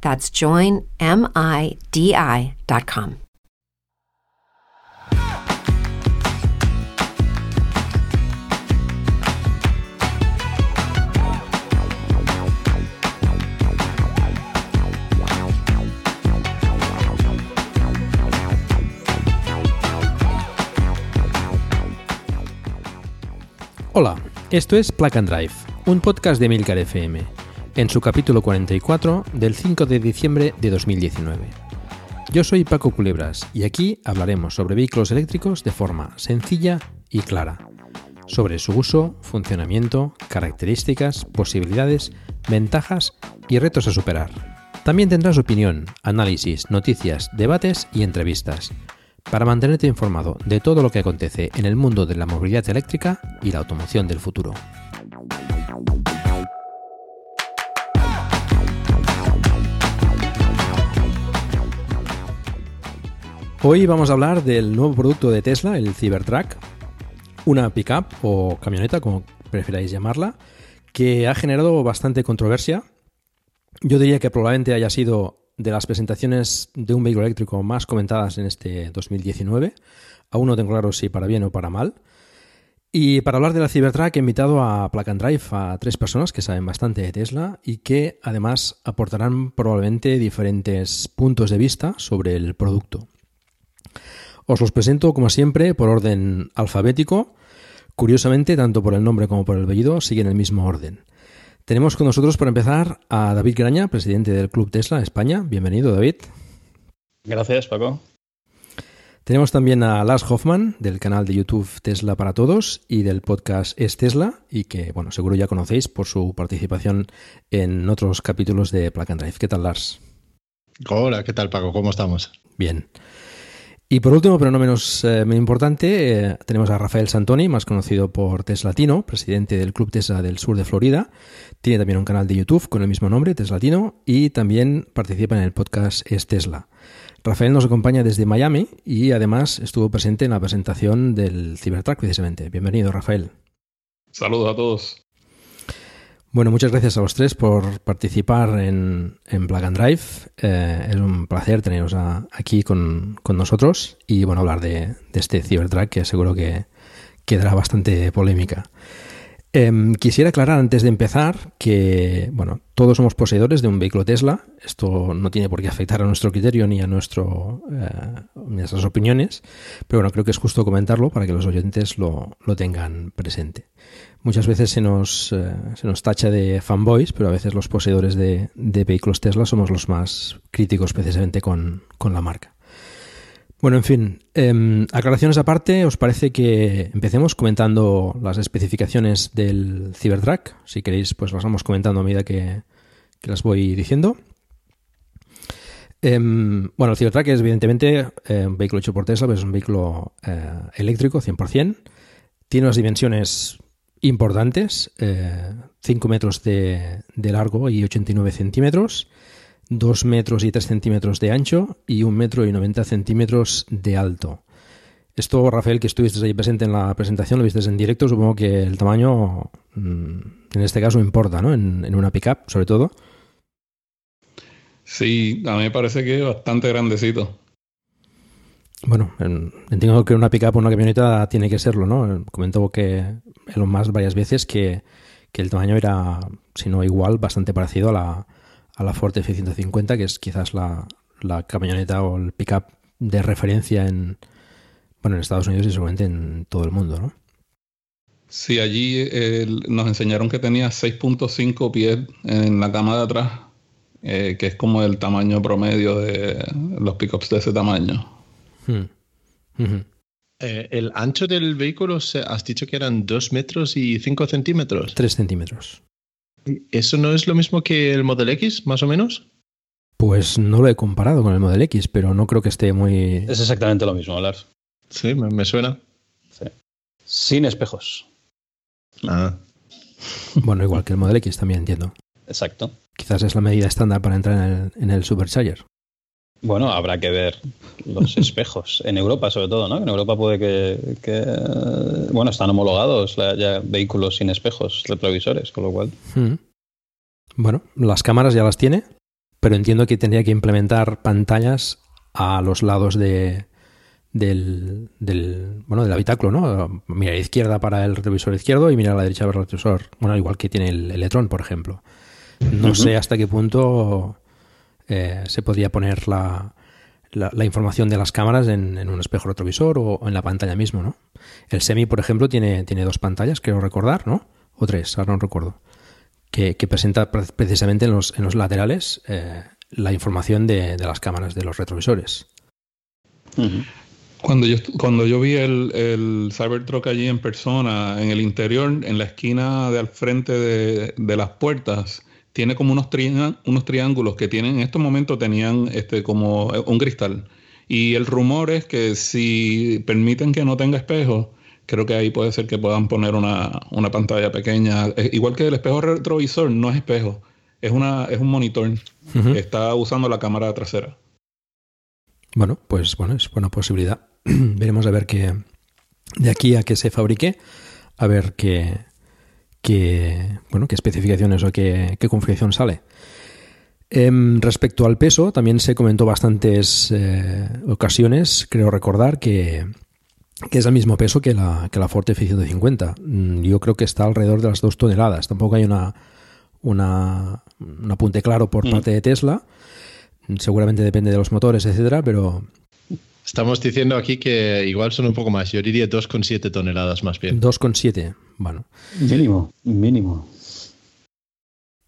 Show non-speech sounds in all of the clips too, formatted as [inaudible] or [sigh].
That's joinmidi.com. Hola, esto es Plug and Drive, un podcast de Milcar FM, en su capítulo 44 del 5 de diciembre de 2019. Yo soy Paco Culebras y aquí hablaremos sobre vehículos eléctricos de forma sencilla y clara, sobre su uso, funcionamiento, características, posibilidades, ventajas y retos a superar. También tendrás opinión, análisis, noticias, debates y entrevistas para mantenerte informado de todo lo que acontece en el mundo de la movilidad eléctrica y la automoción del futuro. Hoy vamos a hablar del nuevo producto de Tesla, el Cybertruck, una pickup o camioneta, como preferáis llamarla, que ha generado bastante controversia. Yo diría que probablemente haya sido de las presentaciones de un vehículo eléctrico más comentadas en este 2019. Aún no tengo claro si para bien o para mal. Y para hablar de la Cybertruck he invitado a Plug Drive a tres personas que saben bastante de Tesla y que además aportarán probablemente diferentes puntos de vista sobre el producto. Os los presento como siempre por orden alfabético. Curiosamente, tanto por el nombre como por el apellido siguen el mismo orden. Tenemos con nosotros, para empezar, a David Graña, presidente del Club Tesla España. Bienvenido, David. Gracias, Paco. Tenemos también a Lars Hoffman, del canal de YouTube Tesla para Todos y del podcast Es Tesla, y que, bueno, seguro ya conocéis por su participación en otros capítulos de Plug and Drive. ¿Qué tal, Lars? Hola, ¿qué tal, Paco? ¿Cómo estamos? Bien. Y por último, pero no menos eh, importante, eh, tenemos a Rafael Santoni, más conocido por Teslatino, presidente del Club Tesla del sur de Florida. Tiene también un canal de YouTube con el mismo nombre, Teslatino, y también participa en el podcast Es Tesla. Rafael nos acompaña desde Miami y además estuvo presente en la presentación del Cybertruck precisamente. Bienvenido, Rafael. Saludos a todos. Bueno, muchas gracias a los tres por participar en, en Plug and Drive. Eh, es un placer teneros aquí con, nosotros y bueno, hablar de, de este Cybertruck que seguro que quedará bastante polémica. Em, quisiera aclarar antes de empezar que, bueno, todos somos poseedores de un vehículo Tesla. Esto no tiene por qué afectar a nuestro criterio ni a nuestro, eh, nuestras opiniones, pero bueno, creo que es justo comentarlo para que los oyentes lo, lo tengan presente. Muchas veces se nos, eh, se nos tacha de fanboys, pero a veces los poseedores de, de vehículos Tesla somos los más críticos precisamente con, con la marca. Bueno, en fin, eh, aclaraciones aparte, ¿os parece que empecemos comentando las especificaciones del Cybertruck? Si queréis, pues las vamos comentando a medida que, las voy diciendo. Em, bueno, el Cybertruck es evidentemente eh, un vehículo hecho por Tesla, pero es un vehículo eh, eléctrico, 100%. Tiene unas dimensiones importantes, 5 metros de, de largo y 89 centímetros. 2 metros y 3 centímetros de ancho y 1 metro y 90 centímetros de alto. Esto, Rafael, que estuviste ahí presente en la presentación, lo viste en directo, supongo que el tamaño mm, en este caso importa, ¿no? En, una pickup, sobre todo. Sí, a mí me parece que es bastante grandecito. Bueno, entiendo que una pickup o una camioneta tiene que serlo, ¿no? Comentó que Elon Musk varias veces que, que el tamaño era, si no igual, bastante parecido a la, a la Ford F-150, que es quizás la, camioneta o el pickup de referencia en, bueno, en Estados Unidos y seguramente en todo el mundo, ¿no? Sí, allí eh, nos enseñaron que tenía 6.5 pies en la cama de atrás, eh, que es como el tamaño promedio de los pickups de ese tamaño. Hmm. Ujú. Eh, el ancho del vehículo, se- has dicho que eran 2 metros y 5 centímetros. Tres centímetros. ¿Eso no es lo mismo que el Model X, más o menos? Pues no lo he comparado con el Model X, pero no creo que esté muy... Es exactamente lo mismo, Lars. Sí, me, me suena. Sí. Sin espejos. Ah, Bueno, igual que el Model X también entiendo. Exacto. Quizás es la medida estándar para entrar en el, en el Supercharger. Bueno, habrá que ver los [laughs] espejos. En Europa, sobre todo, ¿no? En Europa puede que. que, bueno, están homologados ya vehículos sin espejos retrovisores, con lo cual. Hmm. Bueno, las cámaras ya las tiene, pero entiendo que tendría que implementar pantallas a los lados de, del, del, bueno, del habitáculo, ¿no? Mirar a la izquierda para el retrovisor izquierdo y mirar a la derecha para el retrovisor. Bueno, igual que tiene el Electron, por ejemplo. No sé hasta qué punto eh, se podría poner la, la, la información de las cámaras en, en un espejo retrovisor o en la pantalla mismo, ¿no? El Semi, por ejemplo, tiene, tiene dos pantallas, creo recordar, ¿no? O tres, ahora no recuerdo. Que, que presenta pre- precisamente en los, en los laterales eh, la información de, de las cámaras de los retrovisores. Cuando yo, cuando yo vi el, el Cybertruck allí en persona, en el interior, en la esquina de al frente de, de las puertas, tiene como unos, trián- unos triángulos que tienen, en estos momentos tenían este, como un cristal. Y el rumor es que si permiten que no tenga espejo, creo que ahí puede ser que puedan poner una, una pantalla pequeña. Eh, igual que el espejo retrovisor, no es espejo, es, una, es un monitor. Está usando la cámara trasera. Bueno, pues bueno, es buena posibilidad. [clears throat] Veremos a ver qué de aquí a que se fabrique, a ver qué, qué bueno, qué especificaciones o qué, qué configuración sale. Em, respecto al peso, también se comentó bastantes eh, ocasiones, creo recordar, que, que es el mismo peso que la, que la Ford F-150. Mm, Yo creo que está alrededor de las dos toneladas. Tampoco hay una, una, un apunte claro por Mm. parte de Tesla. Seguramente depende de los motores, etcétera, pero estamos diciendo aquí que igual son un poco más. Yo diría 2,7 toneladas más bien. 2,7. Bueno, Mínimo, mínimo.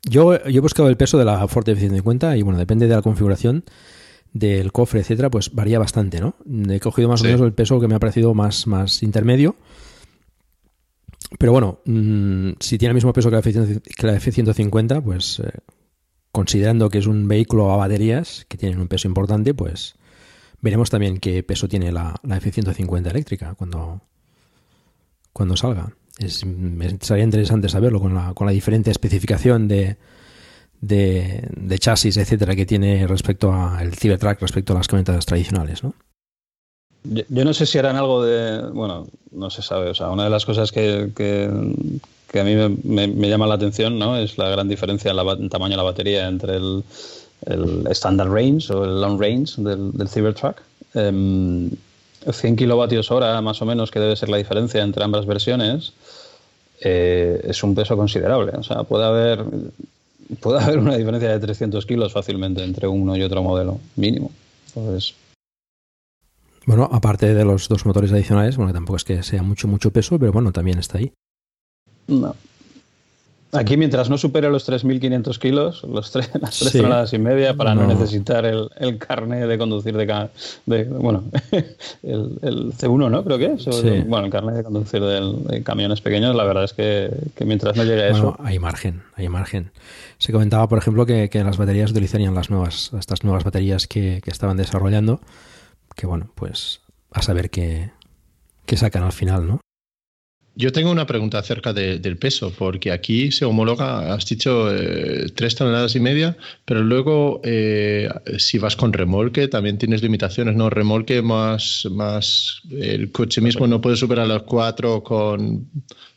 yo, yo he buscado el peso de la Ford F-150 y bueno, depende de la configuración del cofre, etcétera, pues varía bastante, ¿no? He cogido más Sí. o menos el peso que me ha parecido más, más intermedio. Pero bueno, mm, si tiene el mismo peso que la F-150, que la F-150, pues eh, considerando que es un vehículo a baterías que tienen un peso importante, pues veremos también qué peso tiene la, la F-150 eléctrica cuando, cuando salga. Sería interesante saberlo con la, con la diferente especificación de, de, chasis, etcétera, que tiene respecto al Cybertruck, respecto a las camionetas tradicionales, ¿no? Yo, no sé si harán algo de. Bueno, no se sabe. O sea, una de las cosas que, que, que a mí me, me- llama la atención ¿no? es la gran diferencia en, la tamaño de la batería entre el, el Standard Range o el Long Range del, del Cybertruck. Em, 100 kilovatios hora, más o menos, que debe ser la diferencia entre ambas versiones, eh, es un peso considerable. O sea, puede haber, puede haber una diferencia de 300 kilos fácilmente entre uno y otro modelo, mínimo. Entonces, Bueno, aparte de los dos motores adicionales, bueno, tampoco es que sea mucho, mucho peso, pero bueno, también está ahí. No. Aquí, mientras no supere los 3.500 kilos, los tres, [laughs] las tres Sí. toneladas y media, para no, No. necesitar el, el carnet de conducir de, de- bueno, [laughs] el, el C1, ¿no? Creo que es. o- Sí. Bueno, el carnet de conducir del- de camiones pequeños, la verdad es que, que mientras no llegue a Bueno, eso, hay margen, hay margen. Se comentaba, por ejemplo, que, que las baterías utilizarían las nuevas, estas nuevas baterías que, que estaban desarrollando, que bueno, pues a saber qué, qué sacan al final, ¿no? Yo tengo una pregunta acerca de- del peso, porque aquí se homologa, has dicho, eh, tres toneladas y media, pero luego eh, si vas con remolque también tienes limitaciones, ¿no? Remolque más, más el coche mismo no puede superar los cuatro con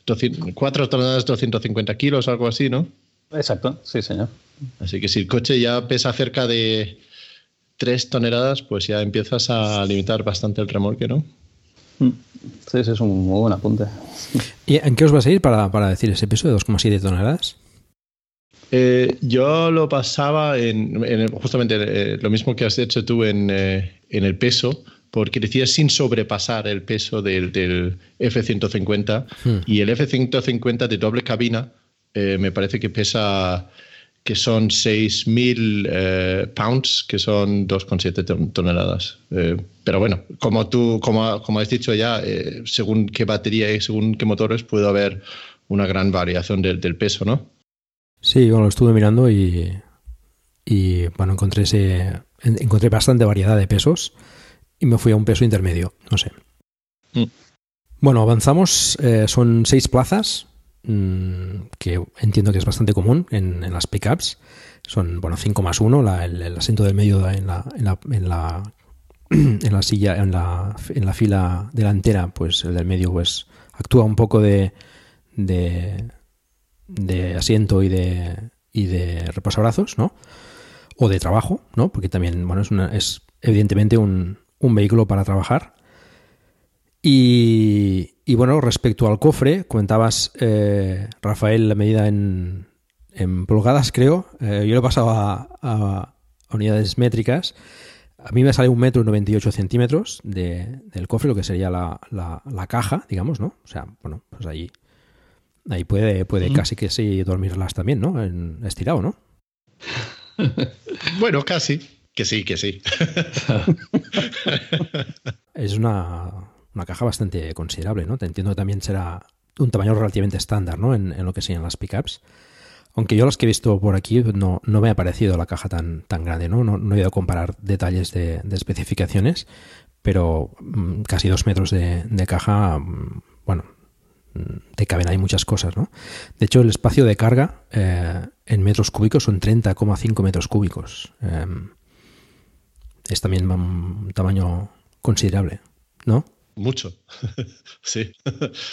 200 cuatro toneladas 250 kilos, algo así, ¿no? Exacto, sí, señor. Así que si el coche ya pesa cerca de tres toneladas, pues ya empiezas a limitar bastante el remolque, ¿no? Mm. Sí, ese es un muy buen apunte. ¿Y en qué os vas a ir para, para decir ese peso de 2,7 toneladas? Eh, yo lo pasaba en, en- justamente eh, lo mismo que has hecho tú en, eh, en el peso, porque decía sin sobrepasar el peso del, del F-150 Hmm. y el F-150 de doble cabina eh, me parece que pesa que son 6.000 eh, pounds, que son 2,7 ton- toneladas. Eh, pero bueno, como tú, como, como has dicho ya, eh, según qué batería y según qué motores puede haber una gran variación del, del peso, ¿no? Sí, bueno, lo estuve mirando y, y bueno, encontré ese, en- encontré bastante variedad de pesos y me fui a un peso intermedio, no sé. Mm. Bueno, avanzamos, eh, son seis plazas, que entiendo que es bastante común en, las pickups. Son, bueno, 5 más 1, el, el asiento del medio en la, en la, en la, [clears throat] en la silla, en la, en la fila delantera, pues el del medio pues actúa un poco de, de, de asiento y de, y de reposabrazos, ¿no? O de trabajo, ¿no? Porque también, bueno, es, una, es evidentemente un, un vehículo para trabajar. Y, y bueno, respecto al cofre, comentabas, eh, Rafael, la medida en, en pulgadas, creo. Eh, yo lo he pasado a, a- a unidades métricas. A mí me sale un metro y 98 centímetros de, del cofre, lo que sería la, la- la caja, digamos, ¿no? O sea, bueno, pues ahí, ahí puede, puede casi que sí dormirlas también, ¿no? En, estirado, ¿no? [laughs] Bueno, casi. Que sí, que sí. [laughs] Es una, una caja bastante considerable, ¿no? Te entiendo que también será un tamaño relativamente estándar, ¿no? En, lo que sean las pickups. Aunque yo las que he visto por aquí no, no me ha parecido la caja tan, tan grande, ¿no? No, no he ido a comparar detalles de, de especificaciones, pero mm, casi dos metros de, de caja, mm, bueno, mm, te caben ahí muchas cosas, ¿no? De hecho, el espacio de carga eh, en metros cúbicos son 30,5 metros cúbicos. Em, es también un tamaño considerable, ¿no? Mucho. [laughs] sí.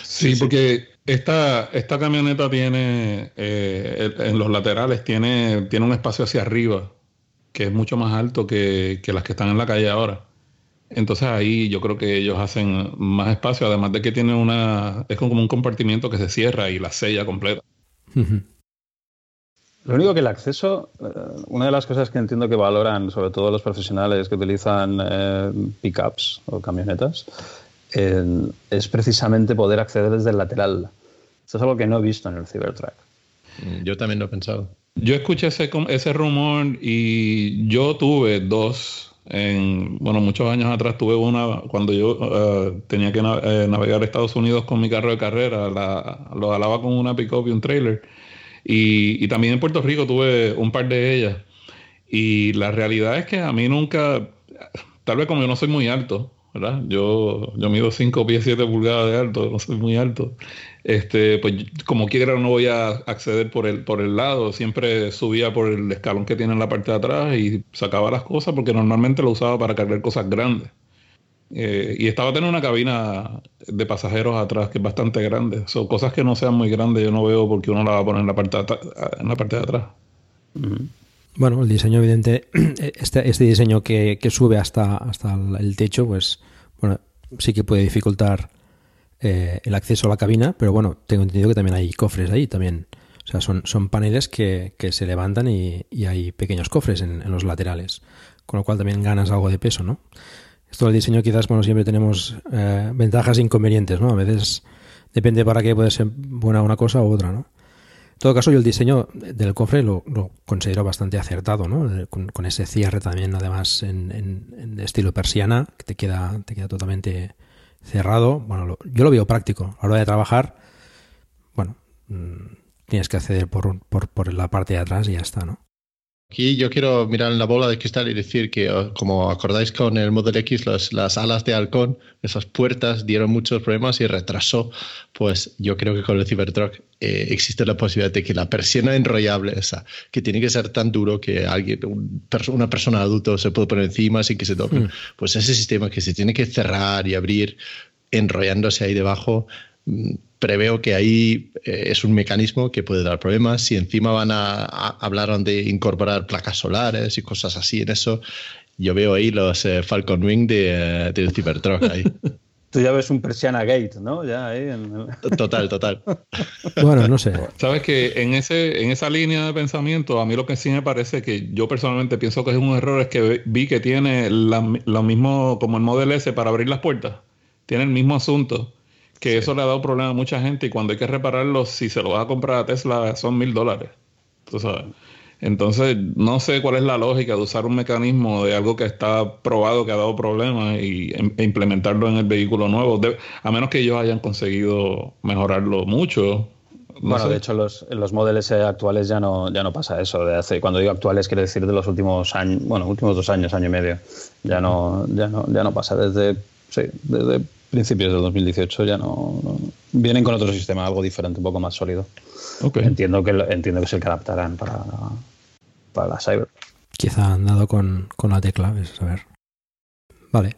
Sí, porque esta, esta camioneta tiene, eh, en los laterales, tiene, tiene un espacio hacia arriba que es mucho más alto que, que las que están en la calle ahora. Entonces ahí yo creo que ellos hacen más espacio, además de que tiene una, es como un compartimiento que se cierra y la sella completa. Lo único que el acceso, eh, una de las cosas que entiendo que valoran, sobre todo los profesionales que utilizan eh, pickups o camionetas, eh, es precisamente poder acceder desde el lateral. Esto es algo que no he visto en el Cybertruck. Yo también lo he pensado. Yo escuché ese, ese rumor y yo tuve dos, en, bueno, muchos años atrás tuve una cuando yo eh, tenía que na- eh, navegar a Estados Unidos con mi carro de carrera, la, lo alaba con una pick-up y un trailer. Y, y también en Puerto Rico tuve un par de ellas. Y la realidad es que a mí nunca, tal vez como yo no soy muy alto, ¿verdad? Yo, yo mido 5 pies 7 pulgadas de alto, no soy muy alto. Este, pues como quiera no voy a acceder por el, por el lado, siempre subía por el escalón que tiene en la parte de atrás y sacaba las cosas porque normalmente lo usaba para cargar cosas grandes. Eh, y estaba teniendo una cabina de pasajeros atrás que es bastante grande. Son cosas que no sean muy grandes, yo no veo por qué uno la va a poner en la parte de, en la parte de atrás. Bueno, el diseño evidente, [clears throat] este, este diseño que, que sube hasta, hasta el- el techo, pues bueno, sí que puede dificultar eh, el acceso a la cabina, pero bueno, tengo entendido que también hay cofres ahí también. O sea, son, son paneles que, que se levantan y, y hay pequeños cofres en, en los laterales, con lo cual también ganas algo de peso, ¿no? Esto del diseño quizás, bueno, siempre tenemos eh, ventajas e inconvenientes, ¿no? A veces depende para qué puede ser buena una cosa u otra, ¿no? En todo caso, yo el diseño del cofre lo, considero bastante acertado, ¿no? Eh, Con, ese cierre también, además, en, estilo persiana, que te queda, te queda totalmente cerrado. Bueno, yo lo veo práctico. A la hora de trabajar, bueno, mm, tienes que acceder por, por la parte de atrás y ya está, ¿no? Aquí yo quiero mirar en la bola de cristal y decir que, oh, como acordáis con el Model X, las, las alas de halcón, esas puertas dieron muchos problemas y retrasó. Pues yo creo que con el Cybertruck eh, existe la posibilidad de que la persiana enrollable esa, que tiene que ser tan duro que alguien, un una persona adulta se puede poner encima sin que se toque, Mm. pues ese sistema que se tiene que cerrar y abrir enrollándose ahí debajo, preveo que ahí eh, es un mecanismo que puede dar problemas. Si encima van a, a- hablaron de incorporar placas solares y cosas así en eso, yo veo ahí los eh, Falcon Wing de, eh, del Cybertruck ahí. [laughs] Tú ya ves un Persiana Gate, ¿no? Ya ahí [laughs] Total, total. [laughs] bueno, no sé. Sabes que en ese, en esa línea de pensamiento, a mí lo que sí me parece que yo personalmente pienso que es un error es que vi que tiene lo mismo como el Model S para abrir las puertas. Tiene el mismo asunto. Que eso le ha dado problema a mucha gente y cuando hay que repararlo, si se lo vas a comprar a Tesla, son mil dólares. Tú sabes. Entonces, no sé cuál es la lógica de usar un mecanismo de algo que está probado, que ha dado problemas y, e implementarlo en el vehículo nuevo, a menos que ellos hayan conseguido mejorarlo mucho. bueno, de hecho, los, en los modelos actuales ya no, ya no pasa eso. De hace, cuando digo actuales, quiere decir de los últimos años, bueno, últimos dos años, año y medio. Ya no, ya no, ya no pasa. Desde, sí, desde principios del 2018 ya no, vienen con otro sistema, algo diferente, un poco más sólido. Entiendo que entiendo que es el que adaptarán para, para la Cyber. Quizá han dado con, la tecla, es a ver. Vale.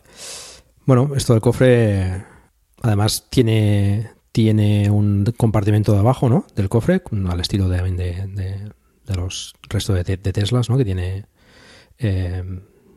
Bueno, esto del cofre además tiene, tiene un compartimento de abajo, ¿no? Del cofre, al estilo de, de, de, los restos de, de, Teslas, ¿no? Que tiene eh,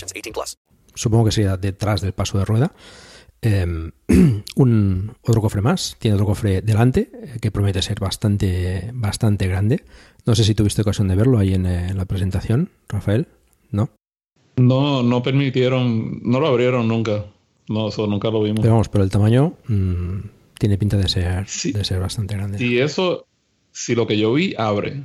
18 plus. Supongo que sea detrás del paso de rueda. Eh, [clears throat] un otro cofre más. Tiene otro cofre delante eh, que promete ser bastante, bastante grande. No sé si tuviste ocasión de verlo ahí en, eh, en la presentación, Rafael. ¿No? No, no permitieron, no lo abrieron nunca. No, eso nunca lo vimos. Pero vamos, pero el tamaño mmm, tiene pinta de ser, de ser bastante grande. Y eso, si lo que yo vi abre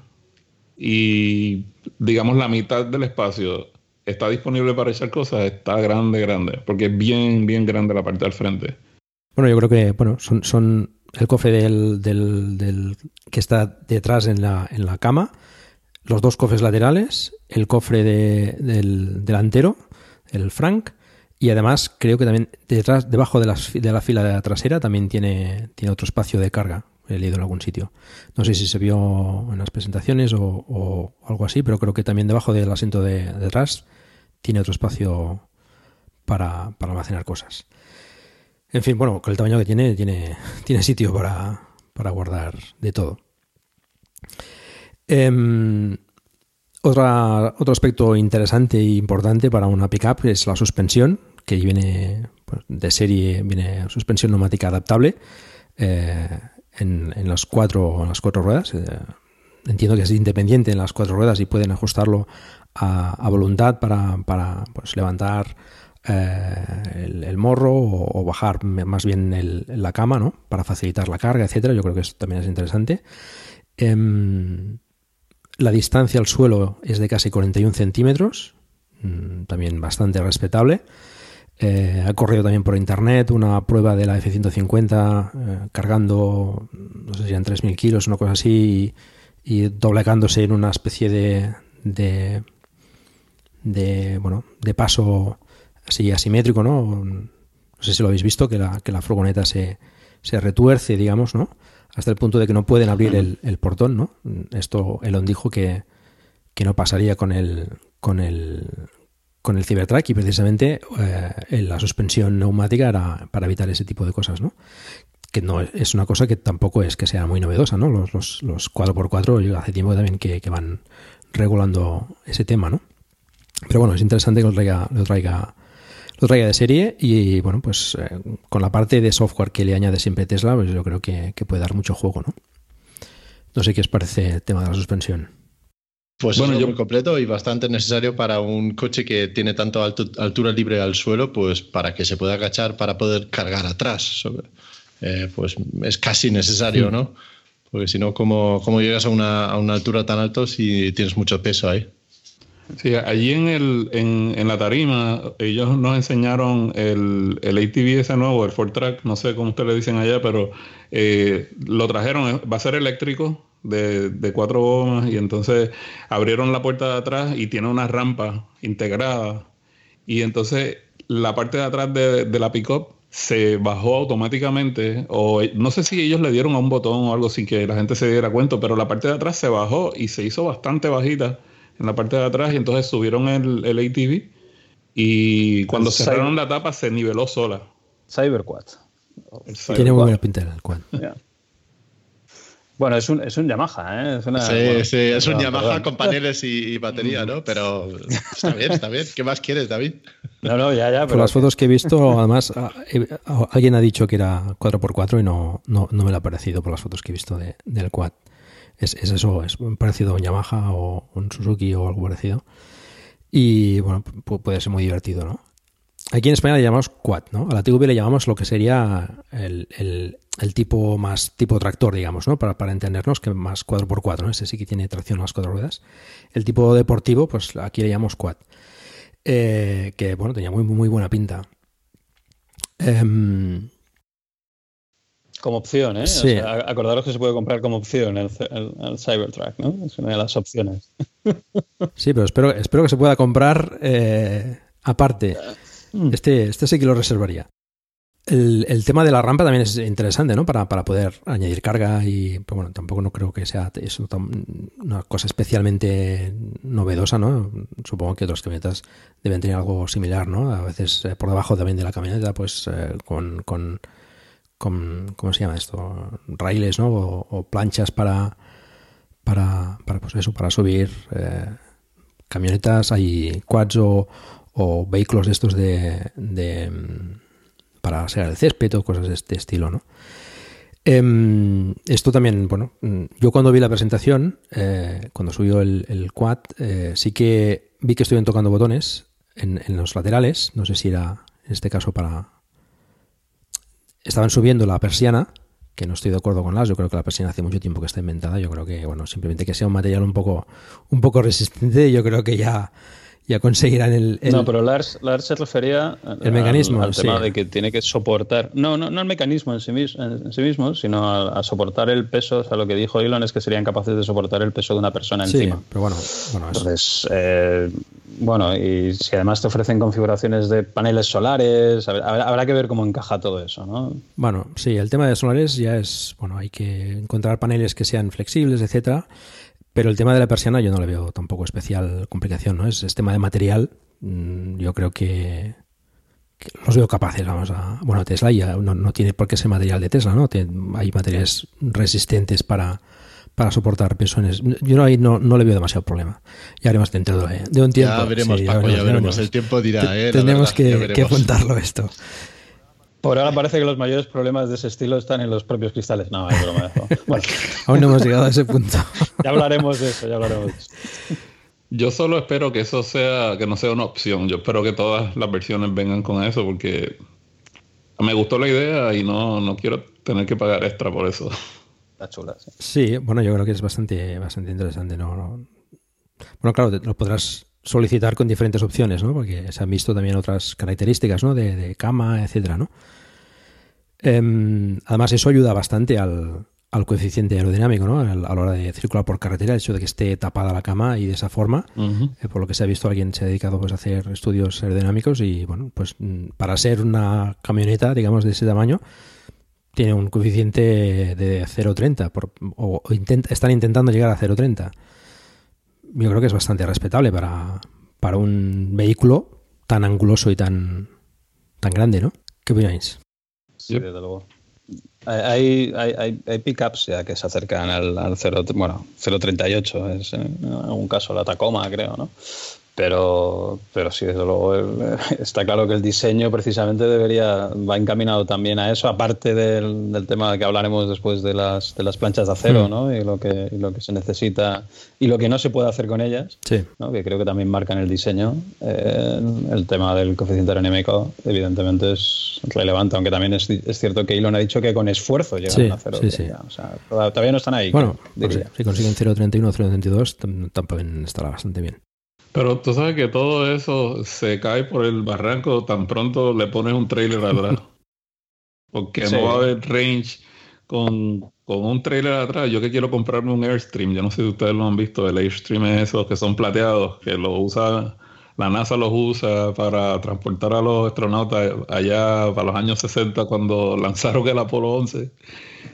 y digamos la mitad del espacio está disponible para echar cosas, está grande, grande, porque es bien, bien grande la parte del frente. Bueno, yo creo que bueno, son, son el cofre del, del, del, que está detrás en la, en la cama, los dos cofres laterales, el cofre de, del delantero, el Frank, y además creo que también detrás, debajo de, las, de la fila de la trasera también tiene, tiene otro espacio de carga. He leído en algún sitio. No sé si se vio en las presentaciones o, algo así, pero creo que también debajo del asiento de, detrás tiene otro espacio para, para, almacenar cosas. En fin, bueno, con el tamaño que tiene, tiene, [laughs] tiene sitio para, para guardar de todo. Eh, otra, otro aspecto interesante e importante para una pickup es la suspensión, que viene pues, de serie, viene suspensión neumática adaptable eh, en, en, las cuatro, las cuatro ruedas. Eh, entiendo que es independiente en las cuatro ruedas y pueden ajustarlo a, voluntad para, para pues, levantar eh, el, morro o, bajar más bien la cama, ¿no? Para facilitar la carga, etcétera. Yo creo que eso también es interesante. Em, la distancia al suelo es de casi 41 centímetros, mm, también bastante respetable. Eh, ha corrido también por internet una prueba de la F-150 eh, cargando, no sé si eran 3.000 kilos, una cosa así, y, doblegándose en una especie de, de, bueno, de paso así asimétrico, ¿no? No sé si lo habéis visto, que la, que la furgoneta se, se retuerce, digamos, ¿no? hasta el punto de que no pueden abrir el, portón, ¿no? Esto Elon dijo que, que, no pasaría con el, con el, con el Cybertruck y precisamente eh, la suspensión neumática era para evitar ese tipo de cosas, ¿no? Que no es una cosa que tampoco es que sea muy novedosa, ¿no? Los, los, los 4x4 hace tiempo también que, que, van regulando ese tema, ¿no? Pero bueno, es interesante que lo traiga, lo traiga lo traiga de serie y bueno, pues eh, con la parte de software que le añade siempre Tesla, pues yo creo que, que puede dar mucho juego, ¿no? No sé qué os parece el tema de la suspensión. Pues bueno, yo... muy completo y bastante necesario para un coche que tiene tanto altura libre al suelo, pues para que se pueda agachar para poder cargar atrás. Eh, pues es casi necesario, ¿no? Porque si no, ¿cómo, ¿cómo, llegas a una, a una altura tan alta si tienes mucho peso ahí? Sí, allí en, el, en, en, la tarima ellos nos enseñaron el, el ATV ese nuevo, el Ford Track, no sé cómo ustedes le dicen allá, pero eh, lo trajeron, va a ser eléctrico de, de, cuatro gomas y entonces abrieron la puerta de atrás y tiene una rampa integrada. Y entonces la parte de atrás de, de la pickup se bajó automáticamente o no sé si ellos le dieron a un botón o algo sin que la gente se diera cuenta, pero la parte de atrás se bajó y se hizo bastante bajita en la parte de atrás y entonces subieron el, el ATV y cuando cerraron la tapa se niveló sola. Cyberquad. Tiene muy buena pinta el quad. Bueno, es un, es un Yamaha, ¿eh? Es una, sí, bueno, sí, es un Yamaha perdón. con paneles y, y, batería, ¿no? Pero está bien, está bien. ¿Qué más quieres, David? No, no, ya, ya. Por las fotos que he visto, además, alguien ha dicho que era 4x4 y no, no, no me lo ha parecido por las fotos que he visto de, del quad. Es, es, eso, es parecido a un Yamaha o un Suzuki o algo parecido. Y bueno, puede ser muy divertido, ¿no? Aquí en España le llamamos quad, ¿no? A la TVP le llamamos lo que sería el, el, tipo más tipo tractor, digamos, ¿no? Para, para entendernos, que más 4x4, ¿no? Ese sí que tiene tracción a las cuatro ruedas. El tipo deportivo, pues aquí le llamamos quad. Eh, que, bueno, tenía muy, muy buena pinta. Eh, como opción, ¿eh? Sí. O sea, acordaros que se puede comprar como opción el, el, el, Cybertruck, ¿no? Es una de las opciones. [laughs] Sí, pero espero, espero que se pueda comprar eh, aparte. Este, este sí que lo reservaría. El, el, tema de la rampa también es interesante, ¿no? Para, para poder añadir carga y, pues bueno, tampoco no creo que sea eso una cosa especialmente novedosa, ¿no? Supongo que otras camionetas deben tener algo similar, ¿no? A veces eh, por debajo también de la camioneta, pues eh, con, con con, ¿cómo se llama esto? Raíles, ¿no? O, o, planchas para, para, para, pues eso, para subir eh, camionetas, hay quads o, o vehículos de estos de, de para hacer el césped o cosas de este estilo, ¿no? Eh, esto también, bueno, yo cuando vi la presentación, eh, cuando subió el, el quad, eh, sí que vi que estuvieron tocando botones en, en los laterales, no sé si era en este caso para estaban subiendo la persiana, que no estoy de acuerdo con las, yo creo que la persiana hace mucho tiempo que está inventada, yo creo que, bueno, simplemente que sea un material un poco, un poco resistente, yo creo que ya, ya conseguirán el, el... No, pero Lars, Lars, se refería el al, mecanismo, al tema sí. de que tiene que soportar, no, no, no el mecanismo en sí, mismo, en sí mismo sino a, a, soportar el peso, o sea, lo que dijo Elon es que serían capaces de soportar el peso de una persona sí, encima. pero bueno, bueno Entonces, eh, bueno, y si además te ofrecen configuraciones de paneles solares, habrá, habrá, que ver cómo encaja todo eso, ¿no? Bueno, sí, el tema de solares ya es, bueno, hay que encontrar paneles que sean flexibles, etcétera. Pero el tema de la persiana yo no le veo tampoco especial complicación, ¿no? Es, es tema de material. mm, Yo creo que, que, los veo capaces, vamos a. Bueno, Tesla ya no, no tiene por qué ser material de Tesla, ¿no? Hay materiales resistentes para, para soportar pesones. Yo no, ahí no, no le veo demasiado problema. Ya haremos dentro de, de un tiempo. Ya veremos, sí, Paco, ya veremos, ya veremos. El tiempo dirá, ¿eh? Tenemos verdad, que, que apuntarlo esto. Por ahora parece que los mayores problemas de ese estilo están en los propios cristales. No, es broma. Bueno. [laughs] Aún no hemos llegado a ese punto. [laughs] ya hablaremos de eso, ya hablaremos de eso. Yo solo espero que eso sea, que no sea una opción. Yo espero que todas las versiones vengan con eso porque me gustó la idea y no, no quiero tener que pagar extra por eso. Está chula, sí. Sí, bueno, yo creo que es bastante, bastante interesante. ¿no? no bueno, claro, lo podrás solicitar con diferentes opciones, ¿no? Porque se han visto también otras características, ¿no? De, de cama, etcétera, ¿no? Eh, además, eso ayuda bastante al, al coeficiente aerodinámico, ¿no? A la hora de circular por carretera, el hecho de que esté tapada la cama y de esa forma, uh -huh. eh, por lo que se ha visto, alguien se ha dedicado pues, a hacer estudios aerodinámicos y, bueno, pues para ser una camioneta, digamos, de ese tamaño, tiene un coeficiente de 0,30 o, o intent, están intentando llegar a 0,30 yo creo que es bastante respetable para, para un vehículo tan anguloso y tan, tan grande, ¿no? ¿Qué opináis? Sí, desde luego. Hay, hay, hay, hay pickups ya que se acercan al, al 0, bueno, 038, es en algún caso la Tacoma, creo, ¿no? Pero, pero sí, desde luego [laughs] está claro que el diseño precisamente debería va encaminado también a eso, aparte del, del tema que hablaremos después de las, de las planchas de acero, Mm. ¿no? Y lo que y lo que se necesita y lo que no se puede hacer con ellas, Sí. ¿no? que creo que también marcan el diseño. Eh, el tema del coeficiente aerodinámico, evidentemente, es relevante, aunque también es, es cierto que Elon ha dicho que con esfuerzo llegaron Sí, a cero. sí, sí. O sea, todavía no están ahí. Bueno, pues si consiguen 0.31 o 0.32, tam- también estará bastante bien. Pero tú sabes que todo eso se cae por el barranco tan pronto le pones un trailer atrás. [laughs] Porque Sí. no va a haber range con, con un trailer atrás. Yo que quiero comprarme un Airstream, yo no sé si ustedes lo han visto, el Airstream es esos que son plateados, que lo usa, la NASA los usa para transportar a los astronautas allá para los años 60 cuando [laughs] lanzaron el Apolo 11.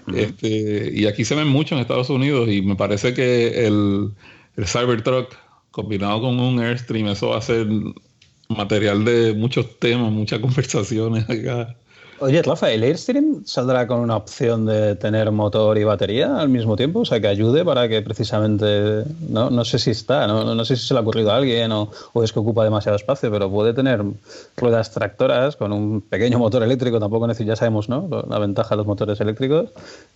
Este, y aquí se ven mucho en Estados Unidos y me parece que el, el Cybertruck combinado con un Airstream, eso va a ser material de muchos temas, muchas [laughs] conversaciones acá. Oye, Rafa, ¿el Airstream saldrá con una opción de tener motor y batería al mismo tiempo? O sea, que ayude para que precisamente, no, no sé si está, no, no sé si se le ha ocurrido a alguien o, o es que ocupa demasiado espacio, pero puede tener ruedas tractoras con un pequeño motor eléctrico, tampoco necesita, ya sabemos, ¿no? La ventaja de los motores eléctricos,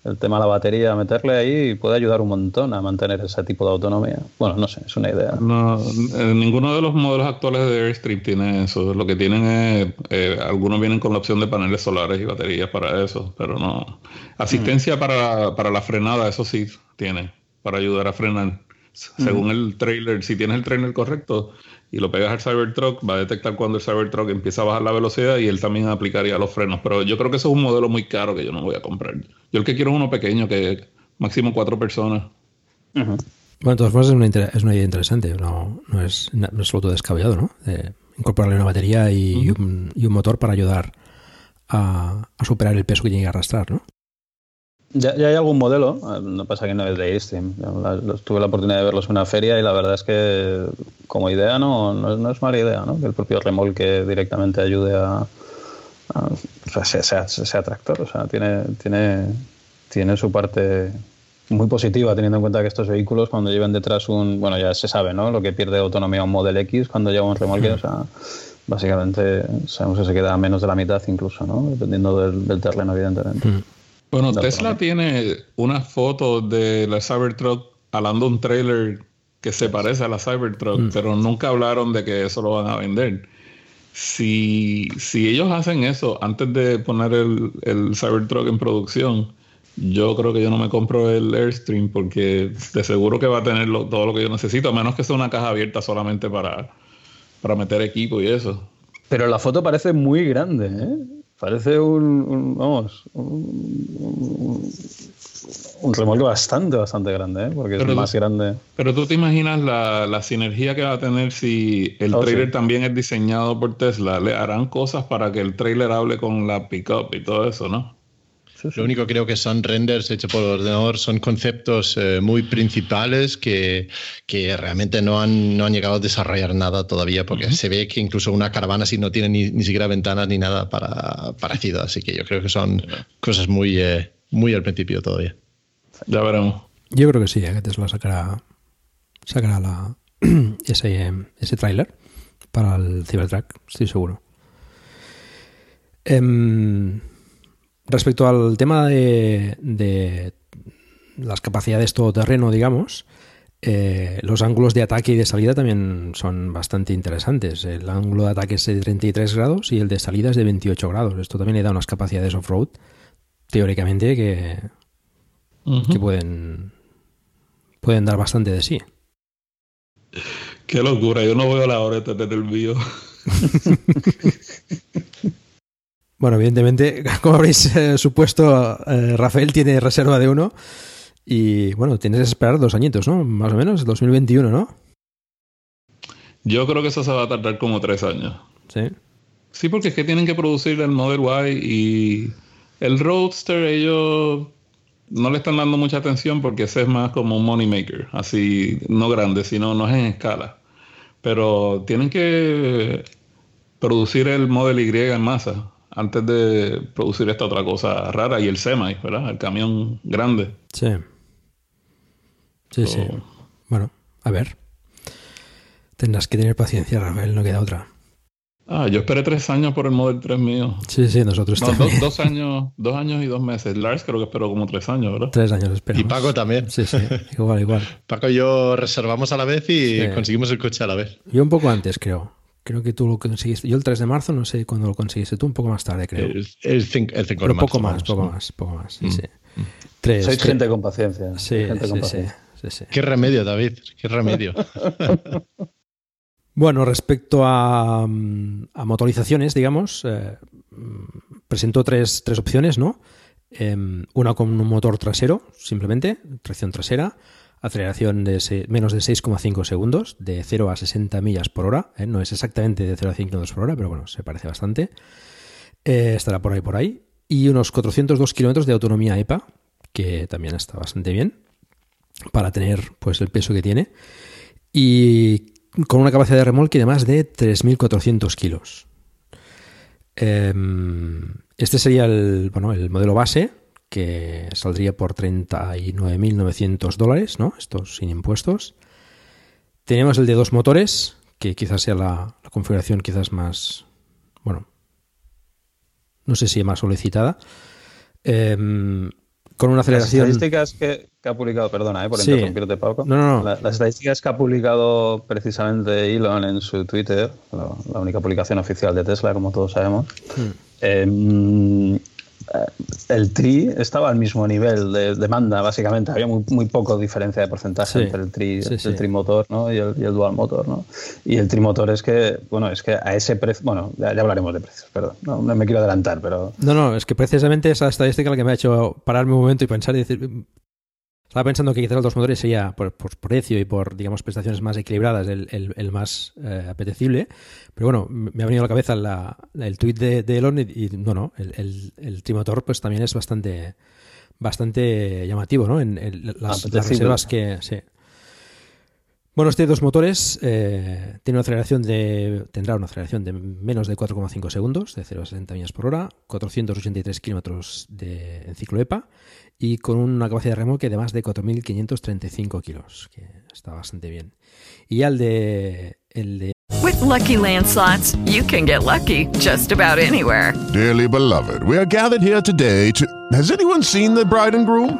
el tema de la batería, meterle ahí puede ayudar un montón a mantener ese tipo de autonomía. Bueno, no sé, es una idea. No, eh, ninguno de los modelos actuales de Airstream tiene eso. Lo que tienen es, eh, algunos vienen con la opción de paneles solares y baterías para eso, pero no. Asistencia para, para la frenada, eso sí tiene, para ayudar a frenar. Según el trailer, si tienes el trailer correcto y lo pegas al Cybertruck, va a detectar cuando el Cybertruck empieza a bajar la velocidad y él también aplicaría los frenos. Pero yo creo que eso es un modelo muy caro que yo no voy a comprar. Yo el que quiero es uno pequeño, que máximo cuatro personas. Ujú. Bueno, de todas formas es una, es una idea interesante, no, no es no es absoluto descabellado, ¿no? De incorporarle una batería y, y un, y un motor para ayudar a, a superar el peso que tiene que arrastrar, ¿no? Ya, ya hay algún modelo, eh, no pasa que no es de Airstream. Tuve la oportunidad de verlos en una feria y la verdad es que como idea no, no, es- mala idea, ¿no? Que el propio remolque directamente ayude a, a- o sea tractor. O sea, tiene, tiene, tiene su parte muy positiva teniendo en cuenta que estos vehículos cuando llevan detrás un, bueno ya se sabe, ¿no? Lo que pierde autonomía un Model X cuando lleva un remolque, o sea, básicamente sabemos que se queda a menos de la mitad incluso, ¿no? Dependiendo del, del terreno, evidentemente. Bueno, No, Tesla tiene una foto de la Cybertruck alando un trailer que se parece a la Cybertruck, pero nunca hablaron de que eso lo van a vender. Si, si ellos hacen eso antes de poner el, el Cybertruck en producción, yo creo que yo no me compro el Airstream porque de seguro que va a tener lo- todo lo que yo necesito, a menos que sea una caja abierta solamente para, para meter equipo y eso. Pero la foto parece muy grande, ¿eh? Parece un, un- vamos, un, un- un remolque bastante, bastante grande, ¿eh? Porque es Pero- más grande. Pero tú te imaginas la, la sinergia que va a tener si el Oh, trailer sí. también es diseñado por Tesla. Le harán cosas para que el trailer hable con la pickup y todo eso, ¿no? Lo único creo que son renders hechos por ordenador, son conceptos eh, muy principales que, que realmente no han, no han llegado a desarrollar nada todavía, porque se ve que incluso una caravana así no tiene ni, ni siquiera ventanas ni nada para, parecido. Así que yo creo que son cosas muy, eh, muy al principio todavía. Ya veremos. Yo creo que sí, ¿eh? que Tesla sacará, sacará la, [clears throat] ese, ese tráiler para el Cybertruck, estoy seguro. Em, respecto al tema de, de las capacidades todoterreno, digamos, eh, los ángulos de ataque y de salida también son bastante interesantes. El ángulo de ataque es de 33 grados y el de salida es de 28 grados. Esto también le da unas capacidades off-road, teóricamente, que, que pueden, pueden dar bastante de sí. Qué locura, yo no veo la hora de tener el mío. [laughs] Bueno, evidentemente, [laughs] como habréis eh, supuesto, eh, Rafael tiene reserva de uno. Y bueno, tienes que esperar dos añitos, ¿no? Más o menos, 2021, ¿no? Yo creo que eso se va a tardar como tres años. Sí. Sí, porque es que tienen que producir el Model Y y el Roadster ellos no le están dando mucha atención porque ese es más como un money maker, así no grande, sino no es en escala. Pero tienen que producir el Model Y en masa antes de producir esta otra cosa rara y el semi, ¿verdad? El camión grande. Sí. Sí, sí. Bueno, a ver. Tendrás que tener paciencia, Rafael, no queda otra. Ah, yo esperé tres años por el Model 3 mío. Sí, sí, nosotros No, también. dos, dos años, dos años y dos meses. Lars creo que esperó como tres años, ¿verdad? Tres años Y esperamos. Paco también. Sí, sí, igual, igual. [laughs] Paco y yo reservamos a la vez y Sí. conseguimos el coche a la vez. Yo un poco antes, creo. Creo que tú lo conseguiste. Yo el 3 de marzo, no sé cuándo lo conseguiste tú, un poco más tarde, creo. El, el, cin- el 5 Pero de poco marzo, más, poco más, poco más. Sí, Mm. sí. Tres. Sois tres- gente con paciencia. Sí, gente con sí, sí, paciencia. sí, sí. Qué remedio, David, qué remedio. [laughs] Bueno, respecto a, mm, a motorizaciones, digamos, eh, mm, presentó tres, tres opciones, ¿no? Em, una con un motor trasero, simplemente, tracción trasera, aceleración de se- menos de 6,5 segundos, de 0 a 60 millas por hora, ¿eh? no es exactamente de 0 a 5 kilómetros por hora, pero bueno, se parece bastante. Eh, estará por ahí, por ahí. Y unos 402 kilómetros de autonomía EPA, que también está bastante bien, para tener pues el peso que tiene. Y con una capacidad de remolque de más de 3.400 kilos. Em, Este sería el, bueno, el modelo base, que saldría por 39.900 dólares, ¿no? Esto sin impuestos. Tenemos el de dos motores, que quizás sea la, la configuración quizás más, bueno, no sé si más solicitada. Em, con una Las aceleración... estadísticas que, que ha publicado, perdona, eh, por Sí. interrumpirte, Paco. No, no, no. La- las estadísticas que ha publicado precisamente Elon en su Twitter, la, la única publicación oficial de Tesla, como todos sabemos, Hmm. eh, el TRI estaba al mismo nivel de demanda, básicamente. Había muy, muy poco diferencia de porcentaje Sí, entre el tri, sí, el sí. trimotor ¿no? y, el, y el dual motor. ¿no? Y el trimotor es que, bueno, es que a ese precio, bueno, ya, ya hablaremos de precios, perdón, no, no me quiero adelantar, pero No, no, es que precisamente esa estadística la que me ha hecho pararme un momento y pensar y decir. Estaba pensando que quizás los dos motores sería por, por precio y por, digamos, prestaciones más equilibradas el, el- el más eh, apetecible. Pero bueno, me ha venido a la cabeza la- la- el tuit de, de Elon y, y no, no, el, el, trimotor pues también es bastante bastante llamativo, ¿no? En, en las, las reservas que... Sí. Bueno, este dos motores eh, tiene una aceleración de, tendrá una aceleración de menos de 4,5 segundos, de 0 a 60 millas por hora, 483 kilómetros de, en ciclo EPA y con una capacidad de remolque de más de 4.535 kilos, que está bastante bien. Y ya el de, el de With Lucky Land slots, you can get lucky just about anywhere. Dearly beloved, we are gathered here today to. Has anyone seen the bride and groom?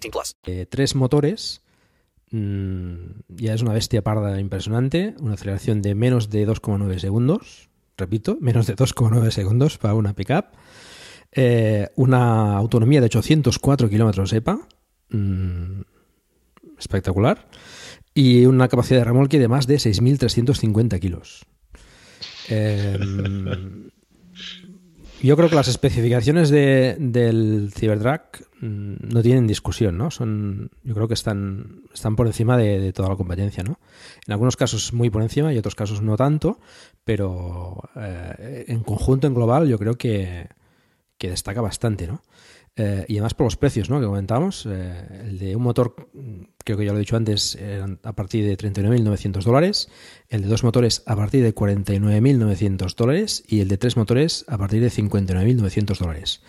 18 plus. eh, tres motores. mm, ya es una bestia parda impresionante. Una aceleración de menos de 2,9 segundos. Repito, menos de 2,9 segundos para una pickup. Eh, una autonomía de 804 kilómetros EPA. mm, espectacular. Y una capacidad de remolque de más de 6.350 kilos. Eh, yo creo que las especificaciones de- del Cybertruck mm, no tienen discusión, ¿no? Son, yo creo que están, están por encima de, toda la competencia, ¿no? En algunos casos muy por encima y otros casos no tanto, pero eh, en conjunto, en global, yo creo que, que destaca bastante, ¿no? Eh, y además por los precios, ¿no? Que comentábamos, eh, el de un motor, creo que ya lo he dicho antes, eran a partir de 39.900 dólares, el de dos motores a partir de 49.900 dólares y el de tres motores a partir de 59.900 dólares.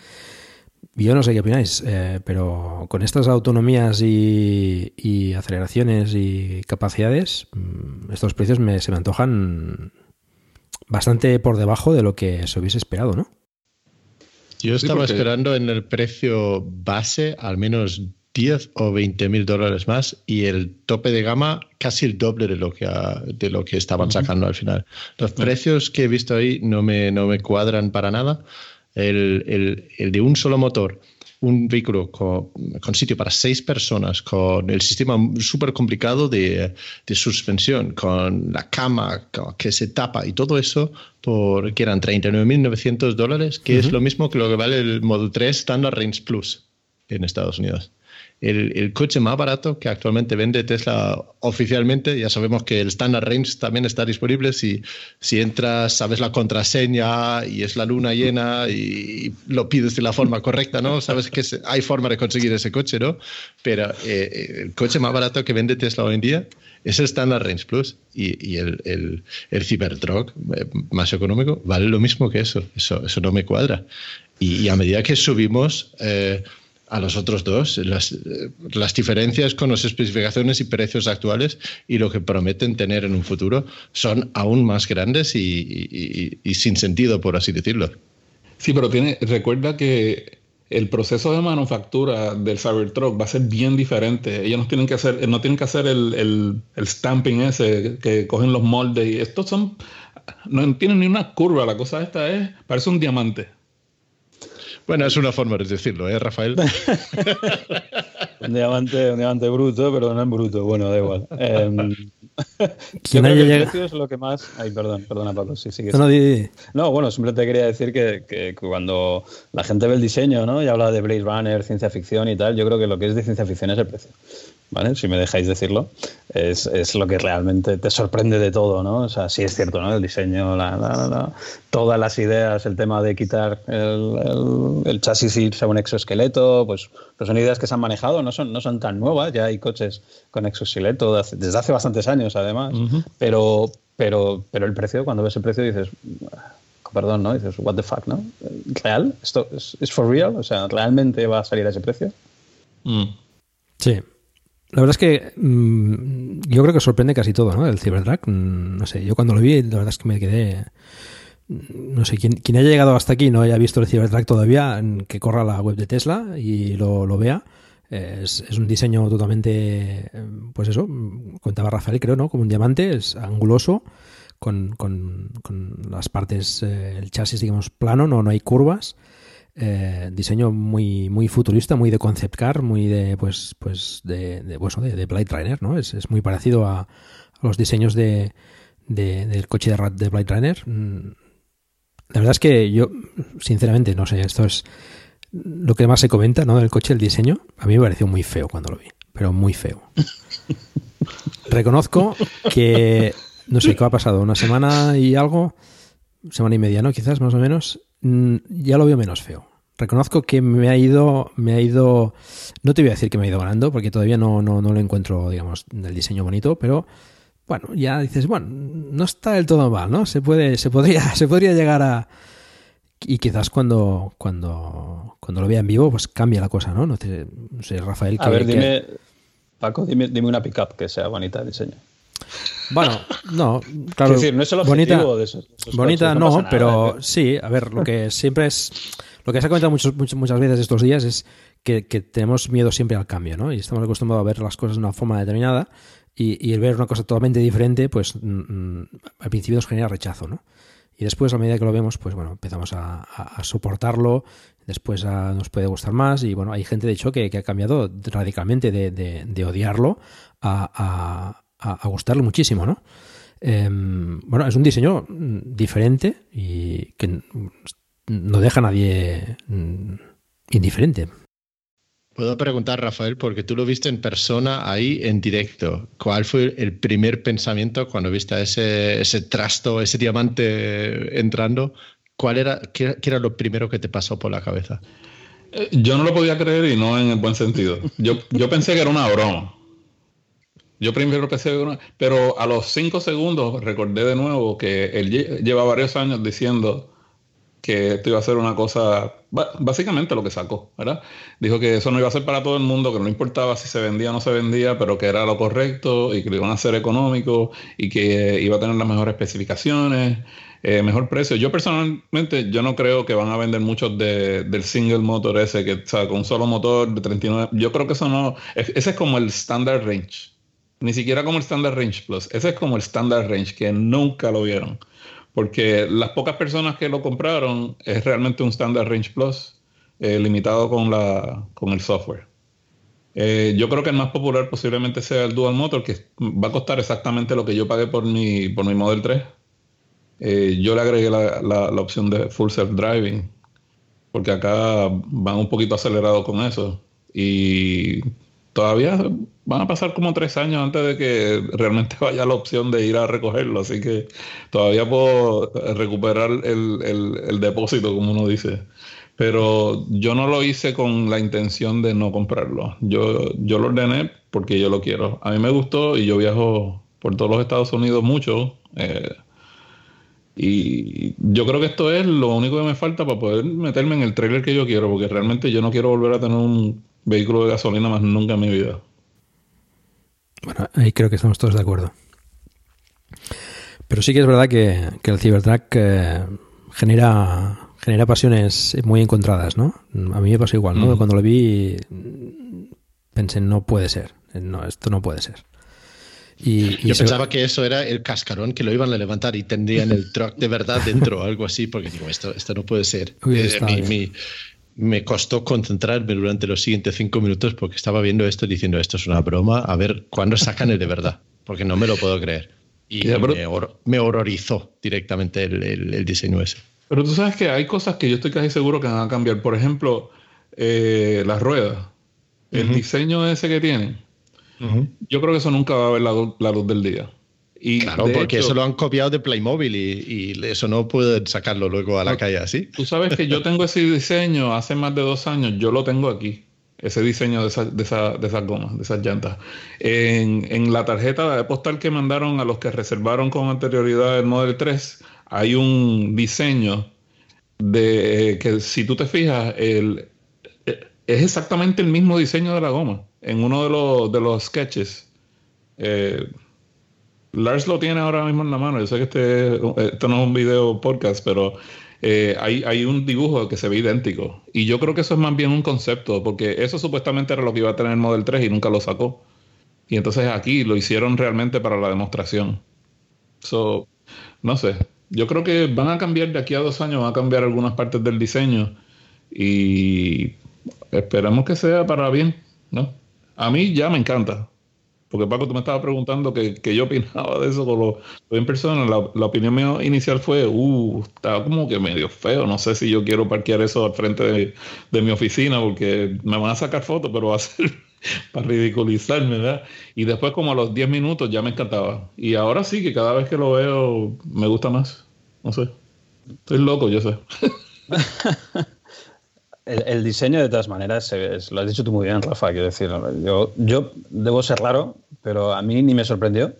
Yo no sé qué opináis, eh, pero con estas autonomías y, y aceleraciones y capacidades, mm, estos precios me, se me antojan bastante por debajo de lo que se hubiese esperado, ¿no? Yo Sí, estaba porque- esperando en el precio base al menos 10 o 20 mil dólares más y el tope de gama casi el doble de lo que, de lo que estaban sacando al final. Los precios que he visto ahí no me, no me cuadran para nada. El, el- el de un solo motor un vehículo con, sitio para seis personas, con el sistema súper complicado de, suspensión, con la cama que se tapa y todo eso, por que eran 39.900 dólares, que es lo mismo que lo que vale el Model 3 Standard Range Plus en Estados Unidos el, coche más barato que actualmente vende Tesla oficialmente. Ya sabemos que el Standard Range también está disponible. Si, si entras, sabes la contraseña y es la luna llena y, lo pides de la forma correcta, ¿no? Sabes que hay forma de conseguir ese coche, ¿no? Pero eh, el coche más barato que vende Tesla hoy en día es el Standard Range Plus y, el, el, el Cybertruck eh, más económico vale lo mismo que eso. Eso, eso no me cuadra. Y, a medida que subimos... Eh, a los otros dos. Las, las, diferencias con las especificaciones y precios actuales y lo que prometen tener en un futuro son aún más grandes y, sin sentido, por así decirlo. Sí, pero tiene, recuerda que el proceso de manufactura del Cybertruck va a ser bien diferente. Ellos no tienen que hacer, no tienen que hacer el, el, el stamping ese que cogen los moldes y estos son no tienen ni una curva. La cosa esta es parece un diamante. Bueno, es una forma de decirlo, ¿eh, Rafael? [laughs] un, diamante, un diamante bruto, pero no es bruto. Bueno, da igual. [laughs] Eh, ¿Quién el precio es lo que más. Ay, perdón, perdona, Pablo. Sí, sí, no, no, bueno, simplemente quería decir que, que, cuando la gente ve el diseño ¿no? y habla de Blade Runner, ciencia ficción y tal, yo creo que lo que es de ciencia ficción es el precio. ¿Vale? Si me dejáis decirlo, es, es, lo que realmente te sorprende de todo, ¿no? O sea, sí es cierto, ¿no? El diseño, la, la, todas las ideas, el tema de quitar el, el, chasis y irse a un exoesqueleto, pues, pues, son ideas que se han manejado, no son, no son tan nuevas, ya hay coches con exoesqueleto desde hace bastantes años, además, pero, pero, pero el precio, cuando ves el precio dices, perdón, ¿no? Dices, what the fuck, ¿no? ¿Real? ¿Esto es, for real? O sea, ¿realmente va a salir a ese precio? Mm. Sí, la verdad es que mm, yo creo que sorprende casi todo, ¿no? El Cybertruck. Mm, no sé, yo cuando lo vi, la verdad es que me quedé. Mm, no sé, quien, quien haya llegado hasta aquí y no haya visto el Cybertruck todavía, que corra la web de Tesla y lo, vea. Es, es, un diseño totalmente, pues eso, contaba Rafael, creo, ¿no? Como un diamante, es anguloso, con, con, con las partes, eh, el chasis, digamos, plano, no, no hay curvas. Eh, diseño muy, muy futurista, muy de concept car, muy de, pues, pues de, de, bueno, de, de Blade Runner, ¿no? Es, es muy parecido a, los diseños de, del coche de, de Blade Runner. Mm, la verdad es que yo, sinceramente, no sé, esto es lo que más se comenta, ¿no? Del coche, el diseño. A mí me pareció muy feo cuando lo vi, pero muy feo. [laughs] Reconozco que, no sé, ¿qué ha pasado? Una semana y algo, semana y media, ¿no? Quizás, más o menos. Mm, ya lo veo menos feo. Reconozco que me ha ido, me ha ido, no te voy a decir que me ha ido ganando, porque todavía no, no, no lo encuentro, digamos, del diseño bonito, pero bueno, ya dices, bueno, no está del todo mal, ¿no? Se puede, se podría, [laughs] se podría llegar a y quizás cuando, cuando, cuando lo vea en vivo, pues cambia la cosa, ¿no? No sé, Rafael. a ver, dime, Paco, dime, dime una pickup que sea bonita de diseño. Bueno, no, claro. Es decir, no es el bonita, de esos, bonita no, pero sí, a ver, lo que [laughs] siempre es. Lo que se ha comentado muchos, muchas veces estos días es que, tenemos miedo siempre al cambio, ¿no? Y estamos acostumbrados a ver las cosas de una forma determinada y, el ver una cosa totalmente diferente, pues mm, mm, al principio nos genera rechazo, ¿no? Y después, a medida que lo vemos, pues bueno, empezamos a, soportarlo, después nos puede gustar más y bueno, hay gente de hecho que, ha cambiado radicalmente de, de odiarlo a, a, gustarle muchísimo, ¿no? Em, bueno, es un diseño diferente y que no deja a nadie mm, indiferente. Puedo preguntar, Rafael, porque tú lo viste en persona ahí en directo. ¿Cuál fue el primer pensamiento cuando viste ese, ese trasto, ese diamante entrando? ¿Cuál era, qué, era lo primero que te pasó por la cabeza? Eh, yo no lo podía creer y no en el buen sentido. Yo, yo pensé que era una broma. Yo primero pensé, pero a los cinco segundos recordé de nuevo que él lleva varios años diciendo que esto iba a ser una cosa, básicamente lo que sacó, ¿verdad? Dijo que eso no iba a ser para todo el mundo, que no importaba si se vendía o no se vendía, pero que era lo correcto y que lo iban a hacer económico y que iba a tener las mejores especificaciones, eh, mejor precio. Yo personalmente, yo no creo que van a vender muchos del single motor ese, que o sea, con un solo motor de 39, yo creo que eso no, ese es como el standard range. Ni siquiera como el Standard Range Plus. Ese es como el Standard Range, que nunca lo vieron. Porque las pocas personas que lo compraron es realmente un Standard Range Plus. eh, limitado con, la, con el software. Eh, yo creo que el más popular posiblemente sea el Dual Motor, que va a costar exactamente lo que yo pagué por mi, por mi Model 3. Eh, yo le agregué la, la, la, opción de Full Self Driving, porque acá van un poquito acelerados con eso. Y todavía van a pasar como tres años antes de que realmente [laughs] vaya la opción de ir a recogerlo, así que todavía puedo recuperar el, el, depósito, como uno dice. Pero yo no lo hice con la intención de no comprarlo. Yo, yo lo ordené porque yo lo quiero. A mí me gustó y yo viajo por todos los Estados Unidos mucho. Eh, y yo creo que esto es lo único que me falta para poder meterme en el trailer que yo quiero, porque realmente yo no quiero volver a tener un vehículo de gasolina más nunca en mi vida. Bueno, ahí creo que estamos todos de acuerdo. Pero sí que es verdad que, el Cybertruck eh, genera, genera pasiones muy encontradas, ¿no? A mí me pasó igual, ¿no? Mm. Cuando lo vi pensé, no puede ser, no, esto no puede ser. Y, Yo pensaba que eso era el cascarón que lo iban a levantar y tendrían el truck de verdad dentro o algo así, porque digo, esto, esto no puede ser. Eh, me costó concentrarme durante los siguientes cinco minutos porque estaba viendo esto diciendo esto es una broma, a ver cuándo sacan el de verdad, porque no me lo puedo creer. Y me, horrorizó directamente el, diseño ese. Pero tú sabes que hay cosas que yo estoy casi seguro que van a cambiar. Por ejemplo, eh, las ruedas. El diseño ese que tienen. Yo creo que eso nunca va a ver la, luz del día. Y claro, porque eso lo han copiado de Playmobil y, eso no pueden sacarlo luego a la calle así. Tú sabes que yo tengo ese diseño hace más de dos años, yo lo tengo aquí, ese diseño de, esa, de, esa, de esas gomas, de esas llantas. En, en, la tarjeta de postal que mandaron a los que reservaron con anterioridad el Model 3, hay un diseño de que si tú te fijas, el, es exactamente el mismo diseño de la goma en uno de los, de los sketches. Eh, Lars lo tiene ahora mismo en la mano. Yo sé que este, no es un video podcast, pero eh, hay, hay, un dibujo que se ve idéntico. Y yo creo que eso es más bien un concepto, porque eso supuestamente era lo que iba a tener el Model 3 y nunca lo sacó. Y entonces aquí lo hicieron realmente para la demostración. So, no sé. Yo creo que van a cambiar de aquí a dos años, van a cambiar algunas partes del diseño. Y esperamos que sea para bien, ¿no? A mí ya me encanta. Porque Paco, tú me estabas preguntando que, yo opinaba de eso con lo, en persona. La, opinión mía inicial fue, uh, estaba como que medio feo. No sé si yo quiero parquear eso al frente de, mi oficina porque me van a sacar fotos, pero va a ser [laughs] para ridiculizarme, ¿verdad? Y después como a los 10 minutos ya me encantaba. Y ahora sí que cada vez que lo veo me gusta más. No sé. Estoy loco, yo sé. [laughs] El, diseño, de todas maneras, lo has dicho tú muy bien, Rafa. Quiero decir, yo, yo debo ser raro, pero a mí ni me sorprendió.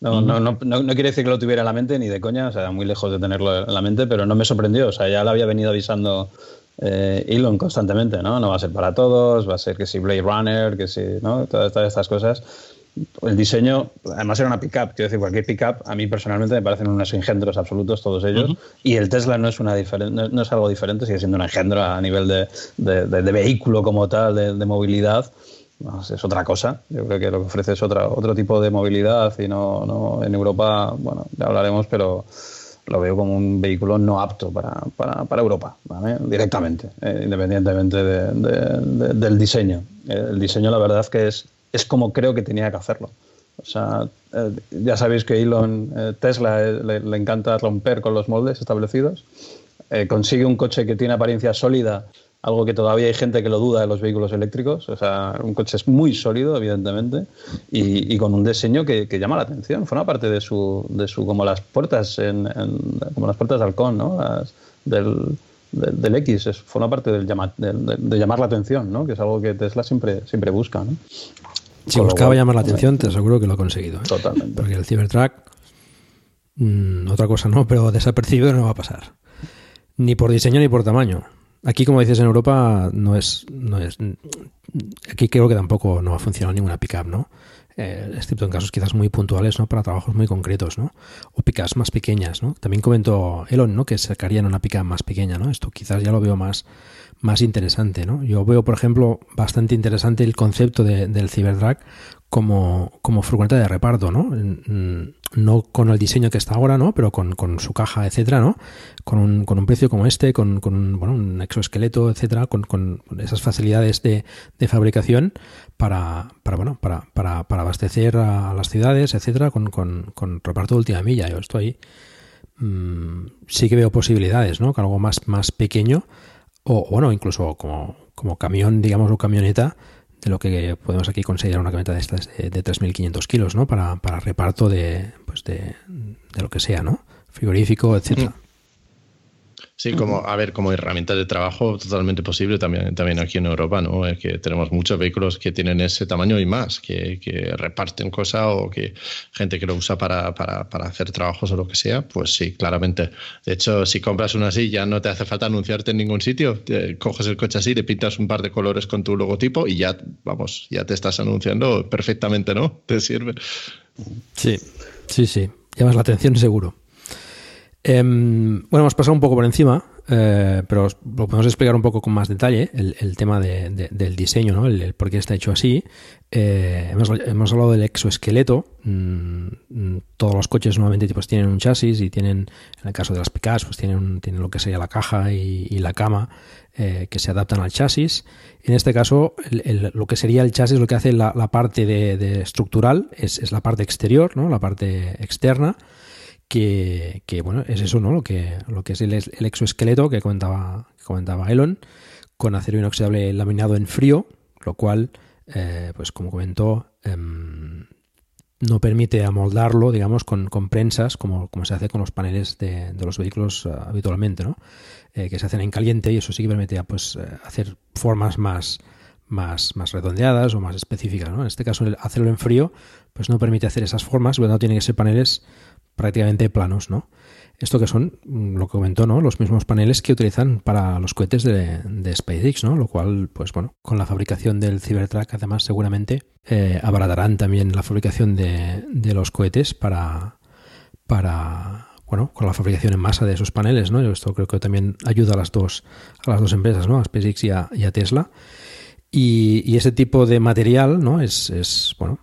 No, no, no, no, quiere decir que lo tuviera en la mente, ni de coña, o sea, muy lejos de tenerlo en la mente, pero no me sorprendió. O sea, ya lo había venido avisando eh, Elon constantemente, ¿no? No va a ser para todos, va a ser que si Blade Runner, que si, ¿no? Todas, todas estas cosas el diseño, además era una pickup, quiero decir, cualquier pickup a mí personalmente me parecen unos engendros absolutos todos ellos, y el Tesla no es, una no, es algo diferente, sigue siendo un engendro a nivel de, de, vehículo como tal, de, movilidad, es otra cosa, yo creo que lo que ofrece es otra, otro tipo de movilidad y no, no en Europa, bueno, ya hablaremos, pero lo veo como un vehículo no apto para, para, para Europa, directamente, eh, independientemente del diseño. El diseño, la verdad, que es es como creo que tenía que hacerlo. O sea, eh, ya sabéis que Elon, eh, Tesla, eh, le, encanta romper con los moldes establecidos. consigue un coche que tiene apariencia sólida, algo que todavía hay gente que lo duda de los vehículos eléctricos. O sea, un coche es muy sólido, evidentemente, y, con un diseño que, llama la atención. Forma parte de su, de su como las puertas en, como las puertas de halcón, ¿no? del, del, X, es, forma parte del de, llamar la atención, ¿no? Que es algo que Tesla siempre, siempre busca. Si buscaba llamar la atención, te aseguro que lo ha conseguido. ¿eh? Totalmente. Porque el Cybertruck, mm, otra cosa no, [laughs] pero desapercibido no va a pasar. Ni por diseño ni por tamaño. Aquí, como dices, en Europa no es, no es. Aquí creo que tampoco no va a funcionar ninguna pickup, ¿no? Eh, excepto en casos quizás muy puntuales, ¿no? Para trabajos muy concretos, ¿no? O pickups más pequeñas, ¿no? También comentó Elon, ¿no? Que sacarían una pickup más pequeña, ¿no? Esto quizás ya lo veo más más interesante. ¿no? Yo veo, por ejemplo, bastante interesante el concepto del Cybertruck como, como furgoneta de reparto, ¿no? Mm, No con el diseño que está ahora, ¿no? Pero con, con su caja, etcétera, ¿no? Con un, con un precio como este, con, con un, bueno, un exoesqueleto, etcétera, con, con esas facilidades de, de fabricación para, para, bueno, para, para, para abastecer a las ciudades, etcétera, con, con, con reparto de última milla. Yo estoy mm, sí que veo posibilidades, ¿no? Que algo más, más pequeño, o bueno, incluso como, como camión, digamos, o camioneta, de lo que podemos aquí considerar una camioneta de estas de, de 3.500 kilos, ¿no? Para, para reparto de, pues de, de lo que sea, ¿no? Frigorífico, etcétera. Sí, como, a ver, como herramienta de trabajo totalmente posible también, también aquí en Europa, ¿no? Es que tenemos muchos vehículos que tienen ese tamaño y más, que, que reparten cosas o que gente que lo usa para, para, para, hacer trabajos o lo que sea, pues sí, claramente. De hecho, si compras una así, ya no te hace falta anunciarte en ningún sitio. Te coges el coche así, le pintas un par de colores con tu logotipo y ya, vamos, ya te estás anunciando perfectamente, ¿no? Te sirve. Sí, sí, sí. Llamas la atención seguro. Eh, bueno, hemos pasado un poco por encima, eh, pero lo podemos explicar un poco con más detalle, el, tema de, de, del diseño, ¿no? el, por qué está hecho así. Eh, hemos, hablado del exoesqueleto. Mm, todos los coches normalmente pues, tienen un chasis y tienen, en el caso de las pickups, pues tienen, tienen lo que sería la caja y, y la cama eh, que se adaptan al chasis. En este caso, el, lo que sería el chasis, lo que hace la, la parte de, estructural es, es, la parte exterior, ¿no? la parte externa que, bueno, es eso, ¿no? Lo que, lo que es el, el exoesqueleto que comentaba, que comentaba Elon, con acero inoxidable laminado en frío, lo cual, eh, pues como comentó, eh, no permite amoldarlo, digamos, con, con prensas, como, como, se hace con los paneles de, los vehículos uh, habitualmente, ¿no? Eh, que se hacen en caliente y eso sí que permite pues, hacer formas más, más, más redondeadas o más específicas, ¿no? En este caso, el hacerlo en frío, pues no permite hacer esas formas, no tiene que ser paneles prácticamente planos, ¿no? Esto que son, lo que comentó, ¿no? Los mismos paneles que utilizan para los cohetes de, SpaceX, ¿no? Lo cual, pues bueno, con la fabricación del Cybertruck, además, seguramente eh, abaratarán también la fabricación de, de, los cohetes para, para, bueno, con la fabricación en masa de esos paneles, ¿no? Esto creo que también ayuda a las dos, a las dos empresas, ¿no? A SpaceX y a Tesla. Y, y, ese tipo de material, ¿no? Es, es bueno,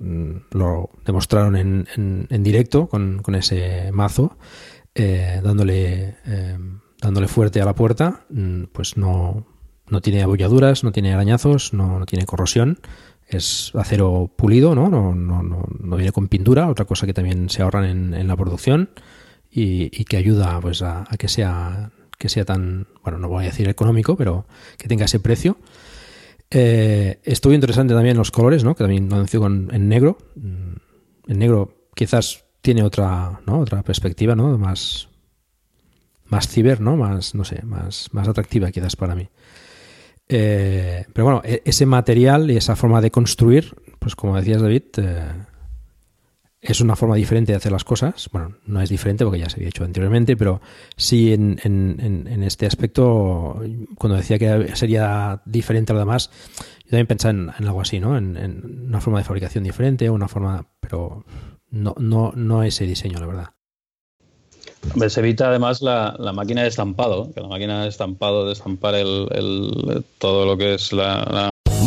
lo demostraron en, en, en directo con, con, ese mazo, eh, dándole, eh, dándole fuerte a la puerta, pues no, no tiene abolladuras, no tiene arañazos, no, no tiene corrosión, es acero pulido, ¿no? No, no, no, no viene con pintura, otra cosa que también se ahorran en, en la producción y, y, que ayuda pues a, a que sea que sea tan, bueno, no voy a decir económico, pero que tenga ese precio. Eh, estuvo interesante también los colores, ¿no? Que también lo anunció con, en negro. En negro quizás tiene otra, ¿no? Otra perspectiva, ¿no? Más, más ciber, ¿no? Más, no sé, más, más atractiva quizás para mí. Eh, pero bueno, ese material y esa forma de construir, pues como decías David, eh, es una forma diferente de hacer las cosas. Bueno, no es diferente porque ya se había hecho anteriormente, pero sí en, en, en este aspecto, cuando decía que sería diferente a lo demás, yo también pensaba en, algo así, ¿no? En, una forma de fabricación diferente, una forma, pero no, no, no ese diseño, la verdad. Se evita además la, la, máquina de estampado, que la máquina de estampado, de estampar el, el, todo lo que es la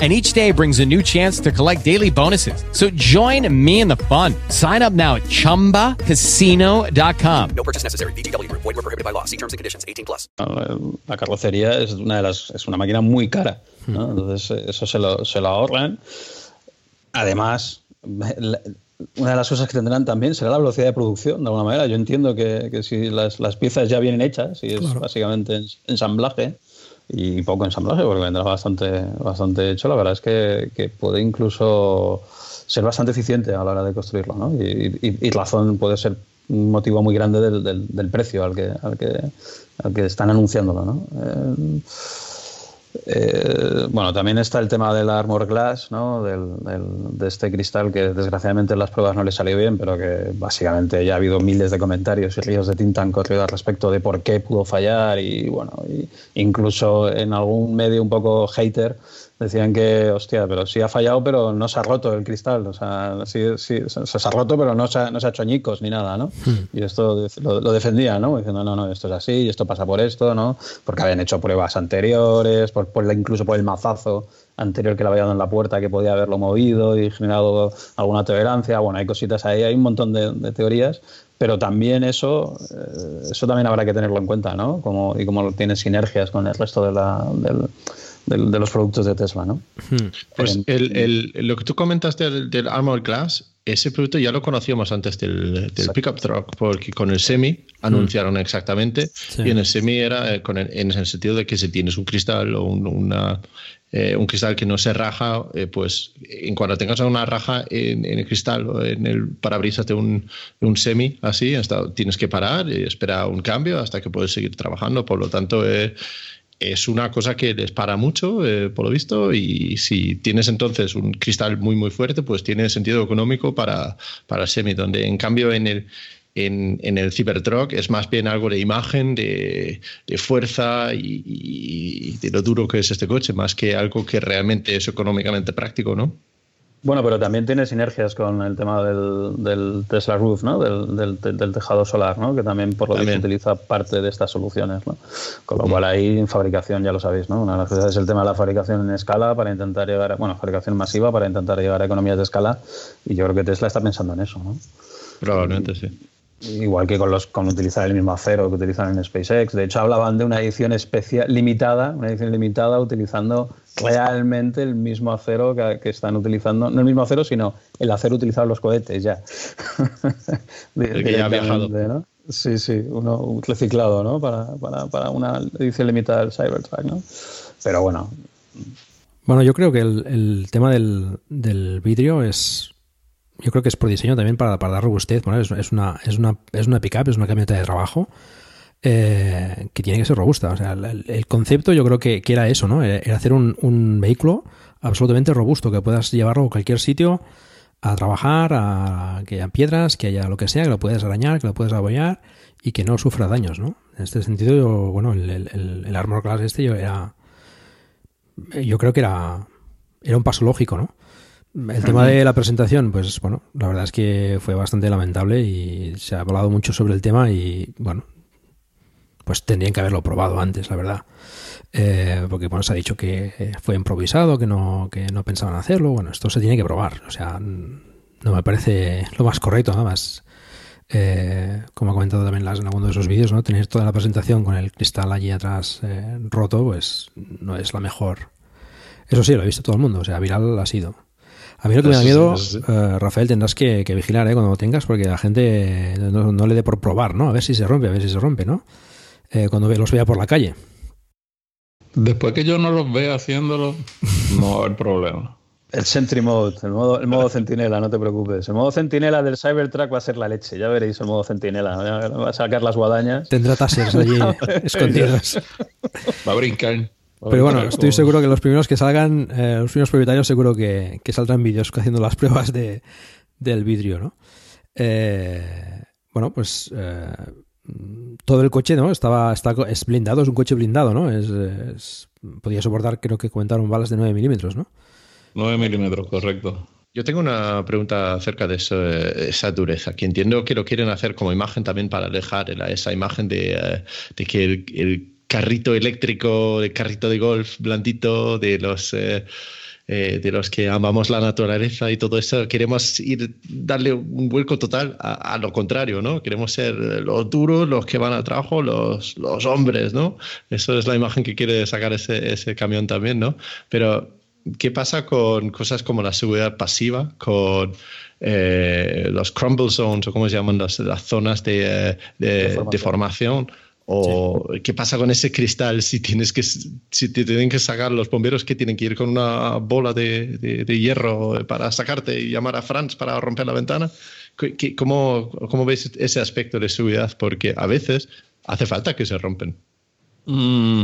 and each day brings a new chance to collect daily bonuses. So join me in the fun. Sign up now at ChumbaCasino.com. No purchase necessary. BGW. Void were prohibited by law. See terms and conditions. 18 plus. La carrocería es una de las es una máquina muy cara, ¿no? Entonces eso se lo, se lo ahorran. Además, una de las cosas que tendrán también será la velocidad de producción, de alguna manera. Yo entiendo que, que si las, las, piezas ya vienen hechas, y es claro. básicamente ensamblaje, y poco ensamblaje, porque vendrá bastante, bastante hecho. La verdad es que, que puede incluso ser bastante eficiente a la hora de construirlo, ¿no? Y, y, y razón puede ser un motivo muy grande del, del, precio al que, al, que, al que están anunciándolo, ¿no? Eh, eh, bueno, también está el tema del Armor Glass, ¿no? Del, de este cristal que desgraciadamente en las pruebas no le salió bien, pero que básicamente ya ha habido miles de comentarios y ríos de tinta han corrido al respecto de por qué pudo fallar y bueno, incluso en algún medio un poco hater decían que, hostia, pero sí ha fallado, pero no se ha roto el cristal. O sea, sí, sí se, se, ha roto, pero no se ha, no se ha hecho añicos ni nada, ¿no? Hmm. Y esto lo, lo, defendía, ¿no? Diciendo, no, no, esto es así, y esto pasa por esto, ¿no? Porque habían hecho pruebas anteriores, por, por incluso por el mazazo anterior que le había dado en la puerta que podía haberlo movido y generado alguna tolerancia. Bueno, hay cositas ahí, hay un montón de, de teorías, pero también eso, eh, eso también habrá que tenerlo en cuenta, ¿no? Como, y como tiene sinergias con el resto de la, del, de, de, los productos de Tesla, ¿no? Pues el, el, lo que tú comentas del, del Armor Glass, ese producto ya lo conocíamos antes del, del pickup truck, porque con el semi anunciaron mm. exactamente, sí. y en el semi era eh, con el, en el sentido de que si tienes un cristal o un, una, eh, un cristal que no se raja, eh, pues en cuanto tengas una raja en, en, el cristal o en el parabrisas de un, un semi así, hasta, tienes que parar y esperar un cambio hasta que puedes seguir trabajando, por lo tanto... Eh, es una cosa que les para mucho, eh, por lo visto, y si tienes entonces un cristal muy, muy fuerte, pues tiene sentido económico para, para el semi, donde en cambio en el, en, en, el Cybertruck es más bien algo de imagen, de, de fuerza y, y, de lo duro que es este coche, más que algo que realmente es económicamente práctico, ¿no? Bueno, pero también tiene sinergias con el tema del, del Tesla Roof, ¿no? Del, del, del, tejado solar, ¿no? Que también por lo visto utiliza parte de estas soluciones, ¿no? Con lo cual ahí en fabricación ya lo sabéis, ¿no? Una de las cosas es el tema de la fabricación en escala para intentar llegar a, bueno, fabricación masiva para intentar llegar a economías de escala y yo creo que Tesla está pensando en eso, ¿no? Probablemente sí. Igual que con, los, con utilizar el mismo acero que utilizan en SpaceX. De hecho, hablaban de una edición especial limitada, una edición limitada utilizando realmente el mismo acero que, que, están utilizando, no el mismo acero, sino el acero utilizado en los cohetes ya. [laughs] el que ya ha viajado. ¿no? Sí, sí, uno reciclado, ¿no? Para, para, para, una edición limitada del Cybertruck, ¿no? Pero bueno. Bueno, yo creo que el, el tema del, del vidrio es yo creo que es por diseño también para, para dar robustez. Es, una, es, una, es una pickup, es una camioneta de trabajo eh, que tiene que ser robusta. O sea, el, el concepto yo creo que, que, era eso, ¿no? Era hacer un, un, vehículo absolutamente robusto, que puedas llevarlo a cualquier sitio a trabajar, a que haya piedras, que haya lo que sea, que lo puedas arañar, que lo puedas apoyar y que no sufra daños, ¿no? En este sentido, yo, bueno, el, el, el Armor Class este yo era... Yo creo que era, era un paso lógico, ¿no? El tema de la presentación, pues bueno, la verdad es que fue bastante lamentable y se ha hablado mucho sobre el tema y bueno, pues tendrían que haberlo probado antes, la verdad. Eh, porque bueno, se ha dicho que fue improvisado, que no, que no pensaban hacerlo. Bueno, esto se tiene que probar. O sea, no me parece lo más correcto, nada más. Eh, como ha comentado también las, en alguno de esos vídeos, ¿no? Tener toda la presentación con el cristal allí atrás eh, roto, pues no es la mejor. Eso sí, lo ha visto todo el mundo, o sea, viral ha sido. A mí lo que me da miedo, uh, Rafael, tendrás que, que, vigilar ¿eh? cuando lo tengas, porque la gente no, no, le dé por probar, ¿no? A ver si se rompe, a ver si se rompe, ¿no? Eh, cuando los vea por la calle. Después que yo no los vea haciéndolo, [laughs] no va a haber problema. El Sentry Mode, el modo, el modo centinela, no te preocupes. El modo centinela del Cybertruck va a ser la leche, ya veréis el modo centinela. Va a sacar las guadañas. Tendrá tasers allí [laughs] escondidos. Va a brincar. Pero bueno, estoy seguro que los primeros que salgan, eh, los primeros propietarios, seguro que, que, saldrán vídeos haciendo las [laughs] pruebas de, del vidrio, ¿no? Eh, bueno, pues eh, todo el coche, ¿no? Estaba, está, es blindado, es un coche blindado, ¿no? Es, es, podía soportar, creo que comentaron balas de 9 milímetros, ¿no? 9 milímetros, correcto. Yo tengo una pregunta acerca de eso, esa dureza, que entiendo que lo quieren hacer como imagen también para dejar esa imagen de, de que el, el carrito eléctrico, de carrito de golf blandito, de los, eh, eh, de los que amamos la naturaleza y todo eso, queremos ir, darle un vuelco total a, a, lo contrario, ¿no? Queremos ser los duros, los que van al trabajo, los, los hombres, ¿no? Eso es la imagen que quiere sacar ese, ese camión también, ¿no? Pero, ¿qué pasa con cosas como la seguridad pasiva, con eh, los crumble zones, o cómo se llaman las, las zonas de, de, de, formación. de formación O qué pasa con ese cristal si tienes que si te tienen que sacar los bomberos que tienen que ir con una bola de, de, hierro para sacarte y llamar a Franz para romper la ventana. ¿Cómo, ¿Cómo ves ese aspecto de seguridad? Porque a veces hace falta que se rompen. Mm,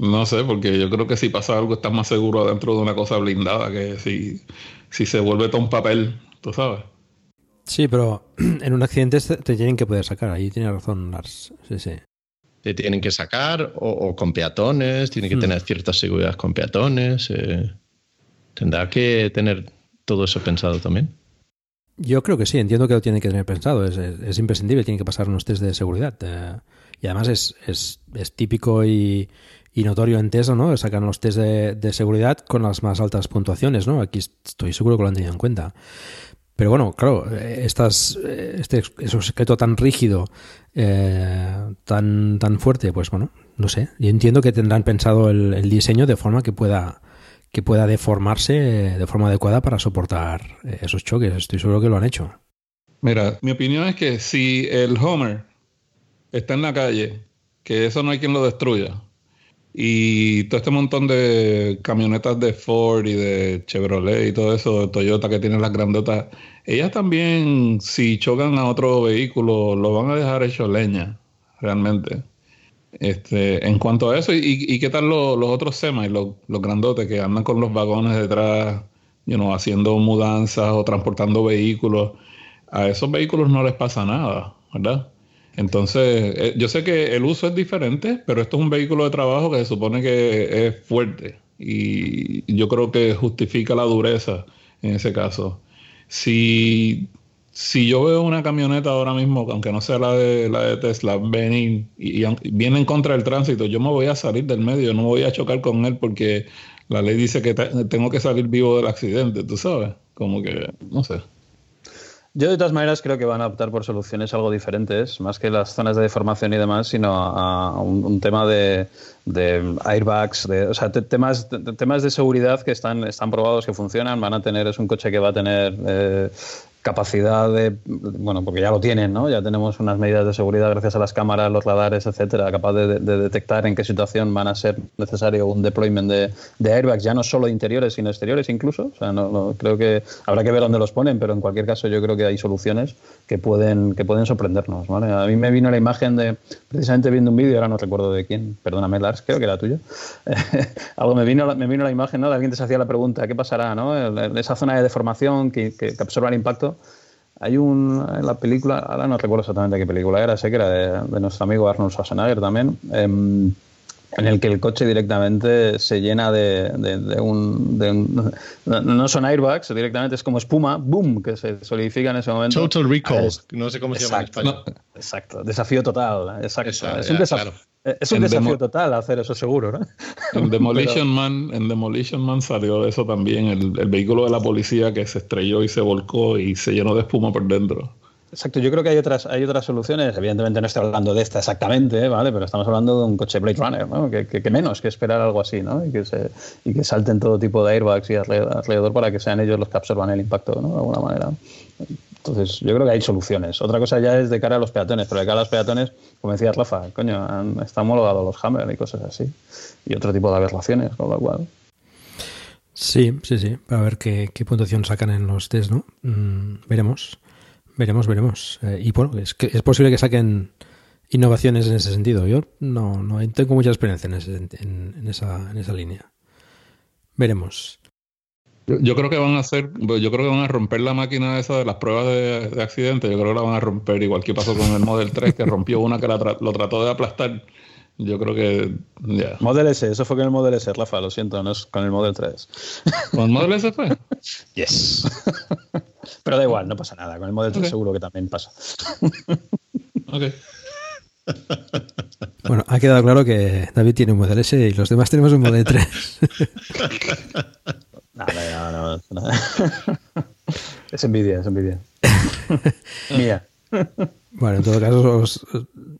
no sé, porque yo creo que si pasa algo estás más seguro dentro de una cosa blindada que si, si se vuelve todo un papel, tú sabes. Sí, pero [clears throat] en un accidente te tienen que poder sacar. Ahí tiene razón Lars. Sí, sí te tienen que sacar o, con peatones, tiene que hmm. tener cierta seguridad con peatones. Eh, tendrá que tener todo eso pensado también. Yo creo que sí, entiendo que lo tiene que tener pensado. Es, imprescindible, tiene que pasar unos test de seguridad. Eh, y además es, es, es típico y, y, notorio en Tesla, ¿no? Sacan los test de, de, seguridad con las más altas puntuaciones, ¿no? Aquí estoy seguro que lo han tenido en cuenta. Pero bueno, claro, estas, este secreto tan rígido, eh, tan, tan fuerte, pues bueno, no sé. Yo entiendo que tendrán pensado el, diseño de forma que pueda, que pueda deformarse de forma adecuada para soportar esos choques. Estoy seguro que lo han hecho. Mira, mi opinión es que si el Homer está en la calle, que eso no hay quien lo destruya. Y todo este montón de camionetas de Ford y de Chevrolet y todo eso, Toyota que tienen las grandotas, ellas también, si chocan a otro vehículo, lo van a dejar hecho leña, realmente. Este, en cuanto a eso, ¿y, qué tal los, otros semis, los, los, grandotes que andan con los vagones detrás, you know, haciendo mudanzas o transportando vehículos? A esos vehículos no les pasa nada, ¿verdad? Entonces, eh, yo sé que el uso es diferente, pero esto es un vehículo de trabajo que se supone que es fuerte y yo creo que justifica la dureza en ese caso. Si, si yo veo una camioneta ahora mismo, aunque no sea la de, la de Tesla, venir y, viene en contra del tránsito, yo me voy a salir del medio, no voy a chocar con él porque la ley dice que tengo que salir vivo del accidente, tú sabes, como que, no sé. Yo de todas maneras creo que van a optar por soluciones algo diferentes, más que las zonas de deformación y demás, sino a, un, tema de, airbags, de, o sea, temas, temas de seguridad que están, están probados, que funcionan, van a tener, es un coche que va a tener eh, capacidad de, bueno, porque ya lo tienen, ¿no? Ya tenemos unas medidas de seguridad gracias a las cámaras, los radares, etcétera, capaz de, detectar en qué situación van a ser necesario un deployment de, airbags, ya no solo interiores, sino exteriores incluso. O sea, no, creo que habrá que ver dónde los ponen, pero en cualquier caso yo creo que hay soluciones que pueden, que pueden sorprendernos, ¿vale? A mí me vino la imagen de, precisamente viendo un vídeo, ahora no recuerdo de quién, perdóname Lars, creo que era tuyo. [laughs] Algo me vino, me vino la imagen, ¿no? De alguien que se hacía la pregunta, ¿qué pasará, no? Esa zona de deformación que, que absorba el impacto hay un, en la película, ahora no recuerdo exactamente qué película era, sé que era de, nuestro amigo Arnold Schwarzenegger también, em, en el que el coche directamente se llena de, un, no, son airbags, directamente es como espuma, boom, que se solidifica en ese momento. Total recall, no sé cómo se llama en español. Exacto, desafío total, exacto. es un. Es un desafío total hacer eso seguro, ¿no? En [laughs] Demolition Man, en Demolition Man salió eso también, el, el, vehículo de la policía que se estrelló y se volcó y se llenó de espuma por dentro. Exacto, yo creo que hay otras, hay otras soluciones. Evidentemente no estoy hablando de esta exactamente, ¿vale? Pero estamos hablando de un coche Blade Runner, ¿no? Que, menos que esperar algo así, ¿no? Y que, se, y que salten todo tipo de airbags y alrededor, para que sean ellos los que absorban el impacto, ¿no? De alguna manera. Entonces, yo creo que hay soluciones. Otra cosa ya es de cara a los peatones, pero de cara a los peatones, como decía Rafa, coño, han, están homologados los Hammer y cosas así. Y otro tipo de aberraciones, con lo cual. Sí, sí, sí. Para ver qué, puntuación sacan en los test, ¿no? Mm, veremos. Veremos, veremos. Eh, y bueno, es, que es posible que saquen innovaciones en ese sentido. Yo no, no tengo mucha experiencia en, ese, en, esa, en esa línea. Veremos. Yo, creo que van a hacer, yo creo que van a romper la máquina esa de las pruebas de, accidente, yo creo que la van a romper, igual que pasó con el Model 3, que rompió una que lo trató de aplastar. Yo creo que ya. Model S, eso fue con el Model S, Rafa, lo siento, no es con el Model 3. ¿Con el Model S fue? [laughs] yes. Pero da igual, no pasa nada, con el Model 3 seguro que también pasa. ok. [laughs] Bueno, ha quedado claro que David tiene un Model S y los demás tenemos un Model 3. [laughs] No, no, no, es envidia, es envidia. [laughs] Mía. Bueno, en todo caso,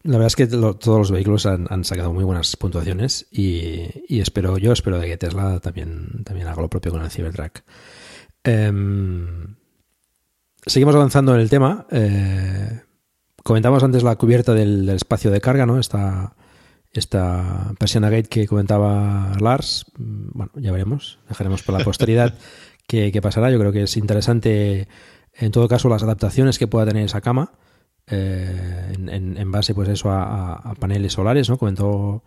la verdad es que todos los vehículos han, sacado muy buenas puntuaciones y, espero, yo espero de que Tesla también, también haga lo propio con el Cybertruck. Em, seguimos avanzando en el tema. Eh, comentamos antes la cubierta del, del espacio de carga, ¿no? Esta, esta persiana gate que comentaba Lars. Mm, Bueno, ya veremos. Dejaremos para la posteridad [laughs] qué, pasará. Yo creo que es interesante, en todo caso, las adaptaciones que pueda tener esa cama. eh, en, en- en base, pues eso, a, a- a paneles solares, ¿no? Comentó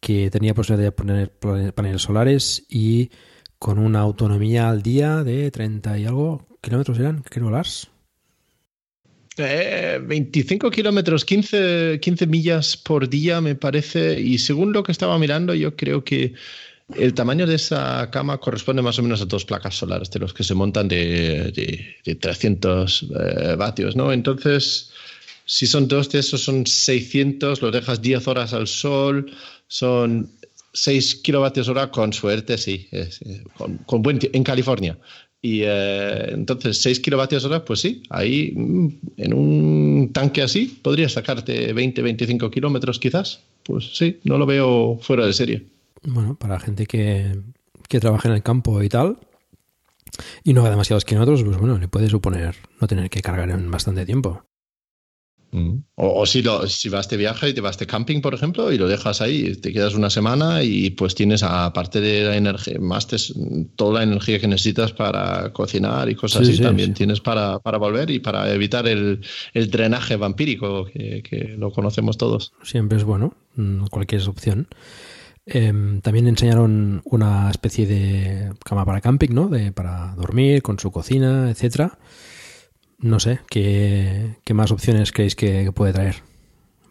que tenía posibilidad de poner pane- paneles solares y con una autonomía al día de 30 y algo kilómetros eran, Lars. Eh, 25 kilómetros, 15, 15 millas por día me parece, y según lo que estaba mirando, yo creo que el tamaño de esa cama corresponde más o menos a dos placas solares de los que se montan de, de- de 300 eh, vatios, ¿no? Entonces, si son dos de esos, son 600, los dejas 10 horas al sol, son 6 kilovatios hora con suerte, sí, eh, con, con buen en California. Y eh, entonces 6 kilovatios hora, pues sí, ahí mm, en un tanque así podrías sacarte 20, 25 kilómetros quizás. Pues sí, no lo veo fuera de serie. Bueno, para gente que, que trabaja en el campo y tal, y no haga demasiados kilómetros, pues bueno, le puede suponer no tener que cargar en bastante tiempo. O, o si, lo- si vas de viaje y te vas de camping, por ejemplo, y lo dejas ahí, te quedas una semana y pues tienes, aparte de la energía, más tes- toda la energía que necesitas para cocinar y cosas Sí, así, sí, también sí. tienes para, para volver y para evitar el, el drenaje vampírico que, que lo conocemos todos. Siempre es bueno, mm, cualquier opción. Em, también enseñaron una especie de cama para camping, ¿no? De, para dormir, con su cocina, etcétera. No sé, ¿qué, qué más opciones creéis que, que puede traer?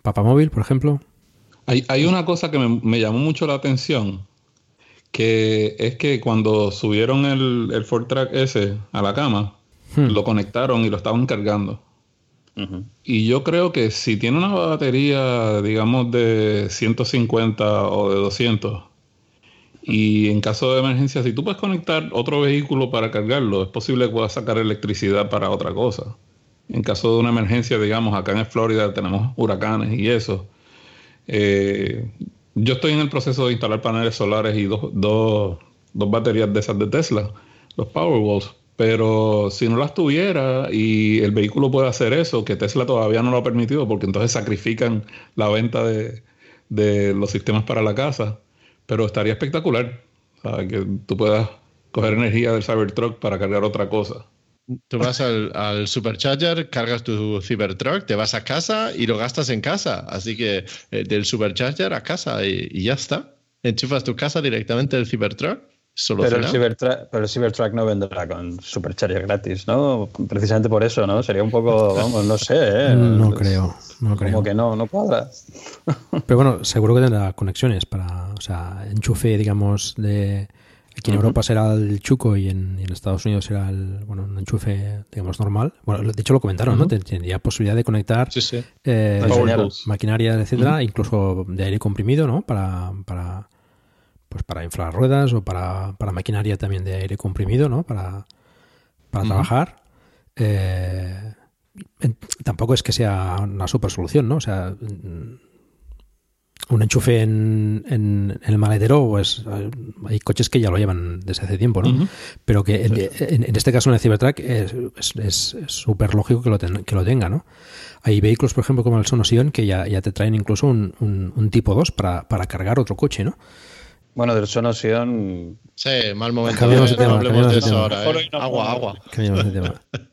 ¿Papamóvil, por ejemplo? Hay, hay una cosa que me, me llamó mucho la atención, que es que cuando subieron el, el Ford Track ese a la cama, lo conectaron y lo estaban cargando. Y yo creo que si tiene una batería, digamos, de 150 o de 200, y en caso de emergencia, si tú puedes conectar otro vehículo para cargarlo, es posible que puedas sacar electricidad para otra cosa. En caso de una emergencia, digamos, acá en Florida tenemos huracanes y eso. Eh, yo estoy en el proceso de instalar paneles solares y dos, dos, dos baterías de esas de Tesla, los Powerwalls. Pero si no las tuviera y el vehículo puede hacer eso, que Tesla todavía no lo ha permitido, porque entonces sacrifican la venta de, de los sistemas para la casa. Pero estaría espectacular, que tú puedas coger energía del Cybertruck para cargar otra cosa. Tú vas al, al supercharger, cargas tu Cybertruck, te vas a casa y lo gastas en casa. Así que eh, del supercharger a casa y, y ya está. Enchufas tu casa directamente del Cybertruck. Pero el, pero el Cybertruck no vendrá con Supercharger gratis, ¿no? Precisamente por eso, ¿no? Sería un poco, [laughs] vamos, no sé, ¿eh? No creo, no creo. Como que no, no cuadra. Pero bueno, seguro que tendrá conexiones para, o sea, enchufe, digamos, de... Aquí en. Europa será el chuco y en, y en Estados Unidos será el, bueno, un enchufe, digamos, normal. Bueno, de hecho lo comentaron, ¿no? Ujú. Ten- Tendría posibilidad de conectar Sí, sí. eh, Lo enseñaron. maquinaria, etcétera, incluso de aire comprimido, ¿no? Para, para, pues para inflar ruedas o para, para maquinaria también de aire comprimido, ¿no? Para, para trabajar. Eh, tampoco es que sea una super solución, ¿no? O sea, mm, un enchufe en, en- en el maletero, pues eh, hay coches que ya lo llevan desde hace tiempo, ¿no? Pero que en, este caso en el Cybertruck es súper lógico que lo, ten- que lo tenga, ¿no? Hay vehículos, por ejemplo, como el Sonosion, que ya, ya te traen incluso un, un- un tipo 2 para, para cargar otro coche, ¿no? Bueno, del Sonosion. Sí, mal momento. Cambiamos de tema, no hablemos de de eso tema. ahora. Eh. Agua, agua. Cambiamos de tema. [laughs]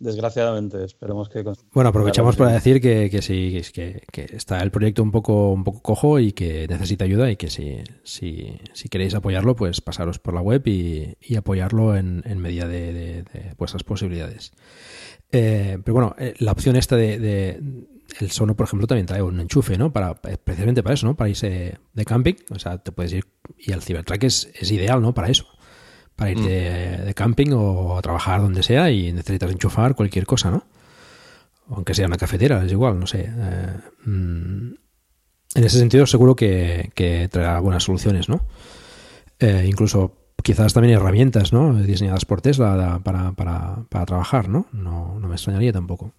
Desgraciadamente, esperemos que. Bueno, aprovechamos para decir que, que sí, que, que está el proyecto un poco, un poco cojo y que necesita ayuda y que si, si, si queréis apoyarlo, pues pasaros por la web y, y apoyarlo en, en medida de, de- de vuestras posibilidades. Eh, pero bueno, eh, la opción esta de, de- el Sono, por ejemplo, también trae un enchufe, ¿no? Para, precisamente para eso, ¿no? Para irse de camping. O sea, te puedes ir. Y el Cybertruck es, es ideal, ¿no? Para eso. Para irte de, de camping o a trabajar donde sea y necesitas enchufar cualquier cosa, ¿no? Aunque sea una cafetera, es igual, no sé. Eh, mm, en ese sentido, seguro que, que traerá buenas soluciones, ¿no? Eh, incluso quizás también herramientas, ¿no? Diseñadas por Tesla para, para, para trabajar, ¿no? ¿no? No me extrañaría tampoco.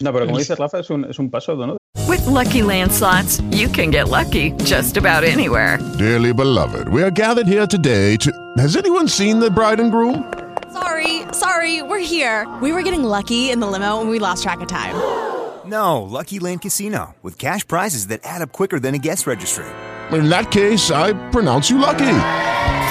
No, pero como dices, Rafa, es un, es un paso, ¿no? With Lucky Land slots, you can get lucky just about anywhere. Dearly beloved, we are gathered here today to. Has anyone seen the bride and groom? Sorry, sorry, we're here. We were getting lucky in the limo and we lost track of time. [gasps] No, Lucky Land Casino, with cash prizes that add up quicker than a guest registry. In that case, I pronounce you lucky.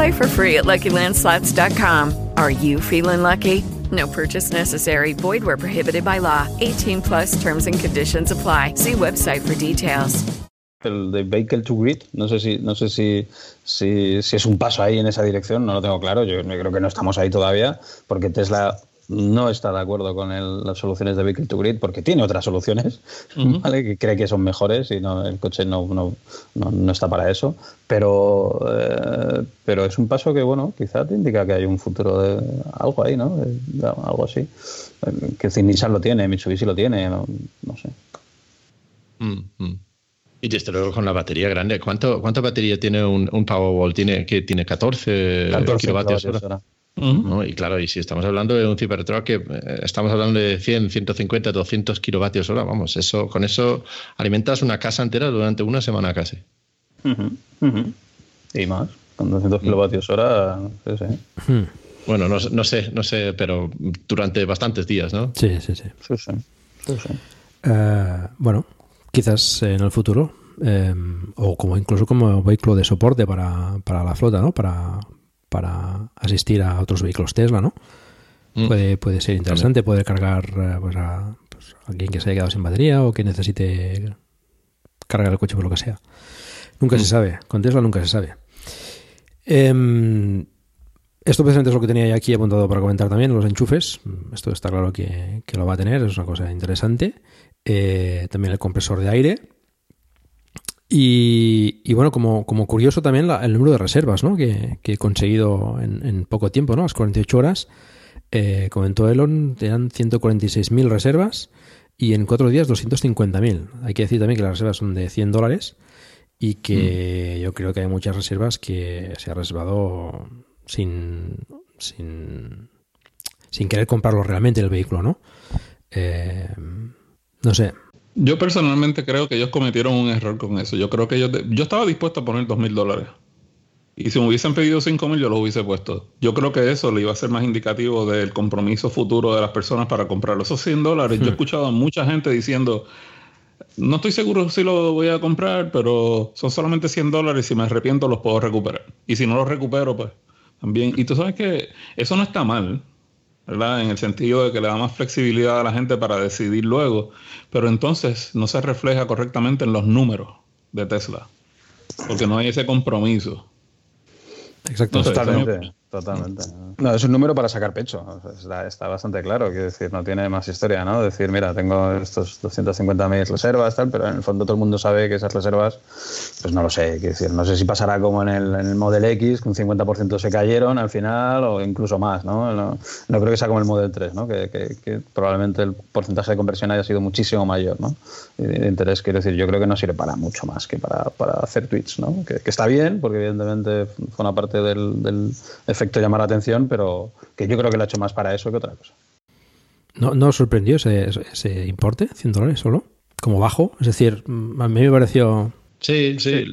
Play for free at LuckyLandSlots.com. Are you feeling lucky? No purchase necessary. Void where prohibited by law. 18 plus terms and conditions apply. See website for details. El de Vehicle to Grid, no sé si, no sé si, si, si es un paso ahí en esa dirección, no lo tengo claro. Yo creo que no estamos ahí todavía, porque Tesla no está de acuerdo con el- las soluciones de Vehicle to Grid, porque tiene otras soluciones, [laughs] ¿vale? que cree que son mejores y no, el coche no, no, no, no está para eso. Pero, eh, pero es un paso que, bueno, quizá te indica que hay un futuro de algo ahí, ¿no? De- de algo así. Eh, Que Nissan lo tiene, Mitsubishi lo tiene, no, no sé. Mm, mm. Y desde luego con la batería grande. ¿Cuánto, ¿Cuánta batería tiene un, un Powerwall? ¿Tiene, que ¿Tiene 14, 14 kilovatios kilovatios hora? ¿No? Y claro, y si estamos hablando de un Cybertruck que eh, estamos hablando de 100, 150, 200 kilovatios hora, vamos, eso con eso alimentas una casa entera durante una semana casi. Y más, con 200 kilovatios hora, sí, sí. Bueno, no, no sé, no sé, pero durante bastantes días, ¿no? Sí, sí, sí. Sí, sí. Sí, sí. Eh, bueno, quizás en el futuro, eh, o como incluso como vehículo de soporte para, para la flota, ¿no? Para, para asistir a otros vehículos Tesla, ¿no? Mm. Puede, puede ser interesante, puede cargar eh, pues a, pues, a alguien que se haya quedado sin batería o que necesite cargar el coche por lo que sea. Nunca se sabe, con Tesla nunca se sabe. Em, esto precisamente es lo que tenía aquí apuntado para comentar también, los enchufes. Esto está claro que, que lo va a tener, es una cosa interesante. Eh, también el compresor de aire. Y, y bueno, como, como curioso también la- el número de reservas ¿no? que, que he conseguido en, en poco tiempo, ¿no? las 48 horas. Eh, comentó Elon, eran 146.000 reservas y en cuatro días 250.000. Hay que decir también que las reservas son de 100 dólares y que yo creo que hay muchas reservas que se ha reservado sin, sin, sin querer comprarlo realmente el vehículo, ¿no? Eh, no sé. Yo personalmente creo que ellos cometieron un error con eso. Yo creo que ellos... de- Yo estaba dispuesto a poner dos mil dólares. Y si me hubiesen pedido cinco mil, yo los hubiese puesto. Yo creo que eso le iba a ser más indicativo del compromiso futuro de las personas para comprarlo. Esos 100 dólares, yo he escuchado a mucha gente diciendo, no estoy seguro si lo voy a comprar, pero son solamente 100 dólares. Si me arrepiento, los puedo recuperar. Y si no los recupero, pues también. Y tú sabes que eso no está mal, ¿verdad? En el sentido de que le da más flexibilidad a la gente para decidir luego. Pero entonces no se refleja correctamente en los números de Tesla. Porque no hay ese compromiso. Exacto. No sé, Totalmente, totalmente. No, es un número para sacar pecho. o sea, Está, está bastante claro. Quiero decir, no tiene más historia, ¿no? Decir, mira, tengo estos 250.000 reservas, tal, pero en el fondo todo el mundo sabe que esas reservas, pues no lo sé. Quiero decir, no sé si pasará como en el, en el Model X, que un 50% se cayeron al final, o incluso más, ¿no? No, no creo que sea como el Model 3, ¿no? Que, que- que probablemente el porcentaje de conversión haya sido muchísimo mayor, ¿no? Y de interés, quiero decir, yo creo que no sirve para mucho más que para, para hacer tweets, ¿no? Que, que está bien, porque evidentemente fue una parte del, del efecto llamar la atención, pero que yo creo que lo ha hecho más para eso que otra cosa. ¿No, no os sorprendió ese, ese importe? ¿100 dólares solo? Como bajo. Es decir, mm, a mí me pareció... Sí, sí,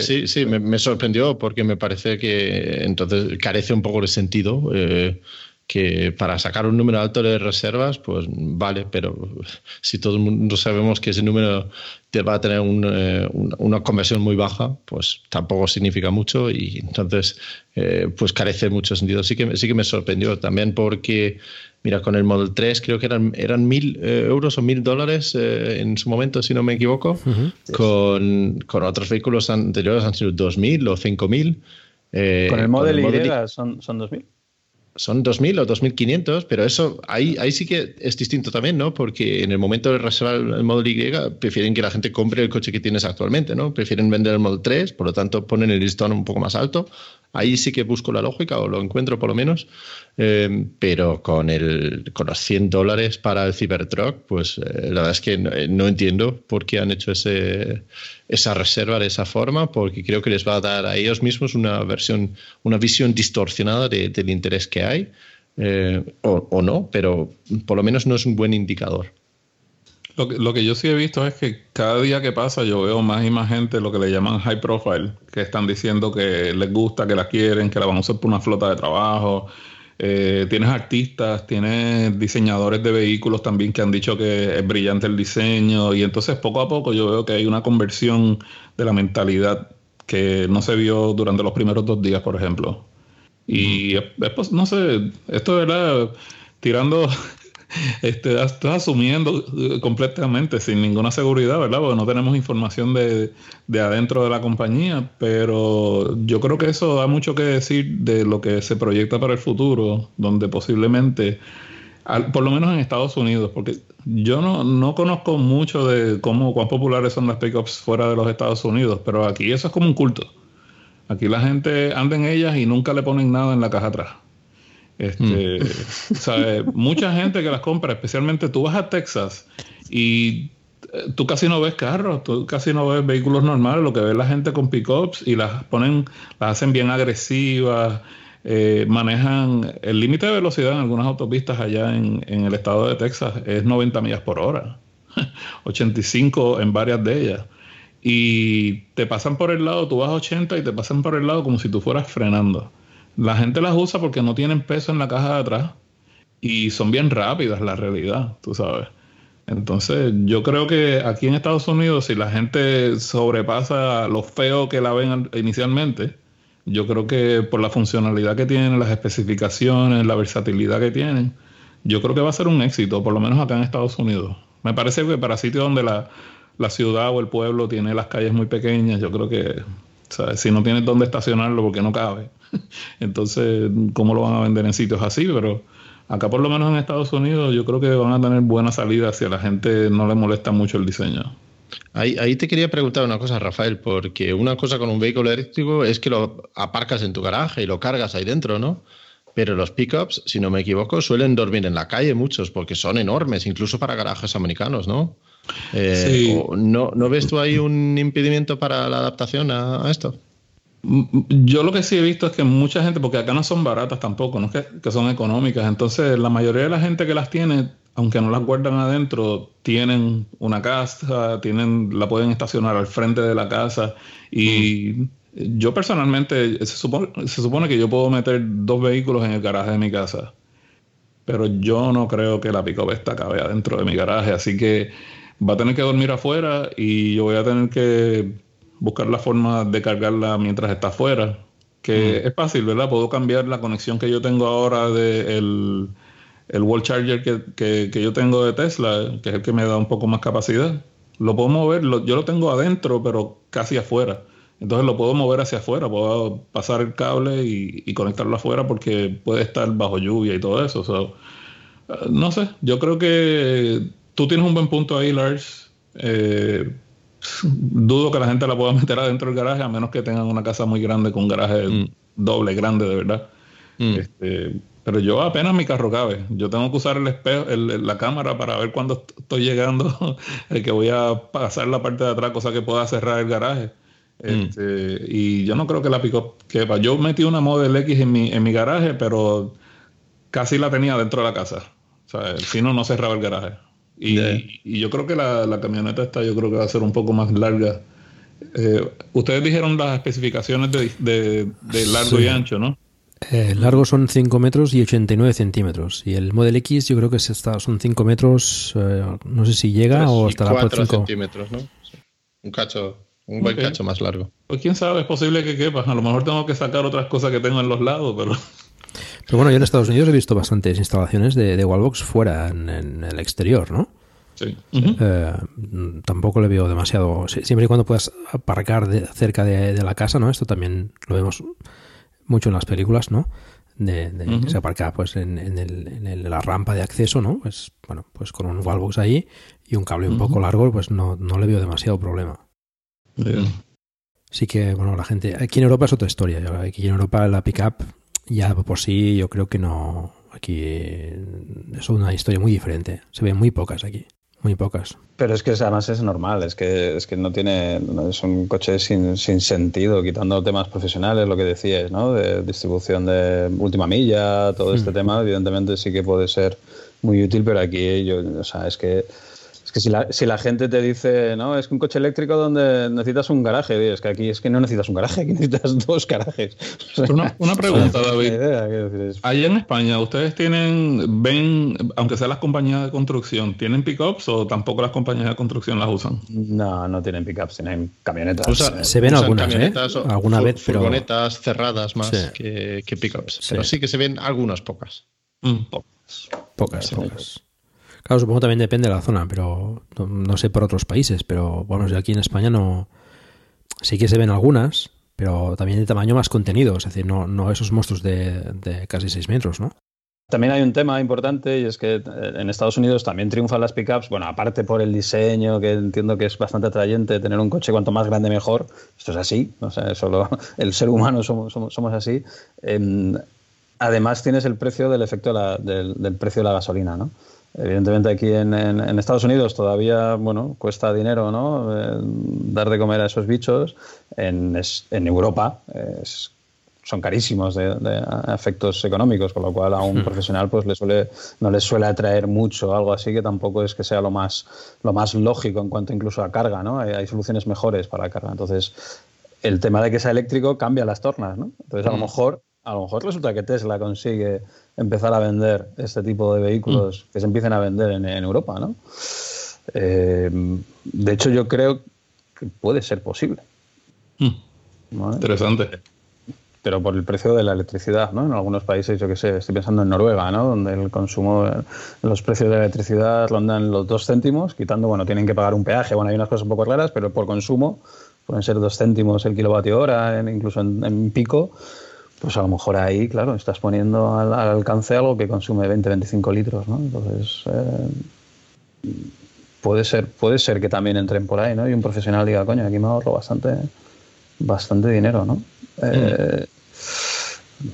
sí, sí, me, me sorprendió porque me parece que entonces carece un poco de sentido. eh, que para sacar un número alto de reservas, pues vale, pero si todo el mundo sabemos que ese número te va a tener un, eh, un- una conversión muy baja, pues tampoco significa mucho y entonces eh, pues carece de mucho sentido. Sí que, me- sí que me sorprendió también porque, mira, con el Model 3 creo que eran, eran mil eh, euros o mil dólares eh, en su momento, si no me equivoco. Con, con otros vehículos anteriores han sido 2.000 o 5.000. eh, Con el Model Y Model son, son 2.000. son 2.000 o 2.500, pero eso ahí, ahí sí que es distinto también, ¿no? Porque en el momento de reservar el Model Y prefieren que la gente compre el coche que tienes actualmente, ¿no? Prefieren vender el Model 3, por lo tanto ponen el listón un poco más alto Ahí sí que busco la lógica o lo encuentro por lo menos, eh, pero con, el, con los 100 dólares para el Cybertruck, pues eh, la verdad es que no, entiendo por qué han hecho ese, esa reserva de esa forma, porque creo que les va a dar a ellos mismos una versión, una visión distorsionada del interés que hay, eh, o no, pero por lo menos no es un buen indicador. Lo que, lo que, yo sí he visto es que cada día que pasa yo veo más y más gente, lo que le llaman high profile, que están diciendo que les gusta, que la quieren, que la van a usar por una flota de trabajo. Eh, tienes artistas, tienes diseñadores de vehículos también que han dicho que es brillante el diseño y entonces poco a poco yo veo que hay una conversión de la mentalidad que no se vio durante los primeros dos días, por ejemplo. Y pues, no sé, esto verdad, tirando este, estás asumiendo eh, completamente sin ninguna seguridad, ¿verdad? Porque no tenemos información de, de, adentro de la compañía, pero yo creo que eso da mucho que decir de lo que se proyecta para el futuro, donde posiblemente, por lo menos en Estados Unidos, porque yo no, no conozco mucho de cómo, cuán populares son las pickups fuera de los Estados Unidos, pero aquí eso es como un culto. Aquí la gente anda en ellas y nunca le ponen nada en la caja atrás. Este, mm. Mucha gente que las compra, especialmente tú vas a Texas y eh, tú casi no ves carros, tú casi no ves vehículos normales, lo que ves la gente con pickups y las ponen, las hacen bien agresivas, eh, manejan el límite de velocidad en algunas autopistas allá en, en, el estado de Texas es 90 millas por hora, [laughs] 85 en varias de ellas. Y te pasan por el lado, tú vas a 80 y te pasan por el lado como si tú fueras frenando. La gente las usa porque no tienen peso en la caja de atrás y son bien rápidas, la realidad, tú sabes. Entonces, yo creo que aquí en Estados Unidos, si la gente sobrepasa lo feo que la ven inicialmente, yo creo que por la funcionalidad que tienen, las especificaciones, la versatilidad que tienen, yo creo que va a ser un éxito, por lo menos acá en Estados Unidos. Me parece que para sitios donde la, la ciudad o el pueblo tiene las calles muy pequeñas, yo creo que si no tienes dónde estacionarlo porque no cabe, [laughs] entonces, ¿cómo lo van a vender en sitios así? Pero acá por lo menos en Estados Unidos yo creo que van a tener buena salida si a la gente no le molesta mucho el diseño. Ahí, ahí, te quería preguntar una cosa, Rafael, porque una cosa con un vehículo eléctrico es que lo aparcas en tu garaje y lo cargas ahí dentro, ¿no? Pero los pickups, si no me equivoco, suelen dormir en la calle muchos porque son enormes, incluso para garajes americanos, ¿no? Eh, ¿no, ¿No ves tú ahí un impedimento para la adaptación a, esto? Yo lo que sí he visto es que mucha gente, porque acá no son baratas tampoco, no es que, son económicas, entonces la mayoría de la gente que las tiene, aunque no las guardan adentro, tienen una casa, tienen, la pueden estacionar al frente de la casa y yo personalmente se supone, se supone que yo puedo meter dos vehículos en el garaje de mi casa, pero yo no creo que la pick esta cabe adentro de mi garaje, así que va a tener que dormir afuera y yo voy a tener que buscar la forma de cargarla mientras está afuera. Que es fácil, ¿verdad? Puedo cambiar la conexión que yo tengo ahora del de el wall charger que, yo tengo de Tesla, que es el que me da un poco más capacidad. Lo puedo mover, yo lo tengo adentro, pero casi afuera. Entonces lo puedo mover hacia afuera, puedo pasar el cable y, conectarlo afuera porque puede estar bajo lluvia y todo eso. no sé, yo creo que tú tienes un buen punto ahí, Lars. Eh, dudo que la gente la pueda [laughs] meter adentro del garaje, a menos que tengan una casa muy grande con un garaje mm. doble, grande, de verdad. Mm. Este, pero yo apenas mi carro cabe. Yo tengo que usar el espejo, la cámara para ver cuándo estoy llegando, [laughs] que voy a pasar la parte de atrás, cosa que pueda cerrar el garaje. Mm. Este, y yo no creo que la pico quepa. Yo metí una Model X en mi, en mi garaje, pero casi la tenía dentro de la casa. O sea, si no, no cerraba el garaje. Y, yo creo que la, camioneta esta yo creo que va a ser un poco más larga. Eh, ustedes dijeron las especificaciones de, largo y ancho, ¿no? El largo son 5 metros y 89 centímetros. Y el Model X yo creo que está, son 5 metros, eh, no sé si llega o estará por 5 centímetros, ¿no? Un cacho, un buen cacho más largo. Pues quién sabe, es posible que quepa. A lo mejor tengo que sacar otras cosas que tengo en los lados, pero... Pero bueno, yo en Estados Unidos he visto bastantes instalaciones de, de Wallbox fuera, en, el exterior, ¿no? Sí. Eh, tampoco le veo demasiado. Siempre y cuando puedas aparcar cerca de, la casa, ¿no? Esto también lo vemos mucho en las películas, ¿no? De, se aparca pues en, en, la rampa de acceso, ¿no? Pues bueno, pues con un wallbox ahí y un cable un poco largo, pues no, no le veo demasiado problema. sí que, bueno, la gente... Aquí en Europa es otra historia. Aquí en Europa la pickup ya por sí yo creo que no... Aquí es una historia muy diferente. Se ven muy pocas aquí. Muy pocas. Pero es que además es normal, es que, es que no tiene, es un coche sin, sin sentido, quitando temas profesionales, lo que decías, ¿no? De distribución de última milla, todo este tema, evidentemente sí que puede ser muy útil, pero aquí yo, o sea, es que es que si la, si la gente te dice, no, es que un coche eléctrico donde necesitas un garaje, es que aquí es que no necesitas un garaje, aquí necesitas [laughs] dos garajes. O sea, Una, una pregunta, no [laughs] David. idea, Allá en España, ¿ustedes tienen, ven, aunque sean las compañías de construcción, ¿tienen pickups o tampoco las compañías de construcción las usan? No, no tienen pickups, tienen camionetas. Usa- Se ven algunas, ¿eh? camionetas o Alguna fu- vez, pero- Furgonetas cerradas más Sí. que, que pickups. Sí. Pero sí que se ven algunas pocas. Pocas, pocas. Claro, supongo también depende de la zona, pero no, sé por otros países, pero bueno, yo aquí en España no. Sí que se ven algunas, pero también de tamaño más contenido, es decir, no, esos monstruos de, casi 6 metros, ¿no? También hay un tema importante y es que eh, en Estados Unidos también triunfan las pickups. Bueno, aparte por el diseño, que entiendo que es bastante atrayente, tener un coche cuanto más grande mejor. Esto es así, o sea, solo [laughs] el ser humano somos, somos, así. Em, además tienes el precio del efecto del precio de la gasolina, ¿no? Evidentemente aquí en, en- en Estados Unidos todavía, bueno, cuesta dinero, ¿no? Eh, dar de comer a esos bichos. En, es- en Europa es son carísimos de, de a- efectos económicos, con lo cual a un Hmm. profesional pues le suele, no les suele atraer mucho algo así que tampoco es que sea lo más, lo más lógico en cuanto incluso a carga, ¿no? Hay, hay soluciones mejores para la carga. Entonces, el tema de que sea eléctrico cambia las tornas, ¿no? Entonces, a lo Mm. mejor, a lo mejor resulta que Tesla consigue empezar a vender este tipo de vehículos Mm. que se empiecen a vender en, en Europa, ¿no? Eh, de hecho, yo creo que puede ser posible. ¿vale? Interesante. pero por el precio de la electricidad, ¿no? En algunos países, yo qué sé, estoy pensando en Noruega, ¿no? Donde el consumo, los precios de la electricidad rondan los dos céntimos, quitando, bueno, tienen que pagar un peaje, bueno, hay unas cosas un poco raras, pero por consumo pueden ser dos céntimos el kilovatio hora, incluso en, en pico, pues a lo mejor ahí, claro, estás poniendo al, al alcance algo que consume 20-25 litros, ¿no? Entonces, eh, puede ser, puede ser que también entren por ahí, ¿no? Y un profesional diga, coño, aquí me ahorro bastante, bastante dinero, ¿no? Eh,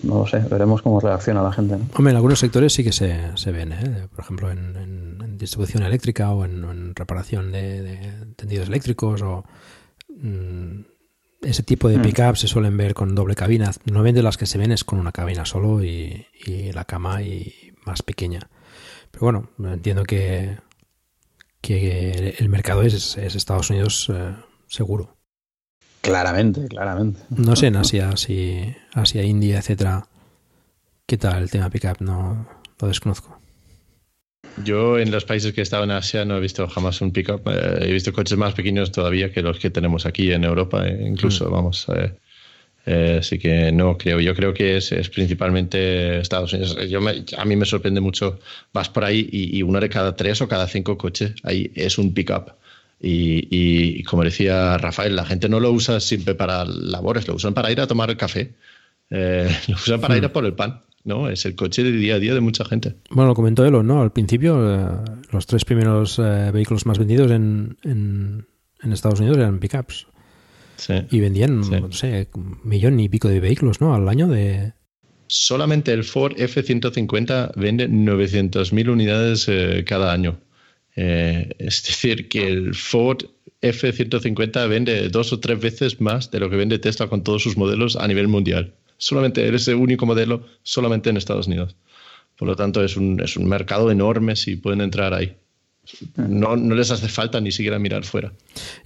No lo sé, veremos cómo reacciona la gente, ¿no? Hombre, en algunos sectores sí que se, se ven, ¿eh? por ejemplo, en, distribución eléctrica o en, reparación de, tendidos eléctricos o mm, ese tipo de Mm. pickups se suelen ver con doble cabina. Normalmente las que se ven es con una cabina solo y, y la cama y más pequeña. Pero bueno, entiendo que, que el mercado es, es Estados Unidos eh, seguro. Claramente, claramente. No sé en Asia, si Asia, India, etcétera, qué tal el tema pickup, no lo desconozco. Yo en los países que he estado en Asia no he visto jamás un pickup. Eh, he visto coches más pequeños todavía que los que tenemos aquí en Europa, eh, incluso, vamos. eh, eh, así que no creo. Yo creo que es, es principalmente Estados Unidos. Yo me- a mí me sorprende mucho. Vas por ahí y, y uno de cada tres o cada cinco coches ahí es un pickup. Y, y, y como decía Rafael, la gente no lo usa siempre para labores, lo usan para ir a tomar el café, [laughs] lo usan para ir a por el pan. ¿No? Es el coche de día a día de mucha gente. Bueno, lo comentó Elon, ¿no? Al principio, eh, los tres primeros eh, vehículos más vendidos en, en, en Estados Unidos eran pickups. Sí. Y vendían, no sé, un millón y pico de vehículos, ¿no? Al año de... Solamente el Ford F-150 vende 900.000 unidades eh, cada año. Eh, es [laughs] decir, que el Ford F-150 vende dos o tres veces más de lo que vende Tesla con todos sus modelos a nivel mundial. Solamente eres el único modelo solamente en Estados Unidos. Por lo tanto, es un, es un mercado enorme si pueden entrar ahí. No, no les hace falta ni siquiera mirar fuera.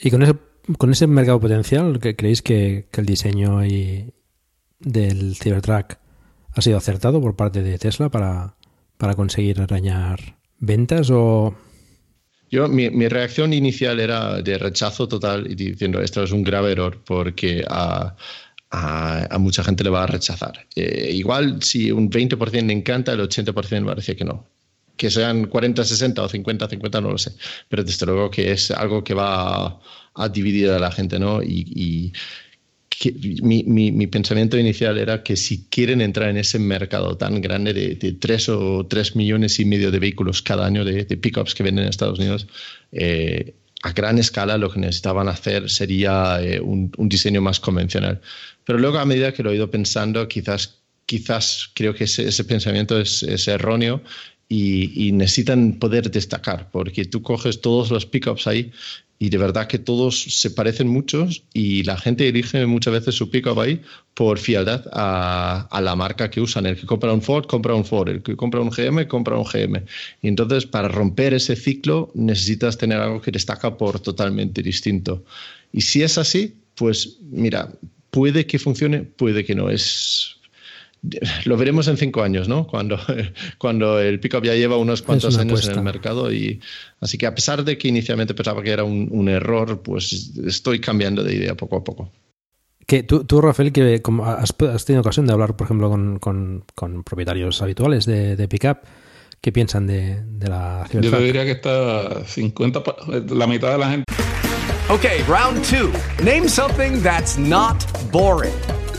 Y con ese, con ese mercado potencial, ¿que ¿creéis que, que el diseño y del Cybertruck ha sido acertado por parte de Tesla para, para conseguir arañar ventas o... Yo, mi, mi reacción inicial era de rechazo total y diciendo esto es un grave error porque a, a, mucha gente le va a rechazar. Eh, igual si un 20% le encanta, el 80% va a decir que no. Que sean 40, 60 o 50, 50, no lo sé. Pero desde luego que es algo que va a, dividir a la gente, ¿no? Y, mi, mi, mi, pensamiento inicial era que si quieren entrar en ese mercado tan grande de, de 3 o 3 millones y medio de vehículos cada año de, de pickups que venden en Estados Unidos, eh, a gran escala lo que necesitaban hacer sería eh, un, diseño más convencional. Pero luego a medida que lo he ido pensando, quizás, quizás creo que ese, pensamiento es erróneo y, y, necesitan poder destacar, porque tú coges todos los pickups ahí y de verdad que todos se parecen mucho y la gente elige muchas veces su pickup ahí por fialdad a, a, la marca que usan. El que compra un Ford, compra un Ford. El que compra un GM, compra un GM. Y entonces, para romper ese ciclo, necesitas tener algo que destaca por totalmente distinto. Y si es así, pues mira, puede que funcione, puede que no. Es lo veremos en cinco años, ¿no? Cuando, [laughs] cuando el pickup ya lleva unos cuantos años apuesta. en el mercado. Y, así que a pesar de que inicialmente pensaba que era un, un error, pues estoy cambiando de idea poco a poco. Que tú, tú, Rafael, que como has, has, tenido ocasión de hablar, por ejemplo, con, con, con propietarios habituales de, de pickup, ¿qué piensan de, de la Yo te diría que está 50, la mitad de la gente. Ok, round two. Name something that's not boring.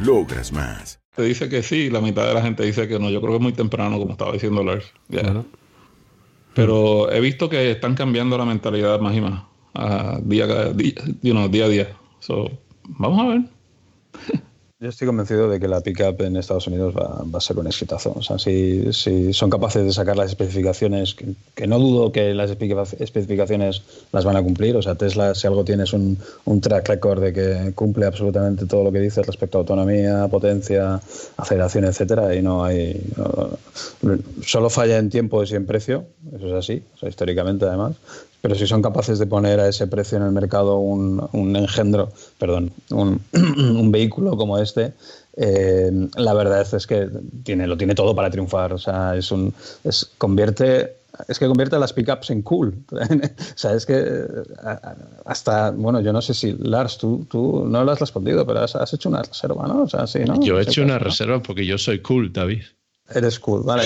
Logras más. Te dice que sí, la mitad de la gente dice que no. Yo creo que es muy temprano, como estaba diciendo Lars. Yeah. Pero he visto que están cambiando la mentalidad más y más. Uh, día, día, you know, día a día. So, vamos a ver. [laughs] Yo estoy convencido de que la pickup en Estados Unidos va, va, a ser un exitazo. O sea, si, si son capaces de sacar las especificaciones, que, no dudo que las especificaciones las van a cumplir. O sea, Tesla, si algo tiene, es un, un track record de que cumple absolutamente todo lo que dice respecto a autonomía, potencia, aceleración, etcétera. Y no hay. Solo falla en tiempo y en precio. Eso es así. O sea, históricamente, además pero si son capaces de poner a ese precio en el mercado un, un engendro, perdón, un, [clears throat] un, vehículo como este, eh, la verdad es que tiene, lo tiene todo para triunfar. O sea, es un, es, convierte, es que convierte a las pickups en cool. [laughs] o sea, es que hasta, bueno, yo no sé si, Lars, tú, tú no lo has respondido, pero has, has hecho una reserva, ¿no? O sea, sí, ¿no? Yo he hecho una reserva porque yo soy cool, David. Eres cool, vale.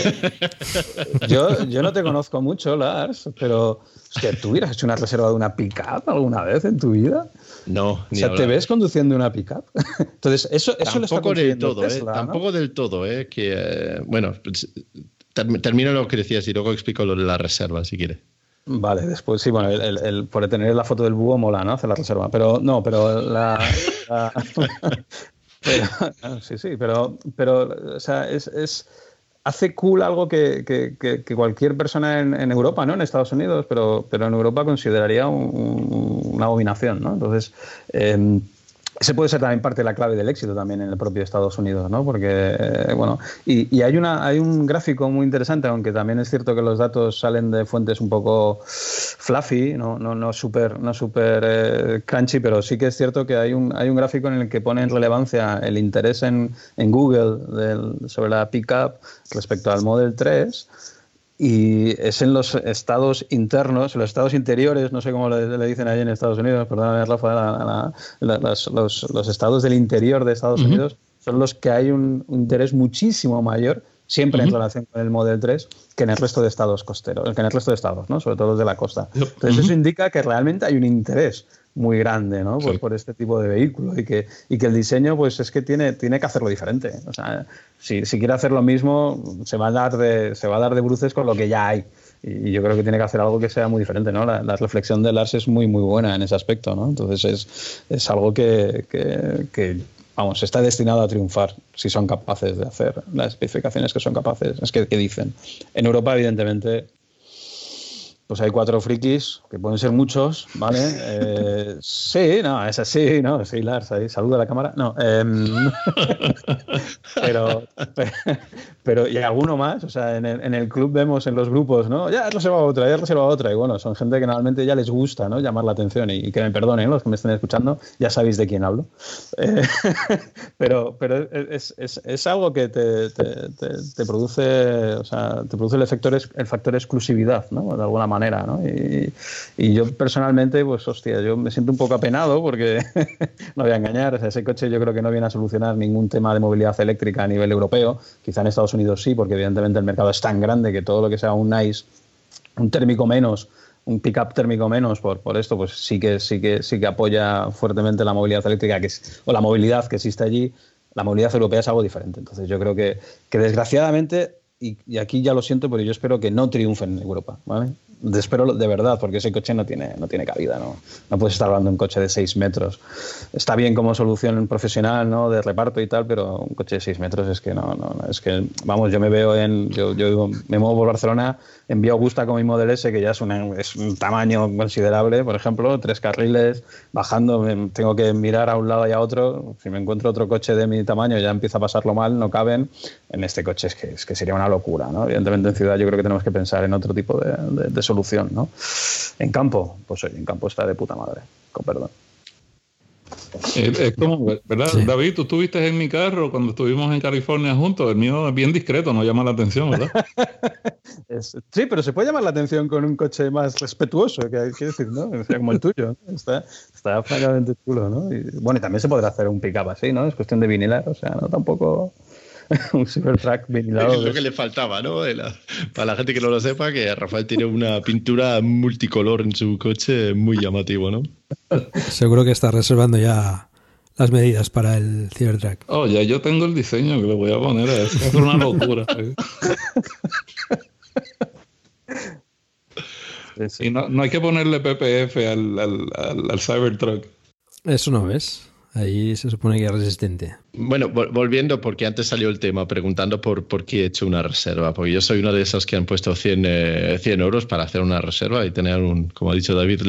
[laughs] Yo, yo no te conozco mucho, Lars, pero hostia, ¿tú hubieras hecho una reserva de una pickup alguna vez en tu vida? No, o sea, ¿te ves conduciendo una pickup? [laughs] Entonces, eso, eso tampoco lo está del todo, Tesla, ¿eh? ¿no? Tampoco del todo, ¿eh? Que, eh, bueno, termino lo que decías y luego explico lo de la reserva, si quieres. Vale, después sí, bueno, el, el, el, por tener la foto del búho mola, ¿no? Hacer la reserva. Pero no, pero la. la [laughs] pero, sí, sí, pero, pero o sea, es, es hace cool algo que, cualquier persona en, Europa, ¿no? En Estados Unidos, pero, en Europa consideraría un, un, una abominación, ¿no? Entonces, eh, ese puede ser también parte de la clave del éxito también en el propio Estados Unidos, ¿no? Porque, eh, bueno, y, y, hay, una, hay un gráfico muy interesante, aunque también es cierto que los datos salen de fuentes un poco fluffy, no, no, no súper no super, eh, crunchy, pero sí que es cierto que hay un, hay un gráfico en el que pone en relevancia el interés en, en Google sobre la pickup respecto al Model 3 y es en los estados internos, los estados interiores, no sé cómo le, le dicen ahí en Estados Unidos, perdóname Rafa, la, la, la, los, los, estados del interior de Estados uh -huh. Unidos son los que hay un, un interés muchísimo mayor, siempre uh -huh. en relación con el Model 3, que en el resto de estados costeros, que en el resto de estados, ¿no? sobre todo los de la costa. Entonces uh -huh. eso indica que realmente hay un interés muy grande ¿no? por, sí. por, este tipo de vehículo y que, y que el diseño pues es que tiene, tiene que hacerlo diferente. O sea, si, si quiere hacer lo mismo se va, a dar de, se va a dar de bruces con lo que ya hay. Y yo creo que tiene que hacer algo que sea muy diferente, ¿no? La, la reflexión de Lars es muy, muy buena en ese aspecto, ¿no? Entonces es, es algo que, que, que vamos, está destinado a triunfar si son capaces de hacer las especificaciones que son capaces, es que, que dicen. En Europa, evidentemente, pues hay cuatro frikis, que pueden ser muchos, ¿vale? Eh, [laughs] sí, no, es así, ¿no? Sí, Lars, ahí, saluda a la cámara. No, em, [laughs] pero, [laughs] pero, y alguno más, o sea, en el, en el, club vemos en los grupos, ¿no? Ya reserva otra, ya reserva otra, y bueno, son gente que normalmente ya les gusta, ¿no? Llamar la atención, y, que me perdonen los que me estén escuchando, ya sabéis de quién hablo. Eh, pero pero es, es, es, algo que te, te, te, produce, o sea, te produce el, efecto, el factor exclusividad, ¿no? De alguna manera ¿no? Y, yo personalmente, pues hostia, yo me siento un poco apenado porque [laughs] no voy a engañar, ese coche yo creo que no viene a solucionar ningún tema de movilidad eléctrica a nivel europeo, quizá en Estados Unidos sí, porque evidentemente el mercado es tan grande que todo lo que sea un nice, un térmico menos, un pickup térmico menos por, por esto, pues sí que, sí, que, sí que apoya fuertemente la movilidad eléctrica que o la movilidad que existe allí. La movilidad europea es algo diferente. Entonces yo creo que, que desgraciadamente, y, aquí ya lo siento, pero yo espero que no triunfen en Europa. Espero de verdad, porque ese coche no tiene, no tiene cabida, ¿no? No puedes estar hablando de un coche de 6 metros. Está bien como solución profesional, ¿no? De reparto y tal, pero un coche de 6 metros es que no, no, es que, vamos, yo me veo en, yo, yo me muevo por Barcelona, envío Augusta con mi Model S, que ya es, es un tamaño considerable, por ejemplo, tres carriles, bajando, tengo que mirar a un lado y a otro, si me encuentro otro coche de mi tamaño ya empieza a pasarlo mal, no caben, en este coche es que, es que sería una locura, ¿no? Evidentemente en ciudad yo creo que tenemos que pensar en otro tipo de, de solución, ¿no? En campo, pues oye, en campo está de puta madre, con perdón. Es, como, ¿verdad? David, tú estuviste en mi carro cuando estuvimos en California juntos. El mío es bien discreto, no llama la atención, ¿verdad? [laughs] sí, pero se puede llamar la atención con un coche más respetuoso, que hay que decir, ¿no? como el tuyo. Está, está francamente chulo, ¿no? Y, bueno, y también se podrá hacer un pick-up así, ¿no? Es cuestión de vinilar, o sea, no tampoco. [laughs] un Cybertruck vinilado. Es lo que le faltaba, ¿no? para la gente que no lo sepa, que Rafael tiene una pintura multicolor en su coche muy llamativo, ¿no? Seguro que está reservando ya las medidas para el Cybertruck. Oh, ya yo tengo el diseño que le voy a poner a eso. Es una locura. [laughs] Y no, no, hay que ponerle PPF al, al, al, al Cybertruck. Eso no ves. Ahí se supone que es resistente. Bueno, volviendo, porque antes salió el tema, preguntando por, por qué he hecho una reserva. Porque yo soy uno de esos que han puesto 100, 100 eh, euros para hacer una reserva y tener, un, como ha dicho David,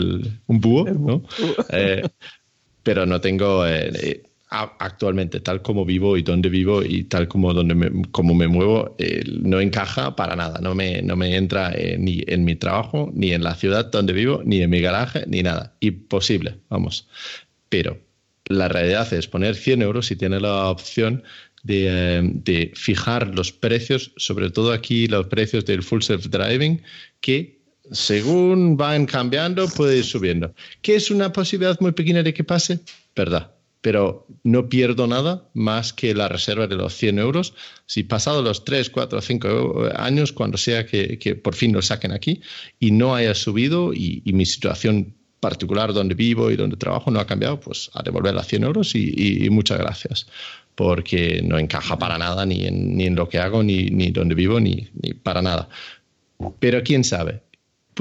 un búho, ¿no? [laughs] Eh, pero no tengo. Eh, actualmente, tal como vivo y donde vivo y tal como, donde me, como me muevo, no encaja para nada. No me, no me entra ni en mi trabajo, ni en la ciudad donde vivo, ni en mi garaje, ni nada. Imposible, vamos. Pero la realidad es poner 100 euros y tiene la opción eh, de, fijar los precios, sobre todo aquí los precios del full self-driving, que según van cambiando puede ir subiendo. ¿Qué es una posibilidad muy pequeña de que pase? Verdad. Pero no pierdo nada más que la reserva de los 100 euros. Si pasado los 3, 4, 5 años, cuando sea que, por fin lo saquen aquí y no haya subido y mi situación particular donde vivo y donde trabajo no ha cambiado, pues a devolver las 100 euros y, muchas gracias, porque no encaja para nada ni en, ni en lo que hago, ni, ni donde vivo, ni, ni, para nada. Pero quién sabe,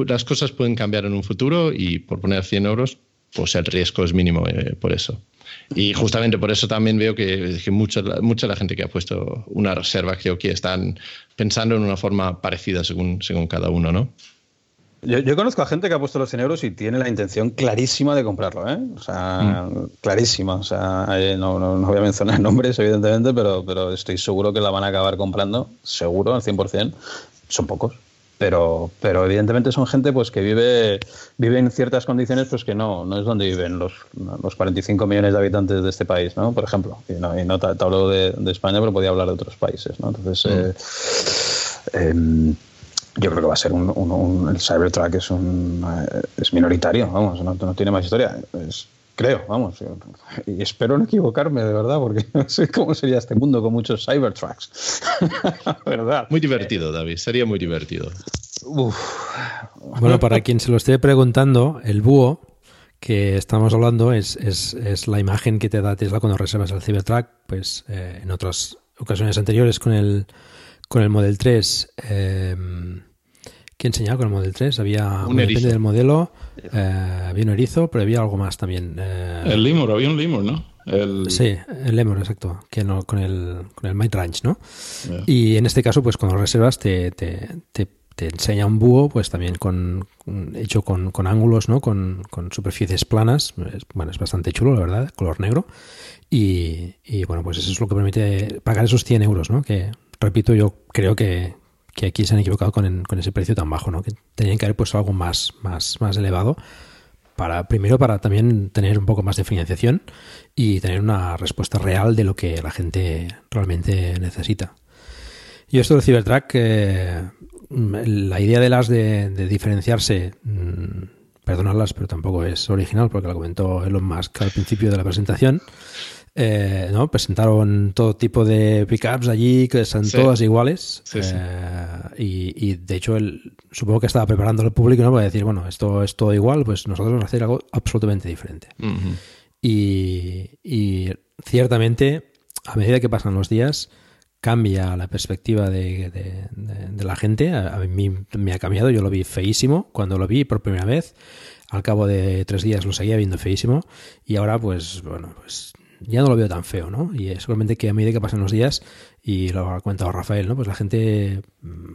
las cosas pueden cambiar en un futuro y por poner 100 euros, pues el riesgo es mínimo eh, por eso. Y justamente por eso también veo que, que mucha, mucha la gente que ha puesto una reserva creo que están pensando en una forma parecida según, según cada uno, ¿no? Yo, conozco a gente que ha puesto los 100 euros y tiene la intención clarísima de comprarlo, ¿eh? O sea, mm. clarísima. O sea, eh, no, no, voy a mencionar [laughs] nombres, evidentemente, pero, pero estoy seguro que la van a acabar comprando, seguro, al 100%. Son pocos. Pero, pero evidentemente son gente pues que vive, vive en ciertas condiciones pues que no, no es donde viven los, los 45 millones de habitantes de este país, ¿no? Por ejemplo. Y no, y no te, hablo de, España, pero podía hablar de otros países, ¿no? Entonces, mm. eh, em, yo creo que va a ser un, un, el Cybertruck es un eh, es minoritario, vamos, no, no tiene más historia. creo, vamos, y espero no equivocarme de verdad, porque [laughs] no sé cómo sería este mundo con muchos Cybertrucks. [laughs] ¿Verdad? Muy divertido, David, sería muy divertido. Bueno, para quien se lo esté preguntando, el búho que estamos hablando es, es, es la imagen que te da Tesla cuando reservas el Cybertruck, pues eh, en otras ocasiones anteriores con el, con el Model 3. Eh, ¿Qué enseñaba con el Model 3? Había, un depende del modelo, eh, había un erizo, pero había algo más también. Eh, el Lemur, había un Lemur, ¿no? Sí, el Lemur, exacto, que con el, con el Might Ranch, ¿no? Y en este caso, pues cuando reservas te, te, te enseña un búho, pues también con, hecho con, con ángulos, ¿no? Con, con, superficies planas. Bueno, es bastante chulo, la verdad, color negro. Y, y, bueno, pues eso es lo que permite pagar esos 100 euros, ¿no? Que, repito, yo creo que, que aquí se han equivocado con, ese precio tan bajo, ¿no? Que tenían que haber puesto algo más, más, más elevado. Para, primero para también tener un poco más de financiación y tener una respuesta real de lo que la gente realmente necesita. Y esto del Cybertruck, eh, la idea de las de, diferenciarse, mm, perdonadlas, pero tampoco es original porque la comentó Elon Musk al principio de la presentación. Eh, ¿no? Presentaron todo tipo de pickups allí que son todas iguales. Eh, y, de hecho, él, supongo que estaba preparando al público ¿no? para decir, bueno, esto es todo igual, pues nosotros vamos a hacer algo absolutamente diferente. y, y, ciertamente, a medida que pasan los días, cambia la perspectiva de, la gente. A, mí me ha cambiado, yo lo vi feísimo cuando lo vi por primera vez. Al cabo de tres días lo seguía viendo feísimo y ahora pues bueno, pues ya no lo veo tan feo, ¿no? Y es solamente que a medida que pasan los días, y lo ha comentado Rafael, ¿no? Pues la gente mm,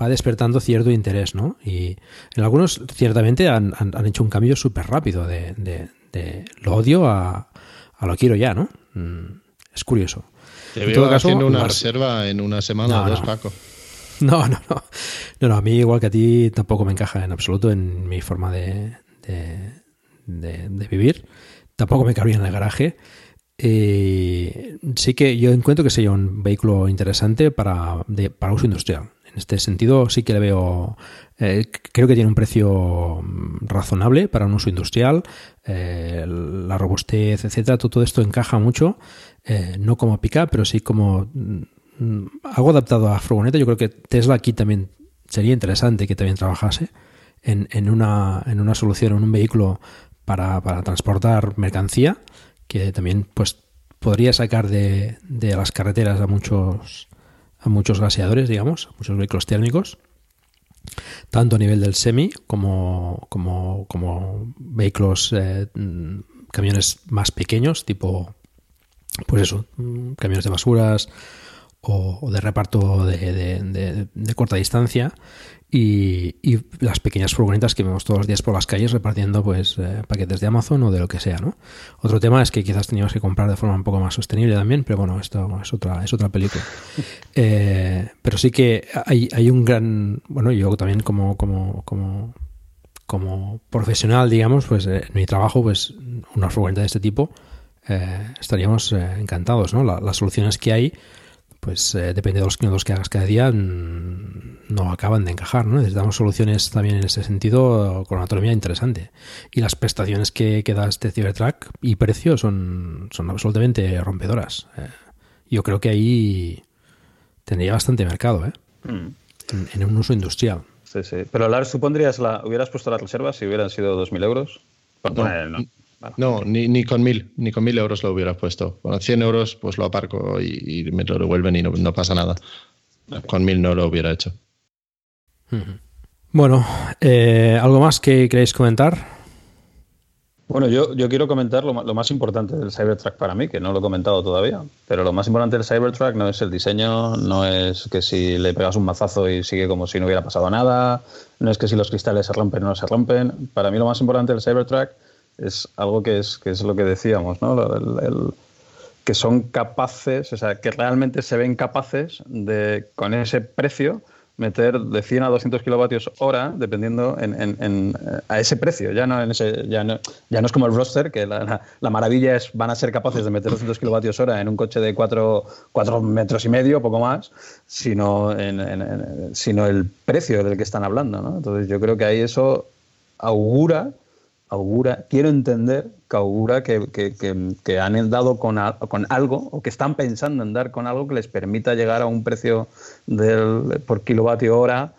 va despertando cierto interés, ¿no? Y en algunos ciertamente han, hecho un cambio súper rápido de, de, lo odio a, a lo quiero ya, ¿no? Mm, es curioso. Te veo caso, haciendo una reserva en una semana o dos, Paco. No, no, no. No, no, a mí igual que a ti tampoco me encaja en absoluto en mi forma de, de, vivir. Tampoco me cabría en el garaje. Eh, sí que yo encuentro que sería un vehículo interesante para, para uso industrial. En este sentido sí que le veo, eh, creo que tiene un precio razonable para un uso industrial, eh, la robustez, etcétera, todo esto encaja mucho eh, no como pick pero sí como mm, algo adaptado a furgoneta. Yo creo que Tesla aquí también sería interesante que también trabajase en, en, una, en una solución, en un vehículo para, para transportar mercancía, que también pues podría sacar de, de las carreteras a muchos a muchos gaseadores, digamos, muchos vehículos térmicos, tanto a nivel del semi como, como, como vehículos, eh, mm, camiones más pequeños, tipo pues eso, mm, camiones de basuras o, de reparto de, corta distancia y, las pequeñas furgonetas que vemos todos los días por las calles repartiendo pues eh, paquetes de Amazon o de lo que sea, ¿no? Otro tema es que quizás teníamos que comprar de forma un poco más sostenible también, pero bueno, esto es otra, es otra película. [laughs] Eh, pero sí que hay, hay un gran, bueno, yo también como, como, como, como profesional, digamos, pues eh, en mi trabajo, pues una furgoneta de este tipo estaríamos encantados, ¿no? las soluciones que hay, pues eh, depende de los kilómetros que hagas cada día, no acaban de encajar, ¿no? Necesitamos soluciones también en ese sentido con una autonomía interesante. Y las prestaciones que, da este Cybertruck y precio son, son absolutamente rompedoras. yo creo que ahí tendría bastante mercado, ¿eh? Mm. En, un uso industrial. Sí, sí. Pero Lars, supondrías la, hubieras puesto las reservas si hubieran sido 2.000 euros? no. No, ni, ni, con mil, ni con mil euros lo hubiera puesto. Bueno, 100 euros pues lo aparco y, me lo devuelven y no, pasa nada. Con mil no lo hubiera hecho. Bueno, eh, ¿algo más que queréis comentar? Bueno, yo, yo quiero comentar lo, lo, más importante del Cybertruck para mí, que no lo he comentado todavía. Pero lo más importante del Cybertruck no es el diseño, no es que si le pegas un mazazo y sigue como si no hubiera pasado nada, no es que si los cristales se rompen o no se rompen. Para mí lo más importante del Cybertruck es algo que es, que es lo que decíamos, ¿no? que son capaces, o sea, que realmente se ven capaces de, con ese precio, meter de 100 a 200 kilovatios hora, dependiendo en, a ese precio. Ya no, en ese, ya, no, ya no es como el roster, que la, maravilla es van a ser capaces de meter 200 kilovatios hora en un coche de 4, metros y medio, poco más, sino, sino el precio del que están hablando. ¿no? Entonces yo creo que ahí eso augura augura, quiero entender que augura que, que, han dado con, con, algo o que están pensando en dar con algo que les permita llegar a un precio del, por kilovatio hora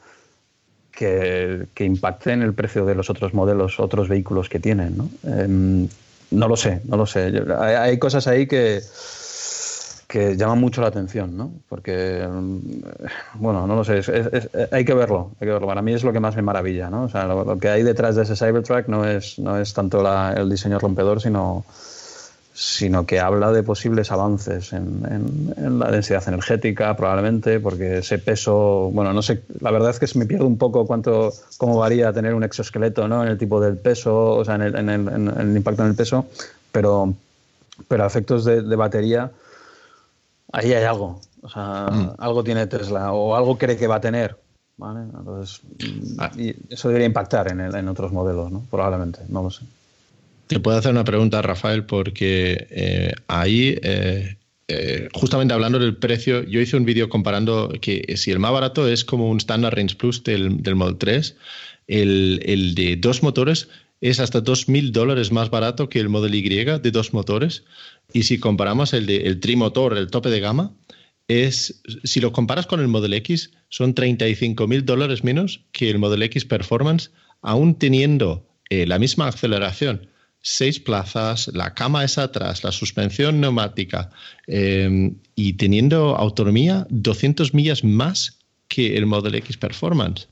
que, impacte en el precio de los otros modelos, otros vehículos que tienen. ¿no? Em, no lo sé, no lo sé. hay cosas ahí que, que llama mucho la atención, ¿no? Porque, mm, bueno, no lo sé, hay que verlo, hay que verlo. Para mí es lo que más me maravilla, ¿no? O sea, lo, que hay detrás de ese Cybertruck no es, no es tanto el diseño rompedor, sino, sino que habla de posibles avances en, en, la densidad energética, probablemente, porque ese peso, bueno, no sé, la verdad es que me pierde un poco cuánto, cómo varía tener un exoesqueleto, ¿no? En el tipo del peso, o sea, en el, en el, en el impacto en el peso, pero, pero a efectos de, de batería, ahí hay algo. O sea, mm. algo tiene Tesla o algo cree que va a tener. ¿vale? Entonces, ah. y eso debería impactar en, en otros modelos, ¿no? Probablemente, no lo sé. Te puedo hacer una pregunta, Rafael, porque eh, ahí, eh, eh, justamente hablando del precio, yo hice un vídeo comparando que si el más barato es como un Standard Range Plus del, del Model 3, el, el, de dos motores es hasta 2.000 dólares más barato que el Model Y de dos motores. Y si comparamos el de el trimotor, el tope de gama, es, si lo comparas con el Model X, son 35.000 dólares menos que el Model X Performance, aún teniendo la misma aceleración seis plazas, la cama es atrás, la suspensión neumática em, y teniendo autonomía 200 millas más que el Model X Performance.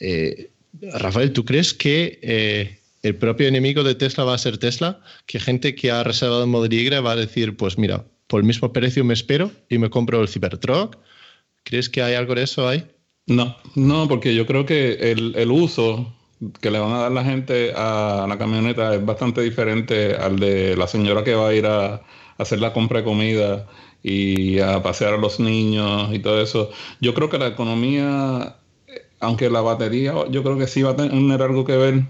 Eh, Rafael, ¿tú crees que eh, el propio enemigo de Tesla va a ser Tesla? Que gente que ha reservado el Model Y va a decir, pues mira, por el mismo precio me espero y me compro el Cybertruck. ¿Crees que hay algo de eso ahí? No, no, porque yo creo que el, el uso que le van a dar la gente a la camioneta es bastante diferente al de la señora que va a ir a, hacer la compra de comida y a pasear a los niños y todo eso. Yo creo que la economía, aunque la batería, yo creo que sí va a tener algo que ver.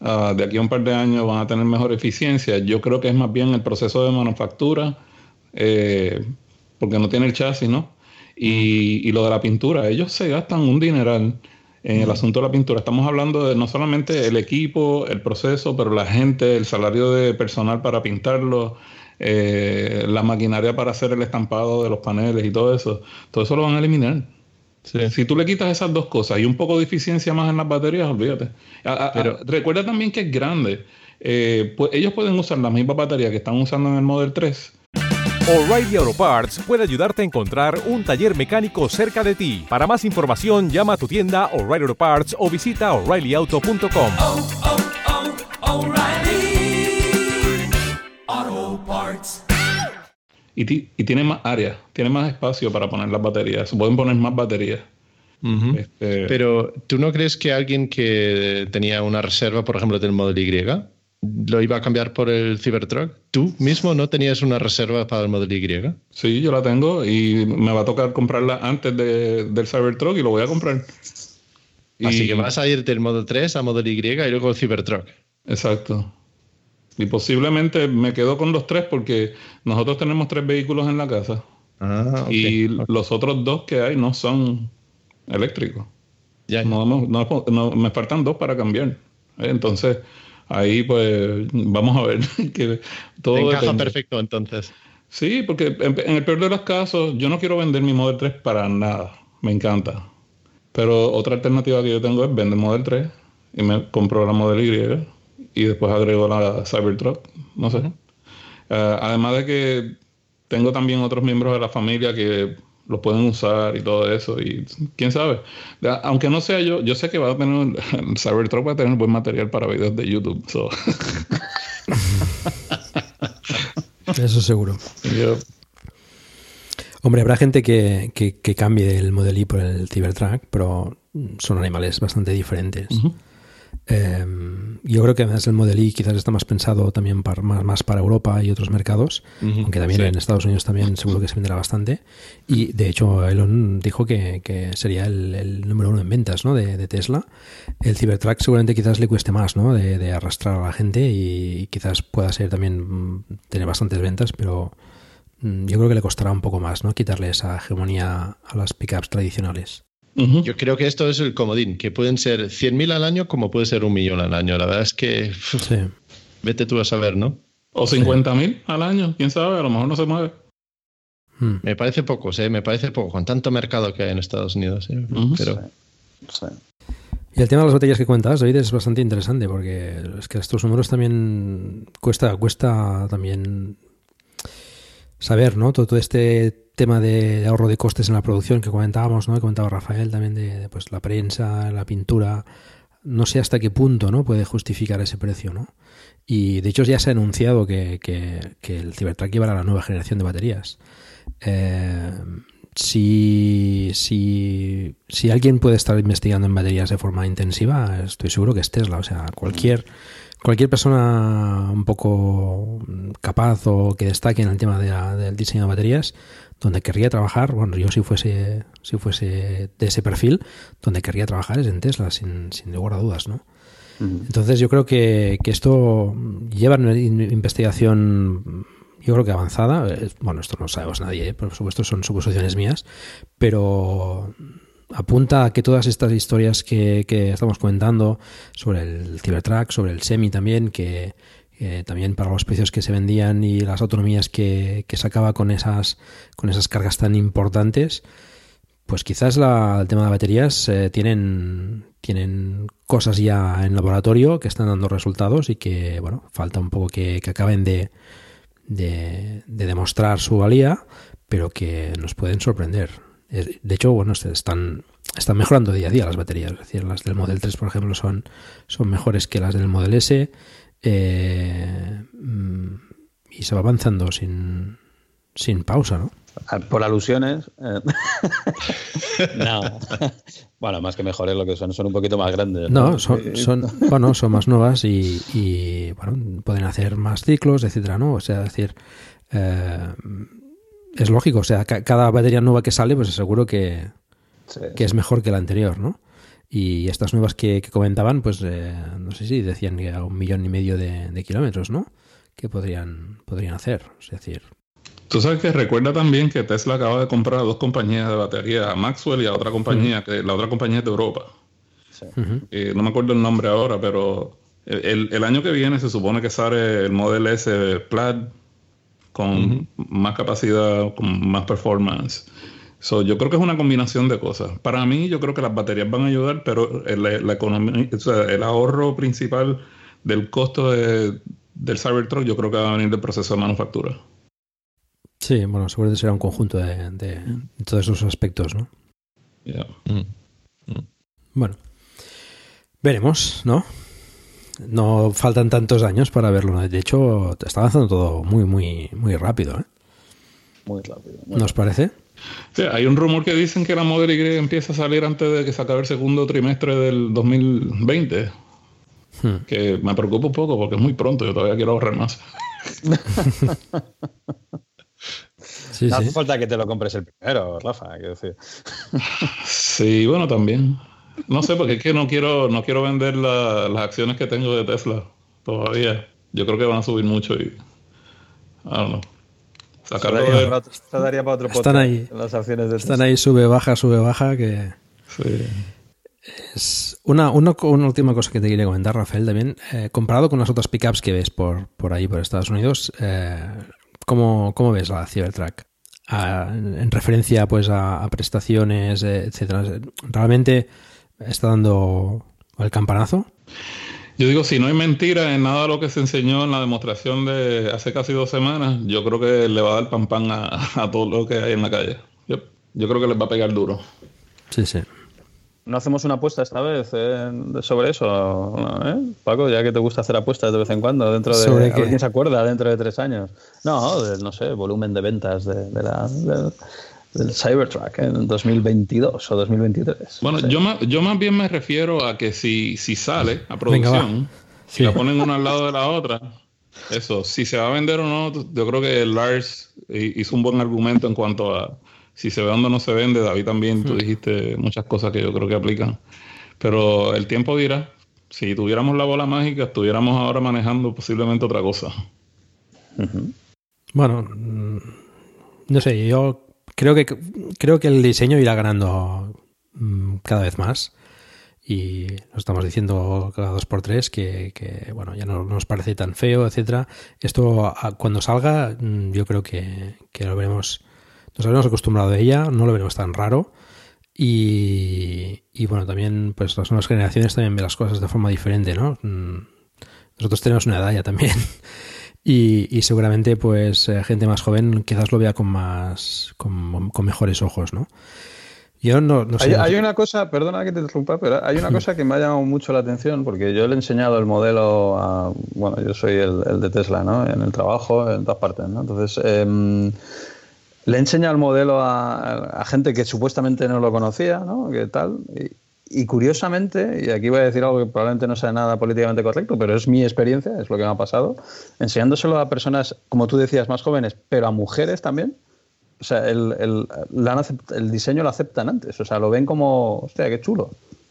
Ah, de aquí a un par de años van a tener mejor eficiencia. Yo creo que es más bien el proceso de manufactura, eh, porque no tiene el chasis, ¿no? Y, y, lo de la pintura, ellos se gastan un dineral en el asunto de la pintura. Estamos hablando de no solamente el equipo, el proceso, pero la gente, el salario de personal para pintarlo, eh, la maquinaria para hacer el estampado de los paneles y todo eso. Todo eso lo van a eliminar. Si tú le quitas esas dos cosas y un poco de eficiencia más en las baterías, olvídate. pero, recuerda también que es grande. Eh, pues ellos pueden usar la misma batería que están usando en el Model 3 O'Reilly Auto Parts puede ayudarte a encontrar un taller mecánico cerca de ti. Para más información, llama a tu tienda O'Reilly Auto Parts o visita oreillyauto.com. Oh, oh, oh, y, y, tiene más área, tiene más espacio para poner las baterías. Se pueden poner más baterías. este... Pero, ¿tú no crees que alguien que tenía una reserva, por ejemplo, del Model Y, lo iba a cambiar por el Cybertruck. ¿Tú mismo no tenías una reserva para el Model Y? Sí, yo la tengo y me va a tocar comprarla antes del Cybertruck y lo voy a comprar. Así que vas a ir del Model 3 a Model Y y luego el Cybertruck. Exacto. Y posiblemente me quedo con los tres porque nosotros tenemos tres vehículos en la casa. Ah, y los otros dos que hay no son eléctricos. Ya, No, me faltan dos para cambiar. Entonces, ahí pues vamos a ver [laughs] que todo encaja perfecto entonces. Sí, porque en, el peor de los casos yo no quiero vender mi Model 3 para nada, me encanta. Pero otra alternativa que yo tengo es vender Model 3 y me compro la Model Y y después agrego la Cybertruck, no sé. Eh, además de que tengo también otros miembros de la familia que lo pueden usar y todo eso. Y quién sabe. Aunque no sea yo, yo sé que va a tener, el [laughs] Cybertruck va a tener buen material para videos de YouTube. [laughs] Eso seguro. Hombre, habrá gente que, que, cambie el Model I por el Cybertruck, pero son animales bastante diferentes. Em, yo creo que además el Model I quizás está más pensado también para, más, para Europa y otros mercados, aunque también en Estados Unidos también seguro que se venderá bastante. Y de hecho Elon dijo que, que sería el, número uno en ventas ¿no? de, Tesla. El Cybertruck seguramente quizás le cueste más ¿no? de, arrastrar a la gente y, quizás pueda ser también mm, tener bastantes ventas, pero mm, yo creo que le costará un poco más ¿no? quitarle esa hegemonía a las pickups tradicionales. Yo creo que esto es el comodín, que pueden ser 100.000 al año como puede ser un millón al año. La verdad es que vete tú a saber, ¿no? O 50.000 al año, quién sabe, a lo mejor no se mueve. Hmm. Me parece poco, ¿eh? me parece poco, con tanto mercado que hay en Estados Unidos. ¿eh? Pero... Y el tema de las baterías que cuentas, David, es bastante interesante porque es que estos números también cuesta, cuesta también saber, ¿no? Todo, todo este tema de ahorro de costes en la producción que comentábamos, ¿no? Que comentaba Rafael también de, pues la prensa, la pintura, no sé hasta qué punto, ¿no? Puede justificar ese precio, ¿no? Y de hecho ya se ha anunciado que, que, que el Cybertruck llevará la nueva generación de baterías. Eh, si, si, si alguien puede estar investigando en baterías de forma intensiva, estoy seguro que es Tesla. O sea, cualquier, cualquier persona un poco capaz o que destaque en el tema de la- del diseño de baterías, donde querría trabajar, bueno, yo si fuese, si fuese de ese perfil, donde querría trabajar es en Tesla, sin, sin lugar a dudas, ¿no? Entonces yo creo que, que esto lleva una in- investigación, yo creo que avanzada. Bueno, esto no lo sabemos nadie, ¿eh? por supuesto son suposiciones mías, pero apunta a que todas estas historias que, que estamos comentando sobre el Cybertruck, sobre el Semi también, que eh, también para los precios que se vendían y las autonomías que, que sacaba con esas, con esas cargas tan importantes, pues quizás la- el tema de baterías eh, tienen, tienen cosas ya en laboratorio que están dando resultados y que, bueno, falta un poco que, acaben de, de, de demostrar su valía, pero que nos pueden sorprender. Es- De hecho, bueno, se están, están mejorando día a día las baterías. Es decir, las del Model 3, por ejemplo, son, son mejores que las del Model S. eh, mm, y se va avanzando sin, sin pausa, ¿no? Ah, Por alusiones. eh, [laughs] no. [laughs] bueno, más que mejores lo que son, son un poquito más grandes. No, son, son, bueno, son más nuevas y, y, bueno, pueden hacer más ciclos, etcétera, ¿no? O sea, es decir, eh, es lógico, o sea, ca- cada batería nueva que sale, pues seguro que, Sí, que es mejor que la anterior, ¿no? Y estas nuevas que, que comentaban, pues eh, no sé si decían que a un millón y medio de, de kilómetros, ¿no? Que podrían, podrían hacer, es decir, Tú sabes que recuerda también que Tesla acaba de comprar a dos compañías de batería, a Maxwell y a otra compañía, que la otra compañía es de Europa. Eh, no me acuerdo el nombre ahora, pero el, el año que viene se supone que sale el Model S Plaid con más capacidad, con más performance. So, yo creo que es una combinación de cosas. Para mí, yo creo que las baterías van a ayudar, pero el, la economía, o sea, el ahorro principal del costo de- del Cybertruck, yo creo que va a venir del proceso de manufactura. sí, bueno, seguramente será un conjunto de, de- de todos esos aspectos, ¿no? Yeah. Bueno, veremos, ¿no? No faltan tantos años para verlo. ¿no? De hecho, está avanzando todo muy, muy, muy rápido, ¿eh? Muy rápido. ¿No os parece? Sí, hay un rumor que dicen que la Model Y empieza a salir antes de que se acabe el segundo trimestre del 2020. Hmm. Que me preocupa un poco porque es muy pronto, yo todavía quiero ahorrar más. [laughs] Sí, no sí. hace falta que te lo compres el primero, Rafa. Quiero decir. Sí, bueno, también. No sé, porque es que no quiero, no quiero vender la- las acciones que tengo de Tesla todavía. Yo creo que van a subir mucho y. I don't know. Sacarlo Esto daría de- para otro- esto daría para otro Están ahí. Las acciones de Están Tesla. ahí, sube, baja, sube, baja, que... Es una, una, una última cosa que te quería comentar, Rafael, también. eh, comparado con las otras pickups que ves por, por ahí, por Estados Unidos, eh, ¿cómo, cómo ves la Cybertruck? Ah, en, en referencia pues a, a prestaciones, eh, etcétera. ¿Realmente está dando el campanazo? Yo digo, si no hay mentira en nada de lo que se enseñó en la demostración de hace casi dos semanas, yo creo que le va a dar pan pan a, a todo lo que hay en la calle. Yo, yo creo que les va a pegar duro. Sí, sí. ¿No hacemos una apuesta esta vez eh, sobre eso? ¿no, eh? Paco, ya que te gusta hacer apuestas de vez en cuando, dentro de. ¿Sobre a ver qué? quién se acuerda dentro de tres años. No, de, no sé, volumen de ventas de, de la, de- del Cybertruck en 2022 o 2023. Bueno, yo más, yo más bien me refiero a que si, si sale a producción, si la ponen una al lado de la otra, eso, si se va a vender o no, yo creo que Lars hi- hizo un buen argumento en cuanto a si se vende o no se vende. David también, tú dijiste muchas cosas que yo creo que aplican. Pero el tiempo dirá, si tuviéramos la bola mágica, estuviéramos ahora manejando posiblemente otra cosa. Bueno, mm, no sé, yo creo que creo que el diseño irá ganando mm, cada vez más. Y lo estamos diciendo cada dos por tres que, bueno, ya no nos parece tan feo, etcétera. Esto cuando salga, mm, yo creo que, que lo veremos, nos habremos acostumbrado a ella, no lo veremos tan raro. Y, y bueno, también pues las nuevas generaciones también ven las cosas de forma diferente, ¿no? Mm, Nosotros tenemos una edad ya también. [laughs] Y, y seguramente, pues, eh, gente más joven quizás lo vea con más. con, con mejores ojos, ¿no? Yo no, no sé. Hay, hay, una cosa, perdona que te interrumpa, pero hay una cosa que me ha llamado mucho la atención porque yo le he enseñado el modelo a. Bueno, yo soy el, el de Tesla, ¿no? En el trabajo, en todas partes, ¿no? Entonces. Eh, le he enseñado el modelo a, a, gente que supuestamente no lo conocía, ¿no? ¿Qué tal? Y, y, curiosamente, y aquí voy a decir algo que probablemente no sea nada políticamente correcto, pero es mi experiencia, es lo que me ha pasado, enseñándoselo a personas, como tú decías, más jóvenes, pero a mujeres también, o sea, el, el, el, diseño lo aceptan antes, o sea, lo ven como, hostia, qué chulo.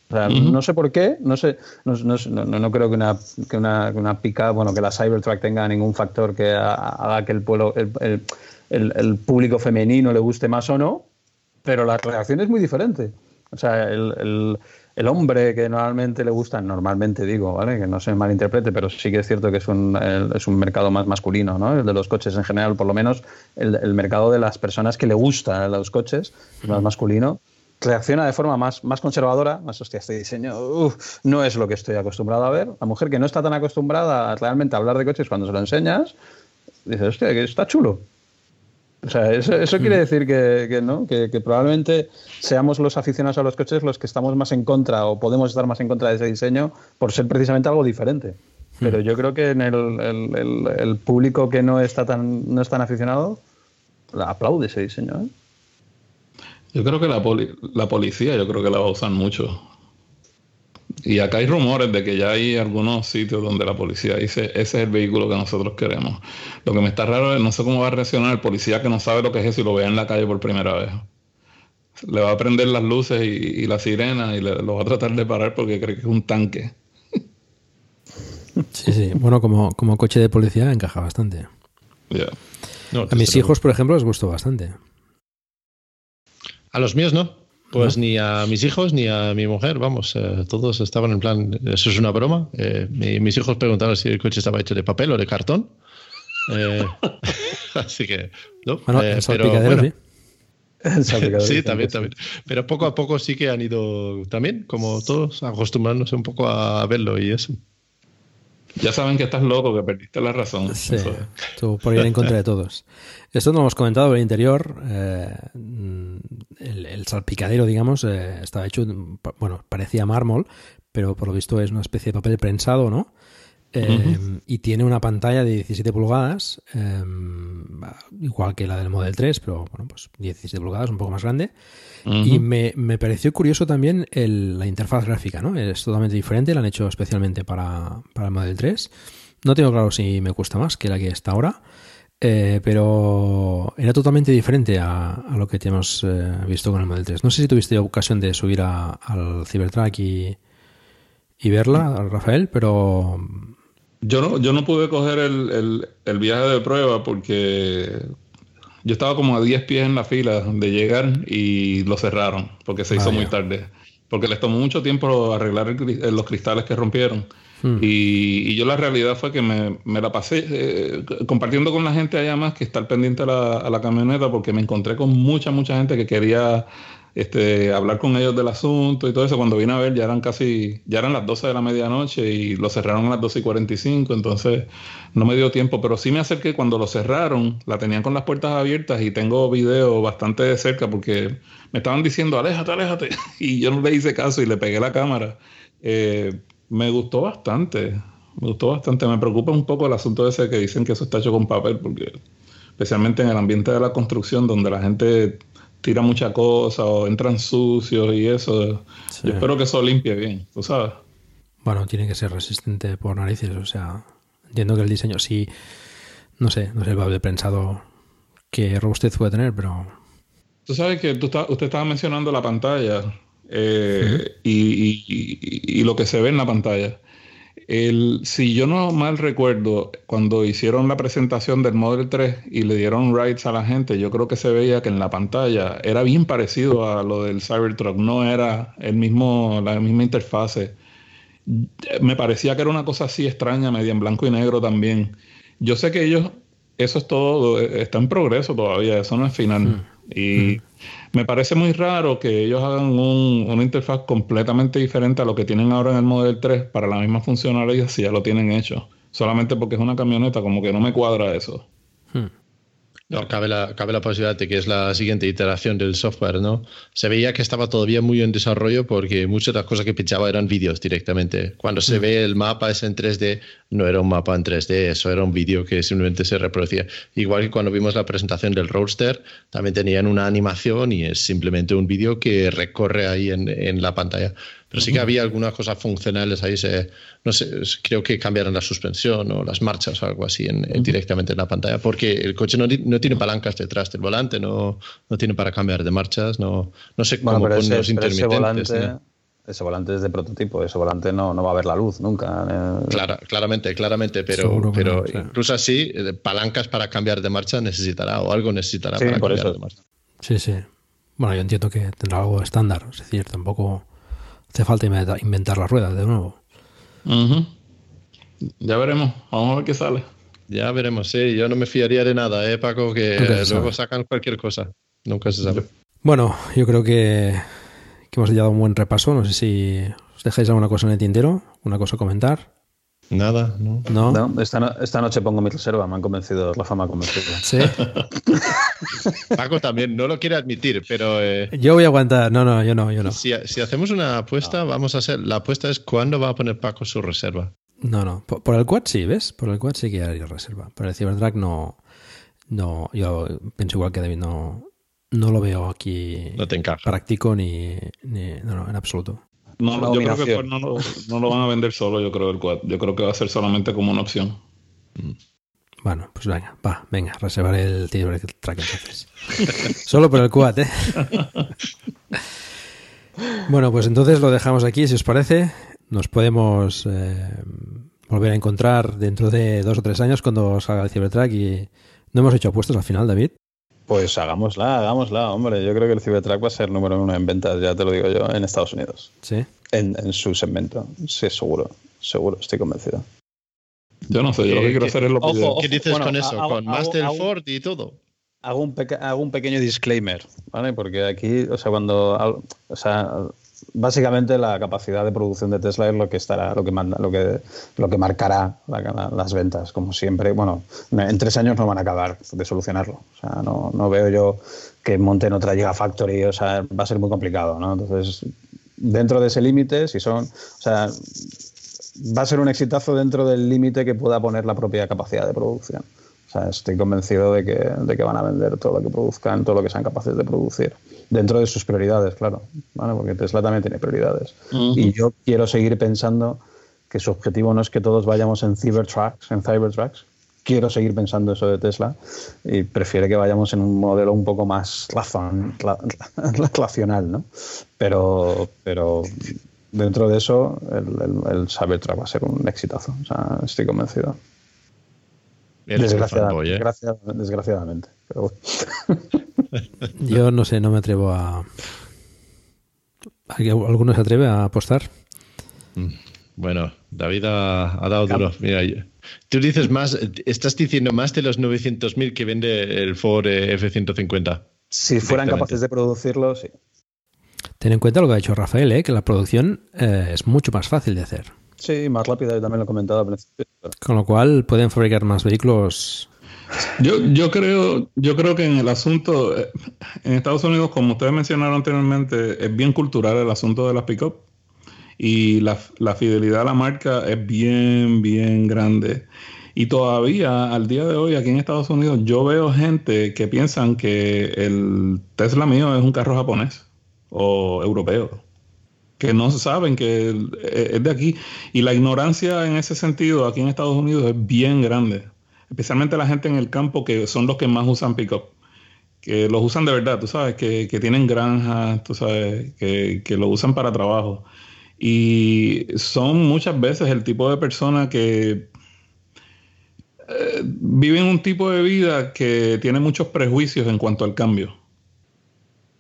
O sea, uh -huh. no sé por qué, no sé, no, no, no, no creo que una, que una, una pica, bueno, que la Cybertruck tenga ningún factor que haga que el pueblo, el, el, público femenino le guste más o no, pero la reacción es muy diferente. O sea, el, el, el, hombre que normalmente le gusta, normalmente digo, ¿vale? Que no se malinterprete, pero sí que es cierto que es un, es un mercado más masculino, ¿no? El de los coches en general, por lo menos el, el mercado de las personas que le gustan los coches es más masculino reacciona de forma más, más conservadora, más hostia, este diseño uf, no es lo que estoy acostumbrado a ver. La mujer que no está tan acostumbrada a realmente a hablar de coches cuando se lo enseñas, dice, hostia, que está chulo. O sea, eso, eso quiere decir que, que no, que, que, probablemente seamos los aficionados a los coches los que estamos más en contra o podemos estar más en contra de ese diseño por ser precisamente algo diferente. Pero yo creo que en el, el, el, el público que no está tan, no es tan aficionado aplaude ese diseño. ¿eh? Yo creo que la, poli la policía, yo creo que la va a usar mucho. Y acá hay rumores de que ya hay algunos sitios donde la policía dice, ese es el vehículo que nosotros queremos. Lo que me está raro es, no sé cómo va a reaccionar el policía que no sabe lo que es eso y lo vea en la calle por primera vez. Le va a prender las luces y, y la sirena y le, lo va a tratar de parar porque cree que es un tanque. [laughs] Sí, sí. Bueno, como, como coche de policía encaja bastante. Yeah. No, a mis hijos, por ejemplo, les gustó bastante. A los míos no. Pues ¿no? ni a mis hijos ni a mi mujer, vamos, eh, todos estaban en plan, eso es una broma. Eh, mi, mis hijos preguntaban si el coche estaba hecho de papel o de cartón. Eh, [laughs] así que, no. Bueno, el salpicadero, bueno, sí. sí, también, también. Pero poco a poco sí que han ido también, como todos, acostumbrándose un poco a verlo y eso. Ya saben que estás loco, que perdiste la razón. Sí, tú por ir en contra de todos. Esto no lo hemos comentado, el interior, eh, el, el, salpicadero, digamos, eh, estaba hecho, bueno, parecía mármol, pero por lo visto es una especie de papel prensado, ¿no? Eh, uh -huh. Y tiene una pantalla de 17 pulgadas, eh, igual que la del Model 3, pero bueno, pues 17 pulgadas, un poco más grande. Uh -huh. Y me, me, pareció curioso también el, la interfaz gráfica, ¿no? Es totalmente diferente, la han hecho especialmente para, para el Model 3. No tengo claro si me cuesta más que la que está ahora. Eh, pero era totalmente diferente a, a lo que hemos eh, visto con el Model 3. No sé si tuviste ocasión de subir a, al Cybertruck y, y verla, Rafael, pero yo no, yo no pude coger el, el, el, viaje de prueba porque yo estaba como a 10 pies en la fila de llegar y lo cerraron porque se hizo ah, muy tarde. Porque les tomó mucho tiempo arreglar el, los cristales que rompieron. Hmm. Y, y, yo la realidad fue que me, me la pasé eh, compartiendo con la gente allá más que estar pendiente a la, a la camioneta porque me encontré con mucha, mucha gente que quería este, hablar con ellos del asunto y todo eso. Cuando vine a ver ya eran casi, ya eran las 12 de la medianoche y lo cerraron a las 12 y 45, entonces no me dio tiempo, pero sí me acerqué cuando lo cerraron, la tenían con las puertas abiertas y tengo video bastante de cerca porque me estaban diciendo, aléjate, aléjate, [laughs] y yo no le hice caso y le pegué la cámara. Eh, me gustó bastante, me gustó bastante, me preocupa un poco el asunto ese que dicen que eso está hecho con papel, porque especialmente en el ambiente de la construcción donde la gente tira mucha cosa o entran sucios y eso. Sí. Yo espero que eso limpie bien, tú sabes. Bueno, tiene que ser resistente por narices, o sea, entiendo que el diseño sí, no sé, no sé el de prensado que robustez puede tener, pero... Tú sabes que tú está, usted estaba mencionando la pantalla eh, -huh. y, y, y, lo que se ve en la pantalla. El, si yo no mal recuerdo, cuando hicieron la presentación del Model 3 y le dieron rides a la gente, yo creo que se veía que en la pantalla era bien parecido a lo del Cybertruck, no era el mismo, la misma interfase. Me parecía que era una cosa así extraña, media en blanco y negro también. Yo sé que ellos, eso es todo, está en progreso todavía, eso no es final. Mm. Y mm. Me parece muy raro que ellos hagan un, una interfaz completamente diferente a lo que tienen ahora en el Model 3 para la misma funcionalidad si ya lo tienen hecho. Solamente porque es una camioneta, como que no me cuadra eso. Hmm. No, cabe la, cabe la posibilidad de que es la siguiente iteración del software, ¿no? Se veía que estaba todavía muy en desarrollo porque muchas de las cosas que pinchaba eran vídeos directamente. Cuando se Mm. ve el mapa es en 3D, no era un mapa en 3D, eso era un vídeo que simplemente se reproducía. Igual que cuando vimos la presentación del Roadster, también tenían una animación y es simplemente un vídeo que recorre ahí en, en la pantalla. Pero sí que había algunas cosas funcionales ahí, se, no sé, creo que cambiaron la suspensión o las marchas o algo así en- en- directamente en la pantalla, porque el coche no, no tiene palancas detrás del volante, no, no tiene para cambiar de marchas, no, no sé Bueno, cómo ponen los pero ese intermitentes. volante, ¿no? ese volante es de prototipo, ese volante no, no va a ver la luz nunca. eh. Clara- claramente, claramente, pero, Seguro pero no, claro. incluso así, eh, palancas para cambiar de marcha necesitará o algo necesitará Sí, para por cambiar eso. de marcha. Sí, sí. Bueno, yo entiendo que tendrá algo estándar. Es decir, tampoco hace falta inventa- inventar las ruedas de nuevo. Ya veremos, vamos a ver qué sale. Ya veremos, sí, yo no me fiaría de nada, ¿eh, Paco? Que eh, luego sacan cualquier cosa. Nunca se sabe. Bueno, yo creo que, que hemos dado un buen repaso. No sé si os dejáis alguna cosa en el tintero, una cosa a comentar. Nada, ¿no? No. No, esta, no- esta noche pongo mi reserva, me han convencido, Rafa me ha convencido. Sí. [laughs] Paco también no lo quiere admitir, pero eh, Yo voy a aguantar. No, no, yo no, yo no. si, si hacemos una apuesta, vamos a hacer. La apuesta es cuándo va a poner Paco su reserva. No, no. Por, por el quad sí, ¿ves? Por el quad sí que haría reserva. Por el Cybertruck no. No, yo pienso igual que David, no, no lo veo aquí No te encaja. práctico ni, ni- no, no, en absoluto. No, yo creo que no, lo- no lo van a vender solo, yo creo, el quad. Yo creo que va a ser solamente como una opción. Bueno, pues venga, va, venga, reservaré el Cybertruck entonces. [laughs] Solo por el quad, ¿eh? [laughs] bueno, pues entonces lo dejamos aquí, si os parece. Nos podemos eh, volver a encontrar dentro de dos o tres años cuando salga el Cybertruck y no hemos hecho apuestas al final, David. Pues hagámosla, hagámosla, hombre. Yo creo que el Cybertruck va a ser número uno en ventas, ya te lo digo yo, en Estados Unidos. Sí. En, en su segmento. Sí, seguro, seguro, estoy convencido. Yo no sé, yo lo que quiero ¿qué- hacer es lo que ojo. ¿Qué dices bueno, con eso? hago- con Master Ford y todo. Hago un, hago un pequeño disclaimer, ¿vale? Porque aquí, o sea, cuando, o sea, básicamente la capacidad de producción de Tesla es lo que estará, lo que manda, lo que, lo que marcará la- la- las ventas, como siempre. Bueno, en tres años no van a acabar de solucionarlo. O sea, no, no veo yo que monten otra Gigafactory, o sea, va a ser muy complicado, ¿no? Entonces, dentro de ese límite, si son, o sea, va a ser un exitazo dentro del límite que pueda poner la propia capacidad de producción. O sea, estoy convencido de que, de que van a vender todo lo que produzcan, todo lo que sean capaces de producir. Dentro de sus prioridades, claro. ¿vale? Porque Tesla también tiene prioridades. Ujú. Y yo quiero seguir pensando que su objetivo no es que todos vayamos en Cybertrucks, en Cybertrucks. Quiero seguir pensando eso de Tesla y prefiere que vayamos en un modelo un poco más razón, ra- [laughs] racional, ¿no? Pero, pero dentro de eso, el, el, el Cybertruck va a ser un exitazo. O sea, estoy convencido. Desgraciadamente, fanboy, ¿eh? desgracia- desgraciadamente. Pero bueno. [laughs] [laughs] Yo no sé, no me atrevo a... ¿Alguien- ¿Alguno se atreve a apostar? Bueno, David ha, ha dado duro. Mira, yo- tú dices más, estás diciendo más de los 900.000 que vende el Ford eh, F-150. Si fueran capaces de producirlo, sí. Ten en cuenta lo que ha dicho Rafael, ¿eh? que la producción eh, es mucho más fácil de hacer. Sí, más rápida, yo también lo he comentado al principio. Con lo cual pueden fabricar más vehículos. Yo, yo creo, yo creo que en el asunto, eh, en Estados Unidos, como ustedes mencionaron anteriormente, es bien cultural el asunto de las pick-up. Y la, la fidelidad a la marca es bien, bien grande. Y todavía, al día de hoy, aquí en Estados Unidos, yo veo gente que piensan que el Tesla mío es un carro japonés o europeo. Que no saben que eh, es de aquí. Y la ignorancia en ese sentido aquí en Estados Unidos es bien grande. Especialmente la gente en el campo que son los que más usan pickup. Que los usan de verdad, tú sabes, que, que tienen granjas, tú sabes, que, que lo usan para trabajo. Y son muchas veces el tipo de persona que eh, viven un tipo de vida que tiene muchos prejuicios en cuanto al cambio.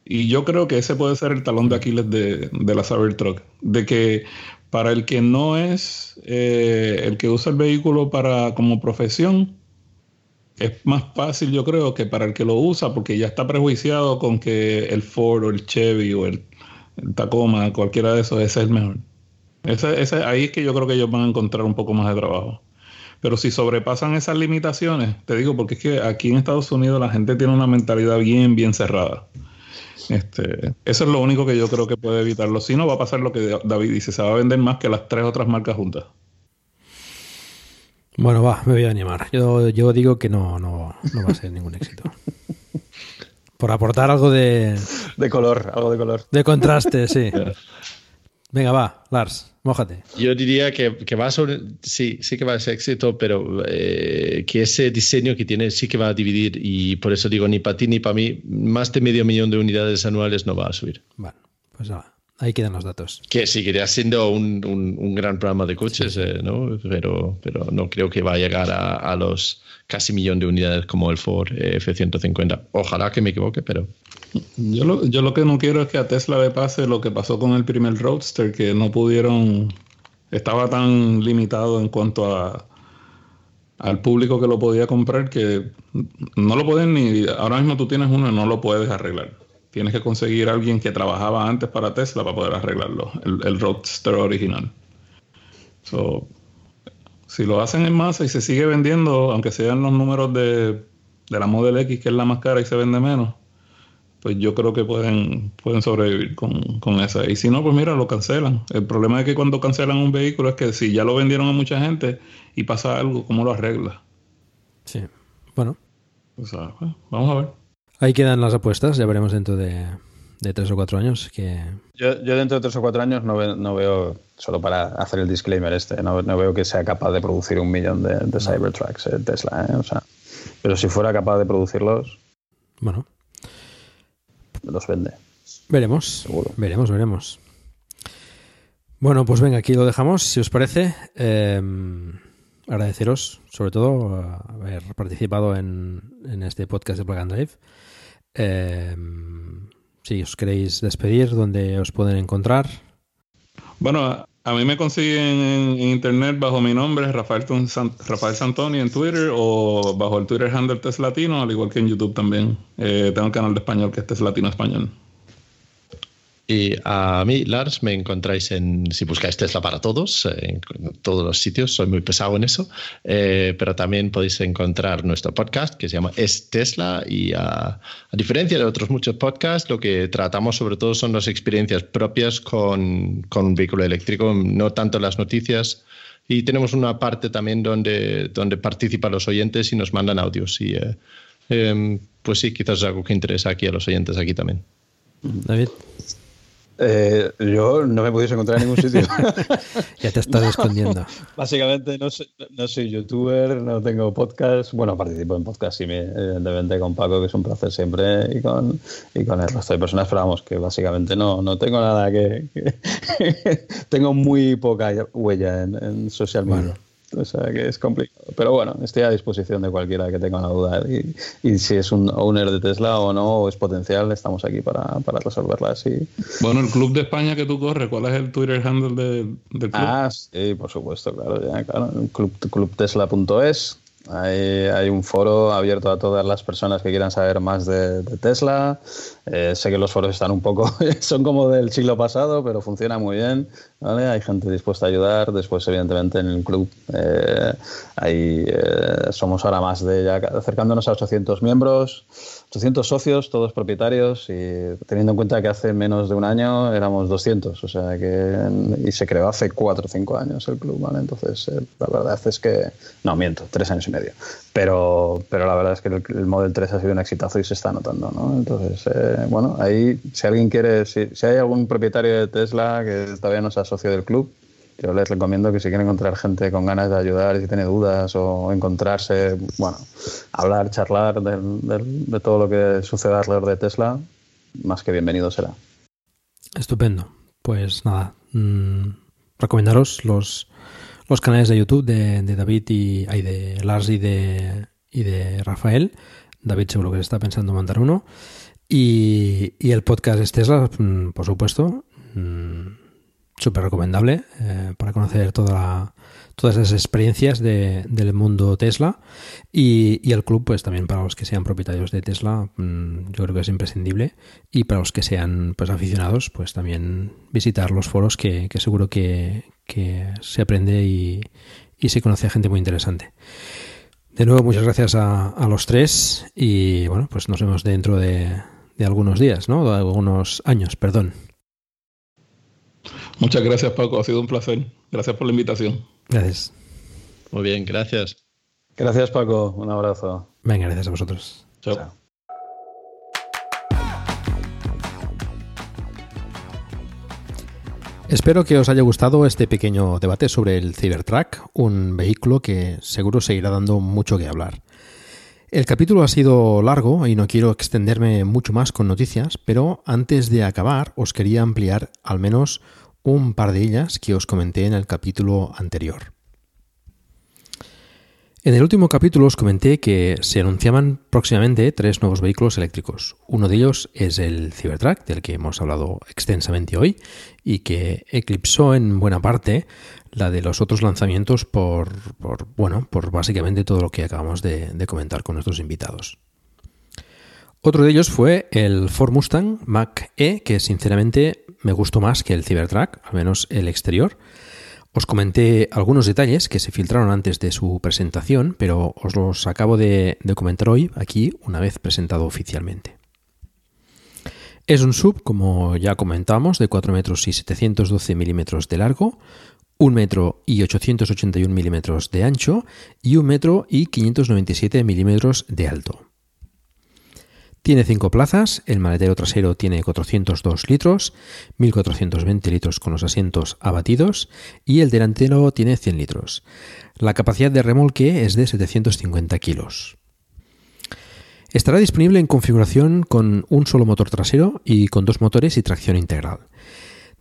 Y yo creo que ese puede ser el talón de Aquiles de, de la Cybertruck. De que para el que no es eh, el que usa el vehículo para como profesión, es más fácil yo creo que para el que lo usa, porque ya está prejuiciado con que el Ford o el Chevy o el, Tacoma, cualquiera de esos, ese es el mejor. Ese, ese, ahí es que yo creo que ellos van a encontrar un poco más de trabajo. Pero si sobrepasan esas limitaciones, te digo, porque es que aquí en Estados Unidos la gente tiene una mentalidad bien, bien cerrada. Este, eso es lo único que yo creo que puede evitarlo. Si no, va a pasar lo que David dice, se va a vender más que las tres otras marcas juntas. Bueno, va, me voy a animar. Yo, yo digo que no, no, no va a ser ningún éxito. Por aportar algo de... De color, algo de color. De contraste, sí. [laughs] Venga, va, Lars, mójate. Yo diría que, va a ser, sí, sí que va a ser éxito, pero eh, que ese diseño que tiene sí que va a dividir y por eso digo, ni para ti ni para mí, más de medio millón de unidades anuales no va a subir. Bueno, pues nada, ahí quedan los datos. Que seguiría siendo un, un, gran programa de coches, eh, ¿no? Pero, pero no creo que va a llegar a, a los casi millón de unidades como el Ford F-150. Ojalá que me equivoque, pero... Yo lo, yo lo que no quiero es que a Tesla le pase lo que pasó con el primer Roadster, que no pudieron... Estaba tan limitado en cuanto a al público que lo podía comprar que no lo pueden ni... Ahora mismo tú tienes uno y no lo puedes arreglar. Tienes que conseguir a alguien que trabajaba antes para Tesla para poder arreglarlo, el, el Roadster original. So, si lo hacen en masa y se sigue vendiendo, aunque sean los números de, la Model X, que es la más cara y se vende menos, pues yo creo que pueden, pueden sobrevivir con, con esa. Y si no, pues mira, lo cancelan. El problema es que cuando cancelan un vehículo es que si ya lo vendieron a mucha gente y pasa algo, ¿cómo lo arregla? Sí, bueno. Pues, vamos a ver. Ahí quedan las apuestas, ya veremos dentro de, de tres o cuatro años que... Yo, dentro de tres o cuatro años no, veo, solo para hacer el disclaimer este, no, veo que sea capaz de producir un millón de, de Cybertrucks eh, Tesla, ¿eh? o sea, pero si fuera capaz de producirlos... Bueno. Los vende. Veremos. Seguro. Veremos, veremos. Bueno, pues venga, aquí lo dejamos, si os parece. Em, agradeceros, sobre todo, haber participado en, en este podcast de Plug and Drive. Eh, si os queréis despedir, ¿dónde os pueden encontrar? Bueno, a mí me consiguen en, internet bajo mi nombre, Rafael, Rafael Santoni en Twitter o bajo el Twitter handle Teslatino, al igual que en YouTube también. Eh, tengo un canal de español que es Teslatino Español. Y a mí, Lars, me encontráis en, si buscáis Tesla para todos, en todos los sitios, soy muy pesado en eso, eh, pero también podéis encontrar nuestro podcast que se llama Es Tesla y a, diferencia de otros muchos podcasts, lo que tratamos sobre todo son las experiencias propias con, con un vehículo eléctrico, no tanto las noticias. Y tenemos una parte también donde, donde participan los oyentes y nos mandan audios. Y eh, em, pues sí, quizás es algo que interesa aquí a los oyentes aquí también. David. Eh, yo no me pudiese encontrar en ningún sitio. [laughs] ya te estás escondiendo. Básicamente no soy, no soy, youtuber, no tengo podcast. Bueno, participo en podcast, sí, evidentemente con Paco, que es un placer siempre, y con, y con el resto de personas, pero vamos, que básicamente no, no tengo nada que... [laughs] tengo muy poca huella en, social media. O sea que es complicado. Pero bueno, estoy a disposición de cualquiera que tenga una duda. Y, si es un owner de Tesla o no, o es potencial, estamos aquí para, para resolverla. así. Bueno, el club de España que tú corres, ¿cuál es el Twitter handle del club? Ah, sí, por supuesto, claro. Ya, claro. Club, clubtesla.es hay, hay, un foro abierto a todas las personas que quieran saber más de, Tesla. Eh, sé que los foros están un poco, [laughs] son como del siglo pasado, pero funciona muy bien. Hay gente dispuesta a ayudar. Después, evidentemente, en el club eh, eh, somos ahora más de ya acercándonos a 800 miembros. 800 socios, todos propietarios, y teniendo en cuenta que hace menos de un año éramos 200, o sea que. Y se creó hace 4 o 5 años el club, ¿vale? Entonces, eh, la verdad es que. No, miento, 3 años y medio. Pero, pero la verdad es que el, Model 3 ha sido un exitazo y se está notando, ¿no? Entonces, eh, bueno, ahí, si alguien quiere. Si, si hay algún propietario de Tesla que todavía no sea socio del club, yo les recomiendo que si quieren encontrar gente con ganas de ayudar y si tiene dudas o encontrarse, bueno, hablar, charlar de, todo lo que sucede alrededor de Tesla, más que bienvenido será. Estupendo. Pues nada, mmm, recomendaros los, los canales de YouTube de, David y de Lars y de, y de Rafael. David seguro que está pensando mandar uno. Y, y el podcast es Tesla, mm, por supuesto. Mm, súper recomendable eh, para conocer toda todas esas experiencias de, del mundo Tesla y, el club pues también para los que sean propietarios de Tesla mm, yo creo que es imprescindible y para los que sean pues aficionados pues también visitar los foros que, seguro que, se aprende y, y se conoce a gente muy interesante. De nuevo, muchas gracias a, a los tres y bueno, pues nos vemos dentro de, de algunos días, ¿no? De algunos años, perdón. Muchas gracias, Paco. Ha sido un placer. Gracias por la invitación. Gracias. Muy bien, gracias. Gracias, Paco. Un abrazo. Venga, gracias a vosotros. Chao. Chao. Espero que os haya gustado este pequeño debate sobre el Cybertruck, un vehículo que seguro seguirá dando mucho que hablar. El capítulo ha sido largo y no quiero extenderme mucho más con noticias, pero antes de acabar os quería ampliar al menos un par de ellas que os comenté en el capítulo anterior. En el último capítulo os comenté que se anunciaban próximamente tres nuevos vehículos eléctricos. Uno de ellos es el Cybertruck, del que hemos hablado extensamente hoy y que eclipsó en buena parte la de los otros lanzamientos por, bueno, por básicamente todo lo que acabamos de, de comentar con nuestros invitados. Otro de ellos fue el Ford Mustang Mach-E, que sinceramente me gustó más que el Cybertruck, al menos el exterior. Os comenté algunos detalles que se filtraron antes de su presentación, pero os los acabo de, comentar hoy aquí una vez presentado oficialmente. Es un sub, como ya comentamos, de 4 metros y 712 milímetros de largo, 1 metro y 881 milímetros de ancho y 1 metro y 597 milímetros de alto. Tiene 5 plazas, el maletero trasero tiene 402 litros, 1420 litros con los asientos abatidos y el delantero tiene 100 litros. La capacidad de remolque es de 750 kilos. Estará disponible en configuración con un solo motor trasero y con dos motores y tracción integral.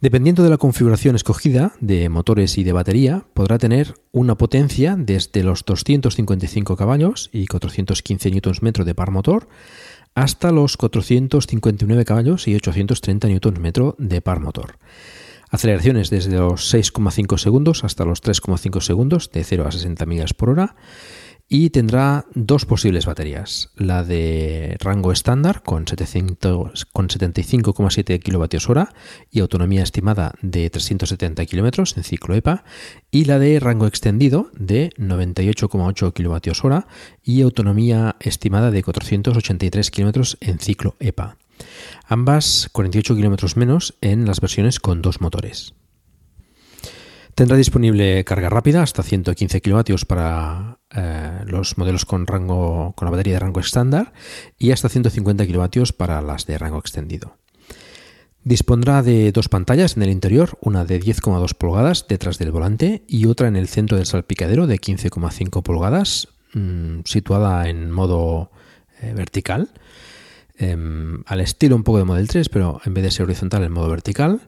Dependiendo de la configuración escogida de motores y de batería, podrá tener una potencia desde los 255 caballos y 415 Nm de par motor hasta los 459 caballos y 830 Nm de par motor. Aceleraciones desde los 6,5 segundos hasta los 3,5 segundos de 0 a 60 millas por hora y tendrá dos posibles baterías, la de rango estándar con, 700 con 75,7 kWh y autonomía estimada de 370 km en ciclo EPA y la de rango extendido de 98,8 kWh y autonomía estimada de 483 km en ciclo EPA. Ambas 48 km menos en las versiones con dos motores. Tendrá disponible carga rápida hasta 115 kilovatios para eh, los modelos con rango con la batería de rango estándar y hasta 150 kilovatios para las de rango extendido. Dispondrá de dos pantallas en el interior, una de 10,2 pulgadas detrás del volante y otra en el centro del salpicadero de 15,5 pulgadas, mmm, situada en modo eh, vertical, eh, al estilo un poco de Model 3, pero en vez de ser horizontal en modo vertical.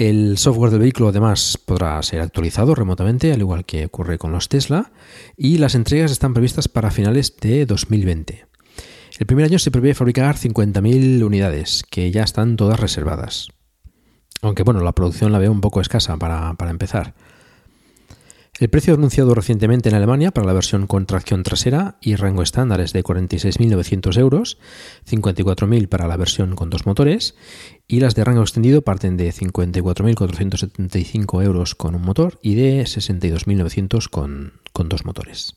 El software del vehículo además podrá ser actualizado remotamente, al igual que ocurre con los Tesla, y las entregas están previstas para finales de 2020. El primer año se prevé fabricar 50.000 unidades, que ya están todas reservadas. Aunque bueno, la producción la veo un poco escasa para, para empezar. El precio anunciado recientemente en Alemania para la versión con tracción trasera y rango estándar es de 46.900 euros, 54.000 para la versión con dos motores y las de rango extendido parten de 54.475 euros con un motor y de 62.900 con, con dos motores.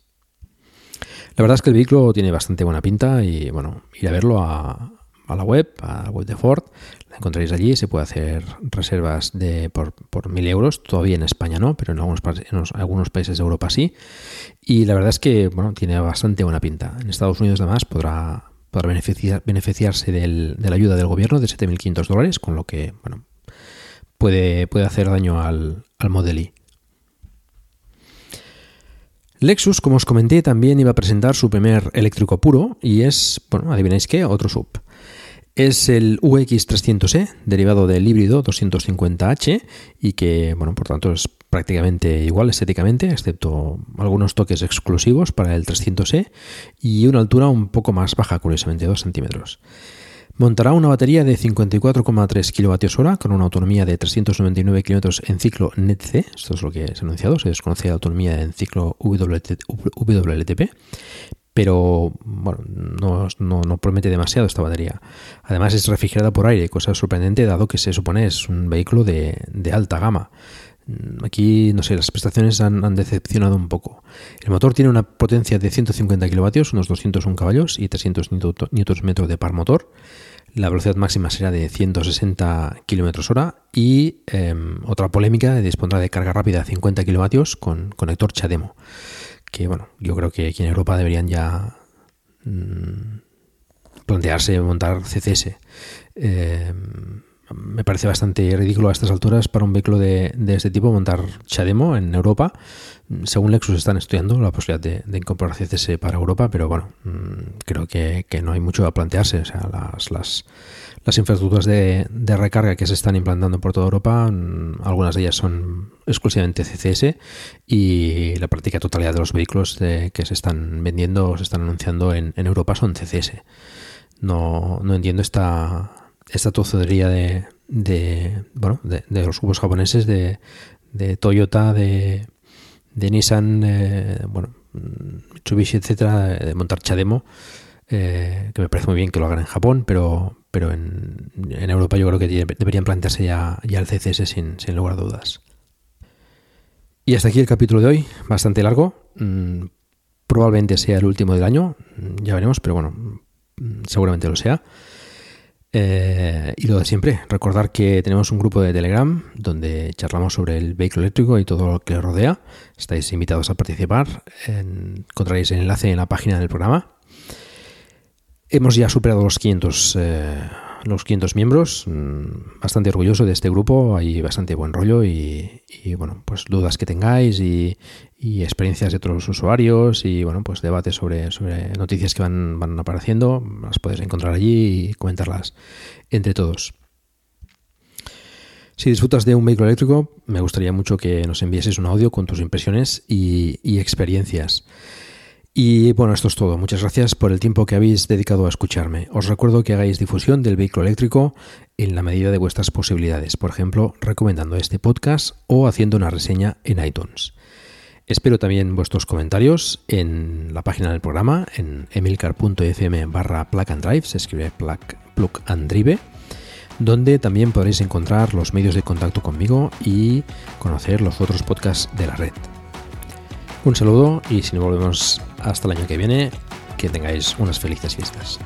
La verdad es que el vehículo tiene bastante buena pinta y bueno, ir a verlo a, la web, a la web de Ford, la encontraréis allí, se puede hacer reservas de por, por 1.000 euros, todavía en España no, pero en algunos, algunos países de Europa sí, y la verdad es que bueno, tiene bastante buena pinta. En Estados Unidos además podrá, podrá beneficiar, beneficiarse de la ayuda del gobierno de 7.500 dólares, con lo que bueno, puede, puede hacer daño al, al Model I. Lexus, como os comenté, también iba a presentar su primer eléctrico puro y es, bueno, adivináis qué, otro sub. Es el UX300E, derivado del híbrido 250H y que, bueno, por tanto es prácticamente igual estéticamente, excepto algunos toques exclusivos para el 300E y una altura un poco más baja, curiosamente, 2 centímetros. Montará una batería de 54,3 kWh con una autonomía de 399 km en ciclo NETC, esto es lo que se ha anunciado, se desconoce la autonomía en ciclo WLTP, pero bueno, no, no, promete demasiado esta batería. Además es refrigerada por aire, cosa sorprendente dado que se supone es un vehículo de alta gama. Mm, aquí, no sé, las prestaciones han, decepcionado un poco. El motor tiene una potencia de 150 kilovatios, unos 201 caballos y 300 Nm de par motor. La velocidad máxima será de 160 km hora y em, otra polémica dispondrá de carga rápida de 50 kilovatios con conector CHAdeMO. Que bueno, yo creo que aquí en Europa deberían ya mm, plantearse montar CCS. Em, me parece bastante ridículo a estas alturas para un vehículo de, este tipo montar CHAdeMO en Europa. Según Lexus están estudiando la posibilidad de, incorporar CCS para Europa, pero bueno, mm, creo que, no hay mucho a plantearse. O sea, las, las, las infraestructuras de, recarga que se están implantando por toda Europa, mm, algunas de ellas son exclusivamente CCS y la práctica totalidad de los vehículos que se están vendiendo o se están anunciando en, en Europa son CCS. No, no entiendo esta esta tozodería de, de bueno, de, los grupos japoneses, de, de Toyota, de, Nissan, eh, bueno, Mitsubishi, etcétera, de montar Chademo, eh, que me parece muy bien que lo hagan en Japón, pero, pero en, Europa yo creo que deberían plantearse ya, ya el CCS sin, sin lugar a dudas. Y hasta aquí el capítulo de hoy, bastante largo. Mm, probablemente sea el último del año, ya veremos, pero bueno, seguramente lo sea. Eh, y lo de siempre, recordar que tenemos un grupo de Telegram donde charlamos sobre el vehículo eléctrico y todo lo que le rodea. Estáis invitados a participar. encontraréis el enlace en la página del programa. Hemos ya superado los 500 los 500 miembros. Mm, bastante orgulloso de este grupo, hay bastante buen rollo y, bueno, pues dudas que tengáis y, experiencias de otros usuarios y bueno, pues debates sobre, noticias que van, van apareciendo, las puedes encontrar allí y comentarlas entre todos. Si disfrutas de un vehículo eléctrico, me gustaría mucho que nos envieses un audio con tus impresiones y experiencias. Y bueno, esto es todo. Muchas gracias por el tiempo que habéis dedicado a escucharme. Os recuerdo que hagáis difusión del vehículo eléctrico en la medida de vuestras posibilidades, por ejemplo, recomendando este podcast o haciendo una reseña en iTunes. Espero también vuestros comentarios en la página del programa, en emilcar.fm barra plug and drive, se escribe plug, plug and drive, donde también podréis encontrar los medios de contacto conmigo y conocer los otros podcasts de la red. Un saludo y si nos volvemos hasta el año que viene, que tengáis unas felices fiestas.